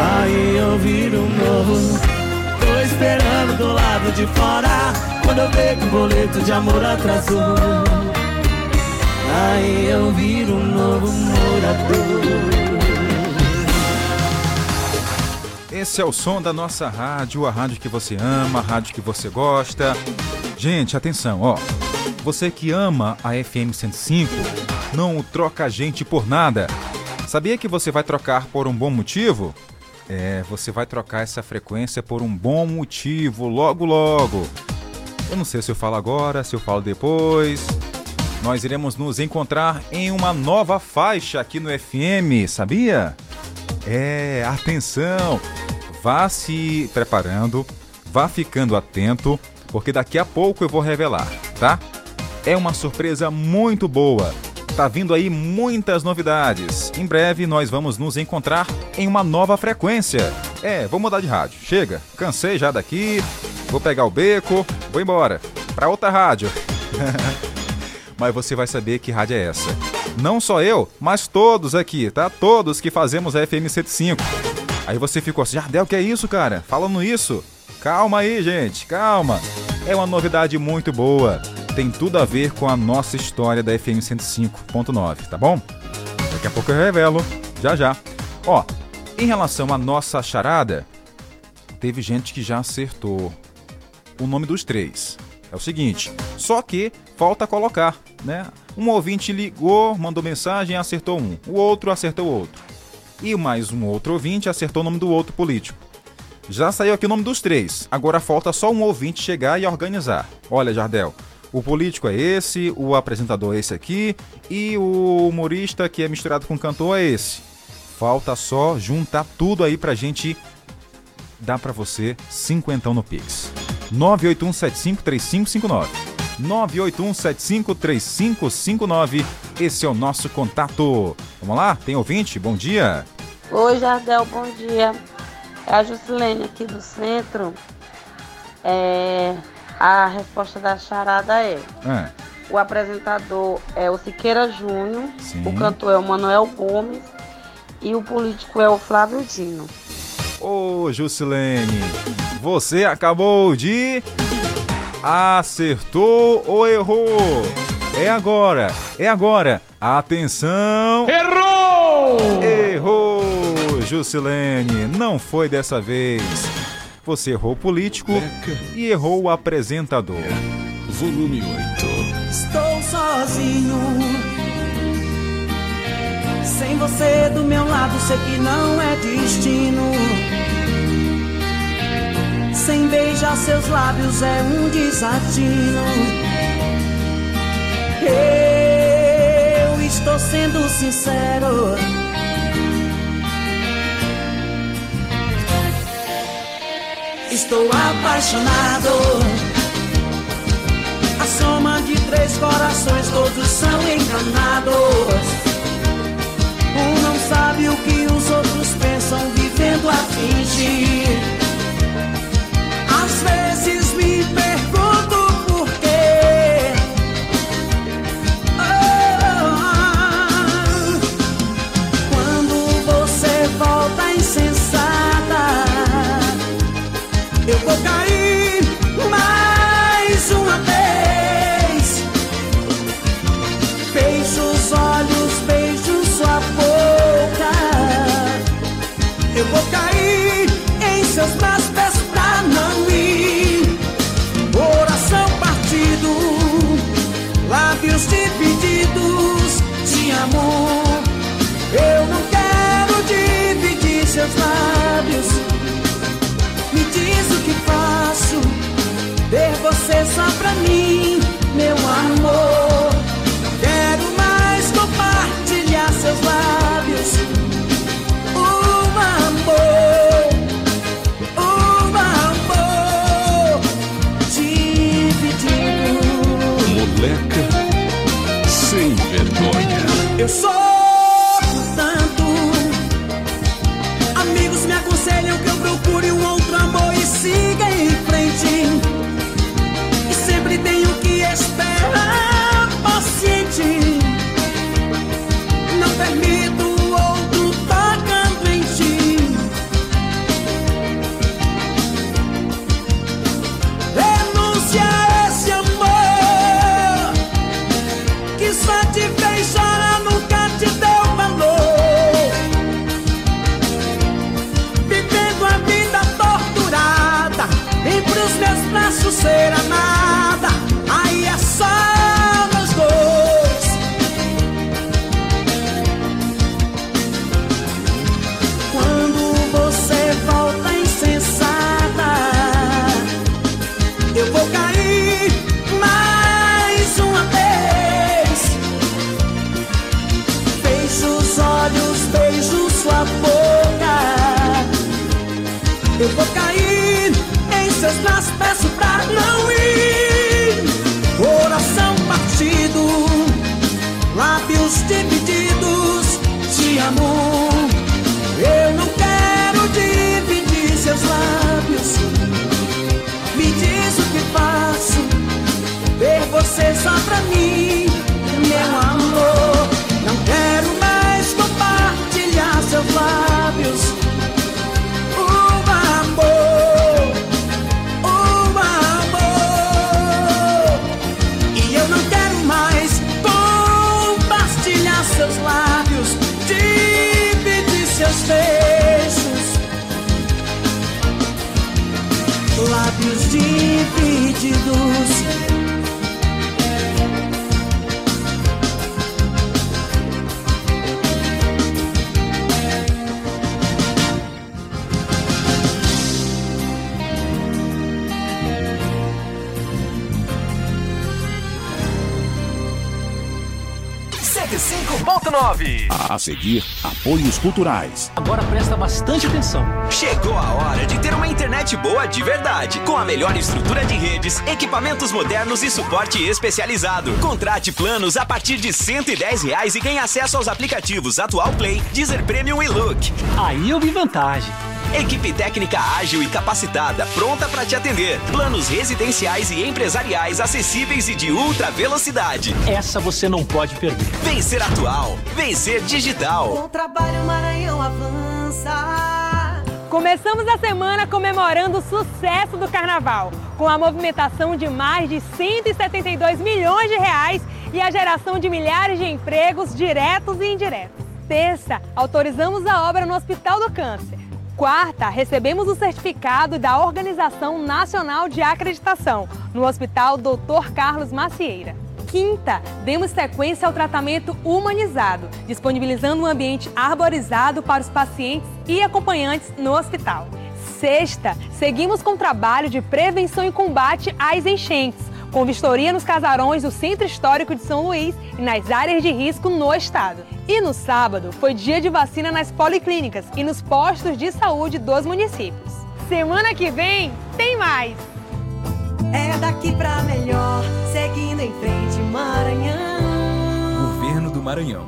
Aí eu viro um novo. Tô esperando do lado de fora. Quando eu ver que o boleto de amor atrasou. Aí eu viro um novo morador Esse é o som da nossa rádio, a rádio que você ama, a rádio que você gosta. Gente, atenção, ó. Você que ama a FM 105, não troca a gente por nada. Sabia que você vai trocar por um bom motivo? É, você vai trocar essa frequência por um bom motivo logo logo. Eu não sei se eu falo agora, se eu falo depois. Nós iremos nos encontrar em uma nova faixa aqui no FM, sabia? É, atenção! Vá se preparando, vá ficando atento, porque daqui a pouco eu vou revelar, tá? É uma surpresa muito boa. Tá vindo aí muitas novidades. Em breve nós vamos nos encontrar em uma nova frequência. É, vou mudar de rádio. Chega, cansei já daqui. Vou pegar o beco, vou embora para outra rádio. *laughs* mas você vai saber que rádio é essa. Não só eu, mas todos aqui, tá? Todos que fazemos a FM 105. Aí você ficou assim, Jardel, que é isso, cara? Falando isso? Calma aí, gente, calma. É uma novidade muito boa. Tem tudo a ver com a nossa história da FM 105.9, tá bom? Daqui a pouco eu revelo, já já. Ó, em relação à nossa charada, teve gente que já acertou o nome dos três. É o seguinte, só que falta colocar, né? Um ouvinte ligou, mandou mensagem, acertou um. O outro acertou o outro. E mais um outro ouvinte acertou o nome do outro político. Já saiu aqui o nome dos três. Agora falta só um ouvinte chegar e organizar. Olha, Jardel, o político é esse, o apresentador é esse aqui e o humorista que é misturado com cantor é esse. Falta só juntar tudo aí pra gente dar pra você cinquentão no Pix. 981753559. 981753559. Esse é o nosso contato. Vamos lá? Tem ouvinte? Bom dia. Oi, Jardel, bom dia. É a Juscelene aqui do centro. É, a resposta da charada é: É. o apresentador é o Siqueira Júnior, Sim. o cantor é o Manuel Gomes e o político é o Flávio Dino. Ô, Juscelene, você acabou de. Acertou ou errou? É agora, é agora. Atenção! Errou! Errou, Juscelene. Não foi dessa vez. Você errou o político e errou o apresentador. Volume 8. Estou sozinho. Sem você do meu lado, sei que não é destino. Sem beijar seus lábios é um desatino. Eu estou sendo sincero. Estou apaixonado. A soma de três corações, todos são enganados sabe o que os outros pensam vivendo a fingir. Às vezes me pergunto por quê. Oh, quando você volta insensata, eu vou cair. Só pra mim, meu amor. Quero mais compartilhar seus lábios. Um amor, um amor dividido. Moleca sem vergonha. Eu sou A seguir, apoios culturais. Agora presta bastante atenção. Chegou a hora de ter uma internet boa de verdade, com a melhor estrutura de redes, equipamentos modernos e suporte especializado. Contrate planos a partir de 110 reais e ganhe acesso aos aplicativos Atual Play, Deezer Premium e Look. Aí eu vi vantagem. Equipe técnica ágil e capacitada, pronta para te atender. Planos residenciais e empresariais acessíveis e de ultra velocidade. Essa você não pode perder. Vencer atual, vencer digital. Com o trabalho Maranhão avança. Começamos a semana comemorando o sucesso do carnaval, com a movimentação de mais de 172 milhões de reais e a geração de milhares de empregos diretos e indiretos. Terça, autorizamos a obra no Hospital do Câncer. Quarta, recebemos o certificado da Organização Nacional de Acreditação no Hospital Dr. Carlos Macieira. Quinta, demos sequência ao tratamento humanizado, disponibilizando um ambiente arborizado para os pacientes e acompanhantes no hospital. Sexta, seguimos com o trabalho de prevenção e combate às enchentes, com vistoria nos casarões do Centro Histórico de São Luís e nas áreas de risco no estado. E no sábado foi dia de vacina nas policlínicas e nos postos de saúde dos municípios. Semana que vem tem mais! É daqui pra melhor, seguindo em frente, Maranhão. Governo do Maranhão.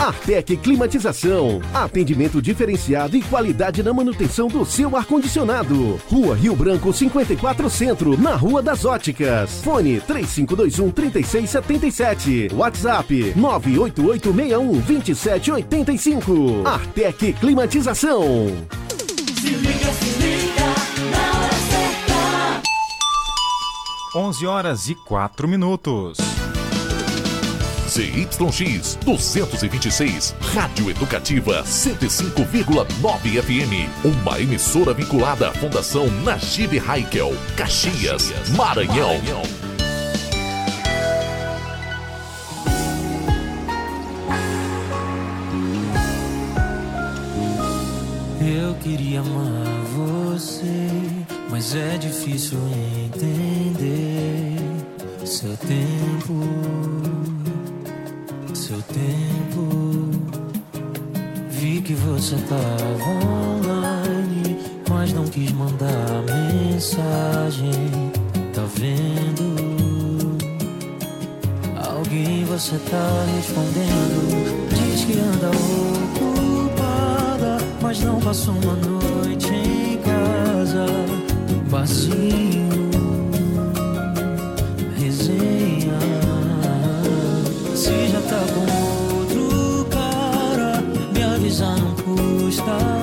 Artec Climatização. Atendimento diferenciado e qualidade na manutenção do seu ar-condicionado. Rua Rio Branco 54 Centro, na Rua das Óticas. Fone 3521 3677. WhatsApp 98861 2785. Artec Climatização. Se liga, se liga, na hora certa. 11 horas e 4 minutos. ZYX 226, Rádio Educativa 105,9 FM. Uma emissora vinculada à Fundação Najib Haikel, Caxias, Maranhão. Eu queria amar você, mas é difícil entender seu tempo, seu tempo. Vi que você tava online, mas não quis mandar mensagem. Tá vendo? Alguém você tá respondendo, diz que anda ocupada, mas não passou uma noite em casa, vazio. Resenha, se já tá com outro cara, me avisar não custa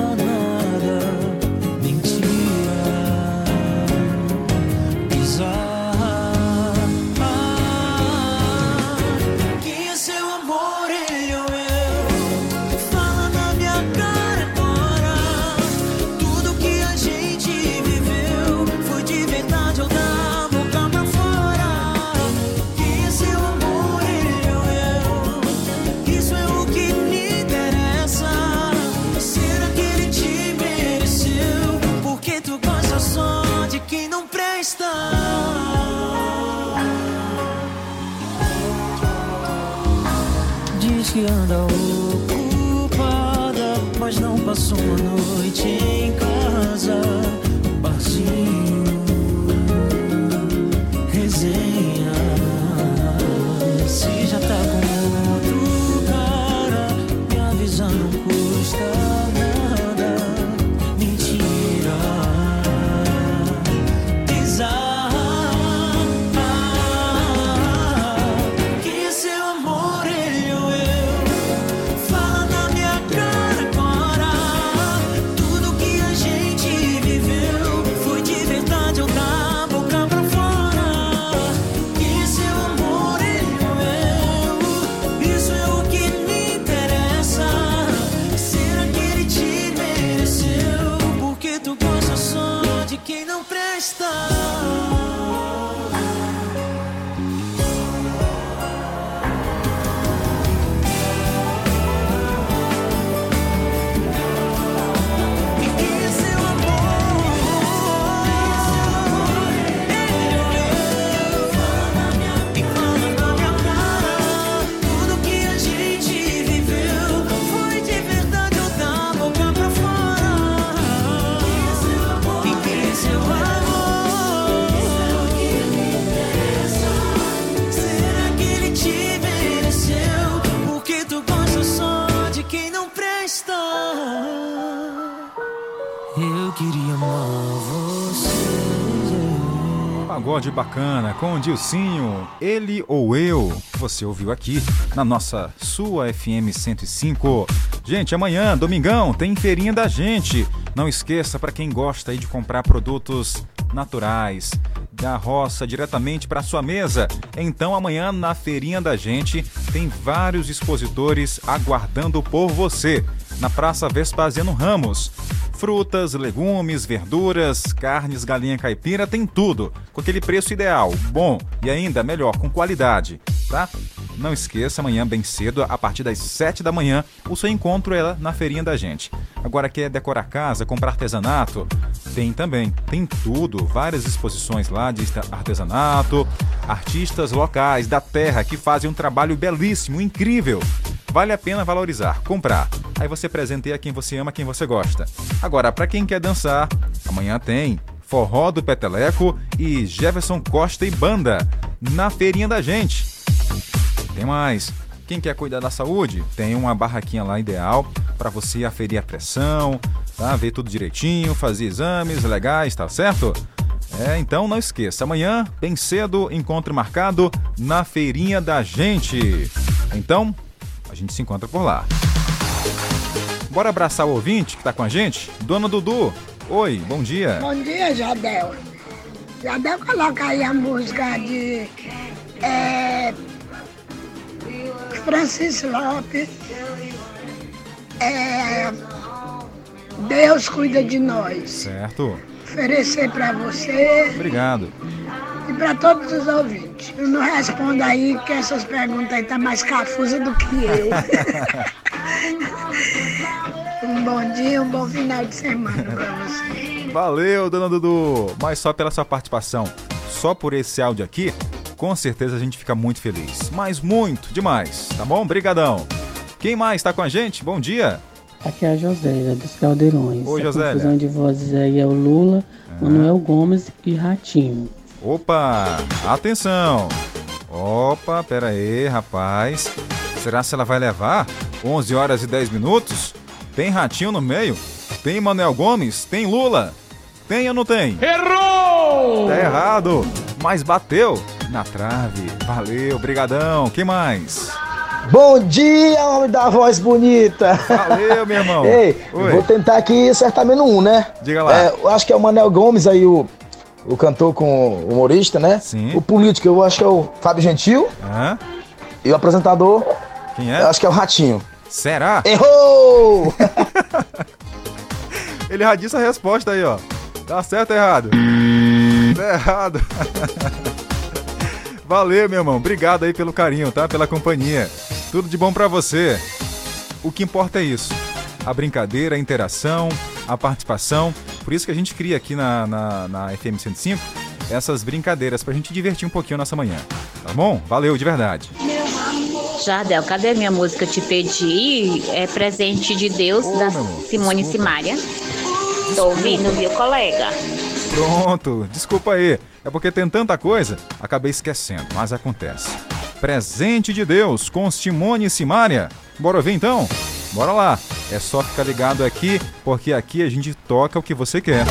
Pagode bacana com o Dilcinho, ele ou eu. Você ouviu aqui na nossa sua FM 105. Gente, amanhã, domingão, tem feirinha da gente. Não esqueça para quem gosta de comprar produtos naturais da roça diretamente para sua mesa. Então amanhã na feirinha da gente tem vários expositores aguardando por você na Praça Vespasiano Ramos. Frutas, legumes, verduras, carnes, galinha caipira, tem tudo. Com aquele preço ideal, bom e ainda melhor, com qualidade, tá? Não esqueça, amanhã bem cedo, a partir das 7 da manhã, o seu encontro é na feirinha da gente. Agora quer decorar casa, comprar artesanato? Tem também, tem tudo, várias exposições lá de artesanato, artistas locais da terra que fazem um trabalho belíssimo, incrível. Vale a pena valorizar, comprar. Aí você presenteia quem você ama, quem você gosta. Agora, para quem quer dançar, amanhã tem Forró do Peteleco e Jefferson Costa e Banda na feirinha da gente. Tem mais. Quem quer cuidar da saúde, tem uma barraquinha lá ideal para você aferir a pressão, tá? Ver tudo direitinho, fazer exames legais, tá certo? É, então não esqueça, amanhã, bem cedo, encontro marcado na feirinha da gente. Então, a gente se encontra por lá. Bora abraçar o ouvinte que tá com a gente? Dona Dudu, oi, bom dia. Bom dia, Jadel. Jadel, coloca aí a música de é, Francis Lopes. É, Deus cuida de nós. Certo. Oferecer pra você Obrigado. E pra todos os ouvintes. Eu não respondo aí, que essas perguntas aí tá mais cafusa do que eu. *laughs* um bom dia, um bom final de semana pra você. Valeu, dona Dudu. Mas só pela sua participação, só por esse áudio aqui, com certeza a gente fica muito feliz. Mas muito demais, tá bom? Brigadão. Quem mais tá com a gente? Bom dia. Aqui é a Josélia, dos Caldeirões. Oi, A Josélia. confusão de vozes aí é o Lula, Manuel Gomes e Ratinho. Opa, atenção. Opa, pera aí, rapaz. Será se ela vai levar 11 horas e 10 minutos? Tem Ratinho no meio? Tem Manuel Gomes? Tem Lula? Tem ou não tem? Errou! Tá errado, mas bateu na trave. Valeu, brigadão. Quem mais? Bom dia, homem da voz bonita! Valeu, meu irmão. *laughs* Ei, Oi. vou tentar aqui acertar menos um, né? Diga lá. É, eu acho que é o Manel Gomes aí, o, o cantor com o humorista, né? Sim. O político, eu acho que é o Fábio Gentil. Hã? E o apresentador, Quem é? eu acho que é o Ratinho. Será? Errou! *laughs* Ele já disse a resposta aí, ó. Tá certo ou errado? Tá errado. *laughs* Valeu, meu irmão. Obrigado aí pelo carinho, tá? Pela companhia. Tudo de bom pra você. O que importa é isso. A brincadeira, a interação, a participação. Por isso que a gente cria aqui na, na, na FM 105 essas brincadeiras pra gente divertir um pouquinho nossa manhã. Tá bom? Valeu, de verdade. Jardel, cadê minha música Te Pedi? É presente de Deus, da Simone Simaria. Tô ouvindo, viu, colega? Pronto, desculpa aí. É porque tem tanta coisa, acabei esquecendo, mas acontece. Presente de Deus com Simone e Simária. Bora ouvir então? Bora lá. É só ficar ligado aqui, porque aqui a gente toca o que você quer.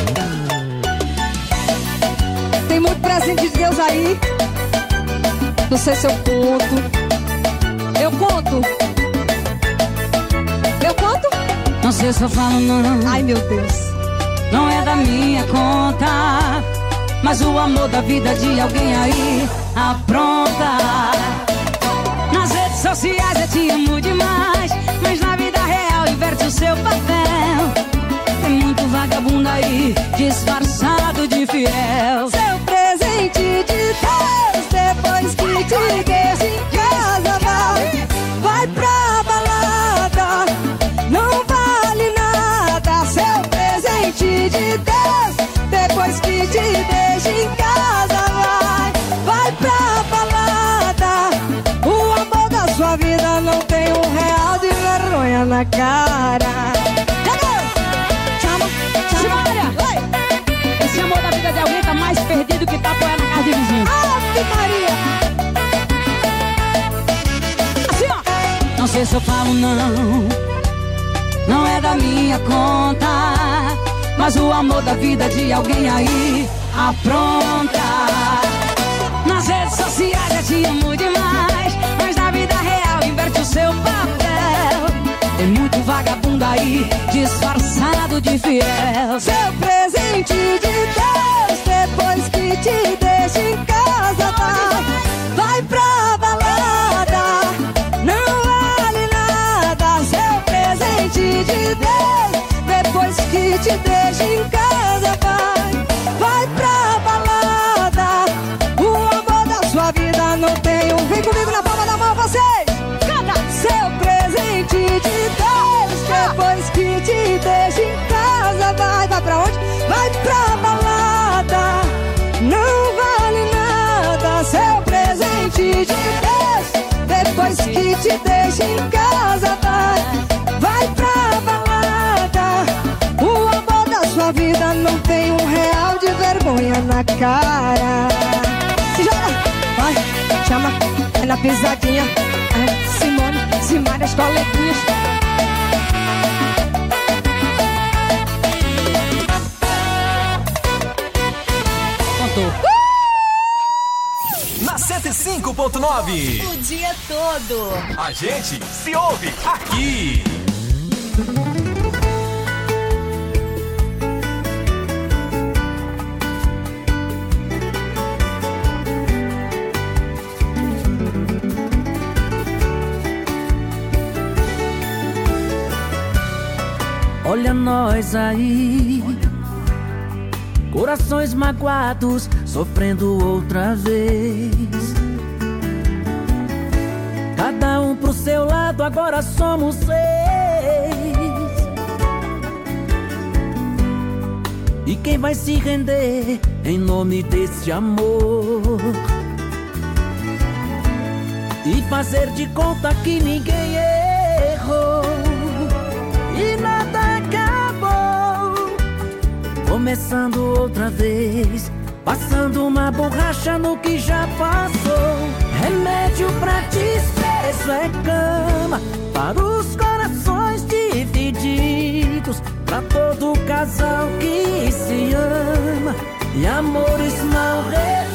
Tem muito presente de Deus aí. Não sei se eu conto. Eu conto. Eu conto? Não sei se eu falo não. Ai, meu Deus. Não é da minha conta. Mas o amor da vida de alguém aí apronta. Nas redes sociais eu te amo inverte o seu papel. Tem muito vagabundo aí, disfarçado de fiel. Na cara. Chama, chama. Esse amor da vida de alguém tá mais perdido que tapoé na casa de vizinho. Ave Maria! Assim, ó. Não sei se eu falo não. Não é da minha conta. Mas o amor da vida de alguém aí apronta. Nas redes sociais eu te amo demais. Mas na vida real inverte o seu papel. Vagabundo aí, disfarçado de fiel. Seu presente de Deus, depois que te deixa em casa, vai, vai pra balada, não vale nada. Seu presente de Deus, depois que te deixa te deixa em casa, vai, vai pra balada. O amor da sua vida não tem um real de vergonha na cara. Se joga, vai, chama, é na pisadinha, é Simone. e várias coleguinhas. 105.9. O dia todo. A gente se ouve aqui. Olha nós aí, corações magoados, sofrendo outra vez. Seu lado, agora somos seis. E quem vai se render em nome desse amor? E fazer de conta que ninguém errou e nada acabou. Começando outra vez, passando uma borracha no que já passou. Remédio pra desprezo é cama para os corações divididos, pra todo casal que se ama e amores mal resolvidos.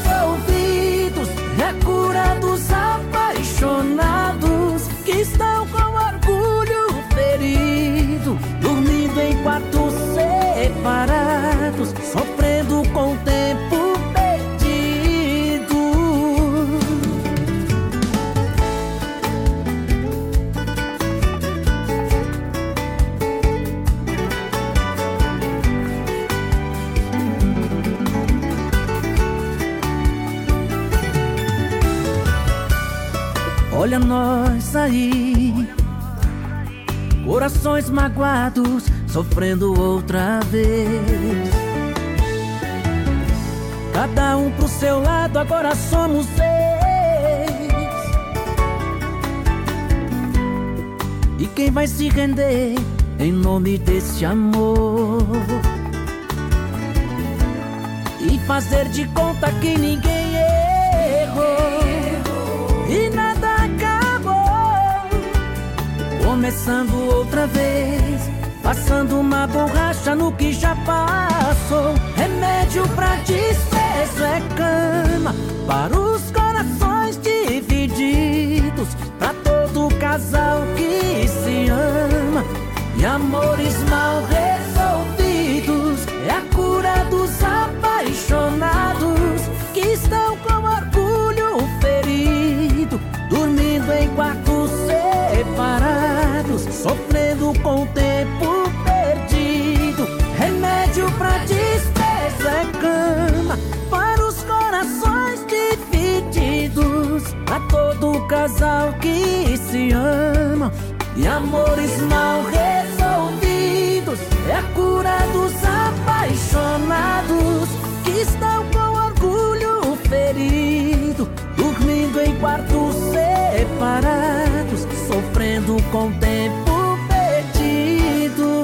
Aí, corações magoados, sofrendo outra vez. Cada um pro seu lado, agora somos seis. E quem vai se render em nome desse amor? E fazer de conta que ninguém Começando outra vez, passando uma borracha no que já passou. Remédio pra desprezo é cama para os corações divididos, pra todo casal que se ama e amores mal resolvidos. Casal que se ama e amores mal resolvidos. É a cura dos apaixonados que estão com orgulho ferido, dormindo em quartos separados, sofrendo com tempo perdido.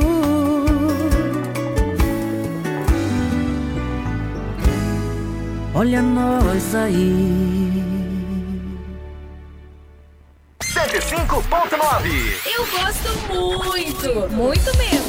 Olha nós aí. Muito, muito mesmo.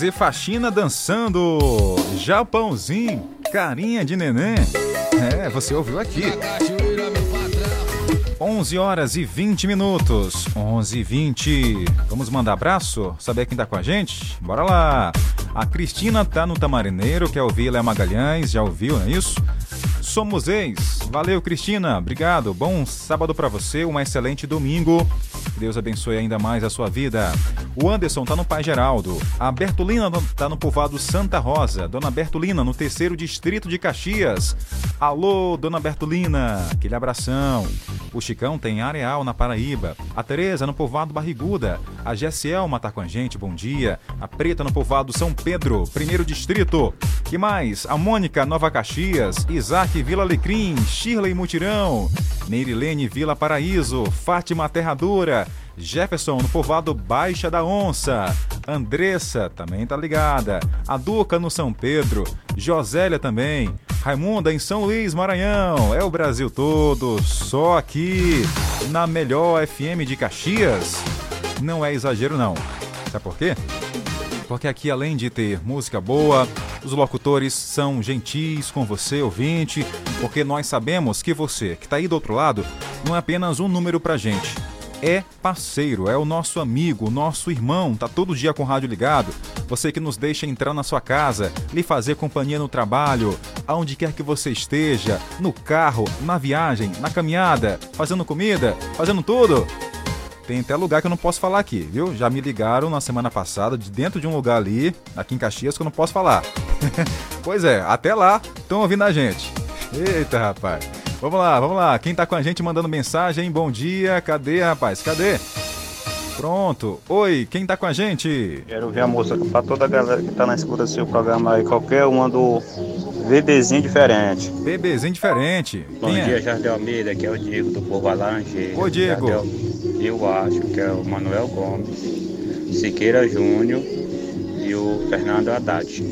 Fazer faxina dançando. Japãozinho, carinha de neném. É, você ouviu aqui. 11 horas e 20 minutos. 11 e 20. Vamos mandar abraço? Saber quem tá com a gente? Bora lá. A Cristina tá no Tamarineiro, quer ouvir Léo Magalhães, já ouviu, não é isso? Somos ex. Valeu, Cristina. Obrigado. Bom sábado pra você, um excelente domingo. Deus abençoe ainda mais a sua vida. O Anderson tá no Pai Geraldo. A Bertolina tá no povoado Santa Rosa. Dona Bertolina, no terceiro distrito de Caxias. Alô, Dona Bertolina. Aquele abração. O Chicão tem Areal na Paraíba. A Tereza no povoado Barriguda. A Gessielma tá com a gente, bom dia. A Preta no povoado São Pedro, primeiro distrito. Que mais? A Mônica, Nova Caxias. Isaac, Vila Alecrim. Shirley Mutirão. Neirilene, Vila Paraíso. Fátima Aterradora. Jefferson, no povoado Baixa da Onça. Andressa, também tá ligada. A Duca, no São Pedro. Josélia também. Raimunda, em São Luís, Maranhão. É o Brasil todo, só aqui, na melhor FM de Caxias. Não é exagero, não. Sabe por quê? Porque aqui, além de ter música boa, os locutores são gentis com você, ouvinte, porque nós sabemos que você, que está aí do outro lado, não é apenas um número pra gente. É parceiro, é o nosso amigo, o nosso irmão, tá todo dia com o rádio ligado. Você que nos deixa entrar na sua casa, lhe fazer companhia no trabalho, aonde quer que você esteja, no carro, na viagem, na caminhada, fazendo comida, fazendo tudo. Tem até lugar que eu não posso falar aqui, viu? Já me ligaram na semana passada, de dentro de um lugar ali, aqui em Caxias, que eu não posso falar. *laughs* pois é, até lá, estão ouvindo a gente. Eita, rapaz. Vamos lá, vamos lá. Quem tá com a gente mandando mensagem, bom dia. Cadê, rapaz? Cadê? Pronto. Oi, quem tá com a gente? Quero ver a moça pra toda a galera que tá na escuta do seu programa aí, qualquer uma do bebezinho diferente. Bebezinho diferente. Bom Quem dia, é? Jardel Almeida, que é o Diego do Povo Alange. Oi, Diego. eu acho que é o Manuel Gomes, Siqueira Júnior e o Fernando Haddad.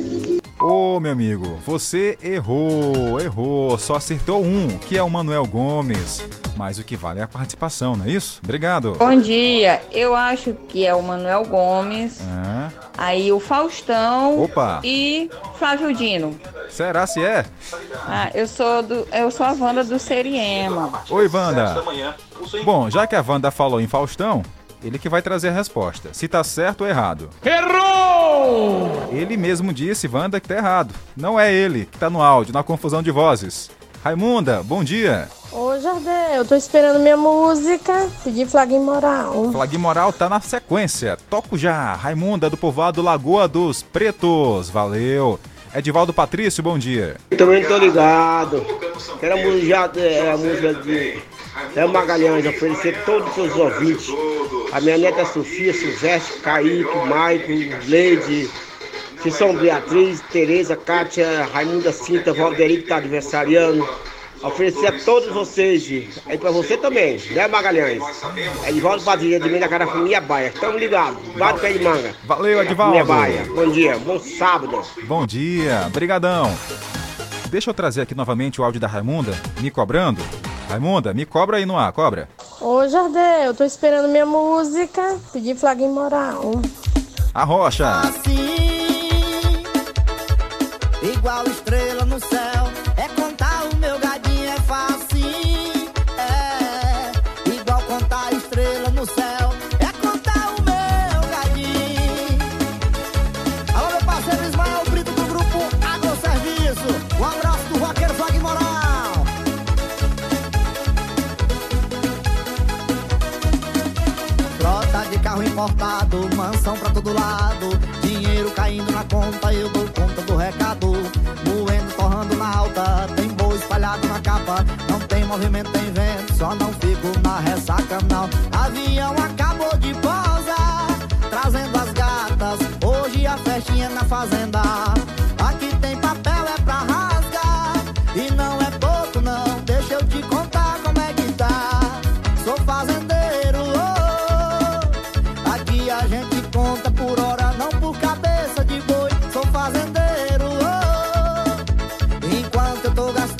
Ô, meu amigo, você errou, errou. Só acertou um, que é o Manuel Gomes. Mas o que vale é a participação, não é isso? Obrigado. Bom dia, eu acho que é o Manuel Gomes, Ah, aí o Faustão Opa. e Flávio Dino. será se é? Ah, eu sou do, eu sou a Wanda do Seriema. Oi, Wanda. Bom, já que a Wanda falou em Faustão, ele que vai trazer a resposta. Se tá certo ou errado. Errou! Ele mesmo disse, Wanda, que tá errado. Não é ele que tá no áudio, na confusão de vozes. Raimunda, bom dia. Ô, Jardel, eu tô esperando minha música. Pedi flaga em moral. Flag Moral tá na sequência. Toco já. Raimunda do povoado Lagoa dos Pretos. Valeu. Edivaldo Patrício, bom dia. Também tô ligado. Quero a música, é, a música de Léo Magalhães, oferecer todos os seus ouvintes. A minha neta Sofia, Silvestre, Kaique, Maicon, Leide, são Beatriz, Tereza, Kátia, Raimunda Cinta, Valderi, que tá aniversariando. Oferecer a todos vocês, aí pra você também, né Magalhães? É Edivaldo Padilha, de Minas Carafunia Baia. Tamo ligados, bate pé de manga. Valeu, Edivaldo. Minha Baia. Bom dia, bom sábado. Bom dia, brigadão. Deixa eu trazer aqui novamente o áudio da Raimunda, me cobrando. Raimunda, me cobra aí no ar, cobra. Ô, Jardel, eu tô esperando minha música. Pedi flaga em moral. A rocha. Igual estrela no céu, carro importado, mansão pra todo lado. Dinheiro caindo na conta, eu dou conta do recado. Moendo, torrando na alta, tem boi espalhado na capa. Não tem movimento, tem vento, só não fico na ressaca, não. Avião acabou de pousar, trazendo as gatas. Hoje a festinha na fazenda.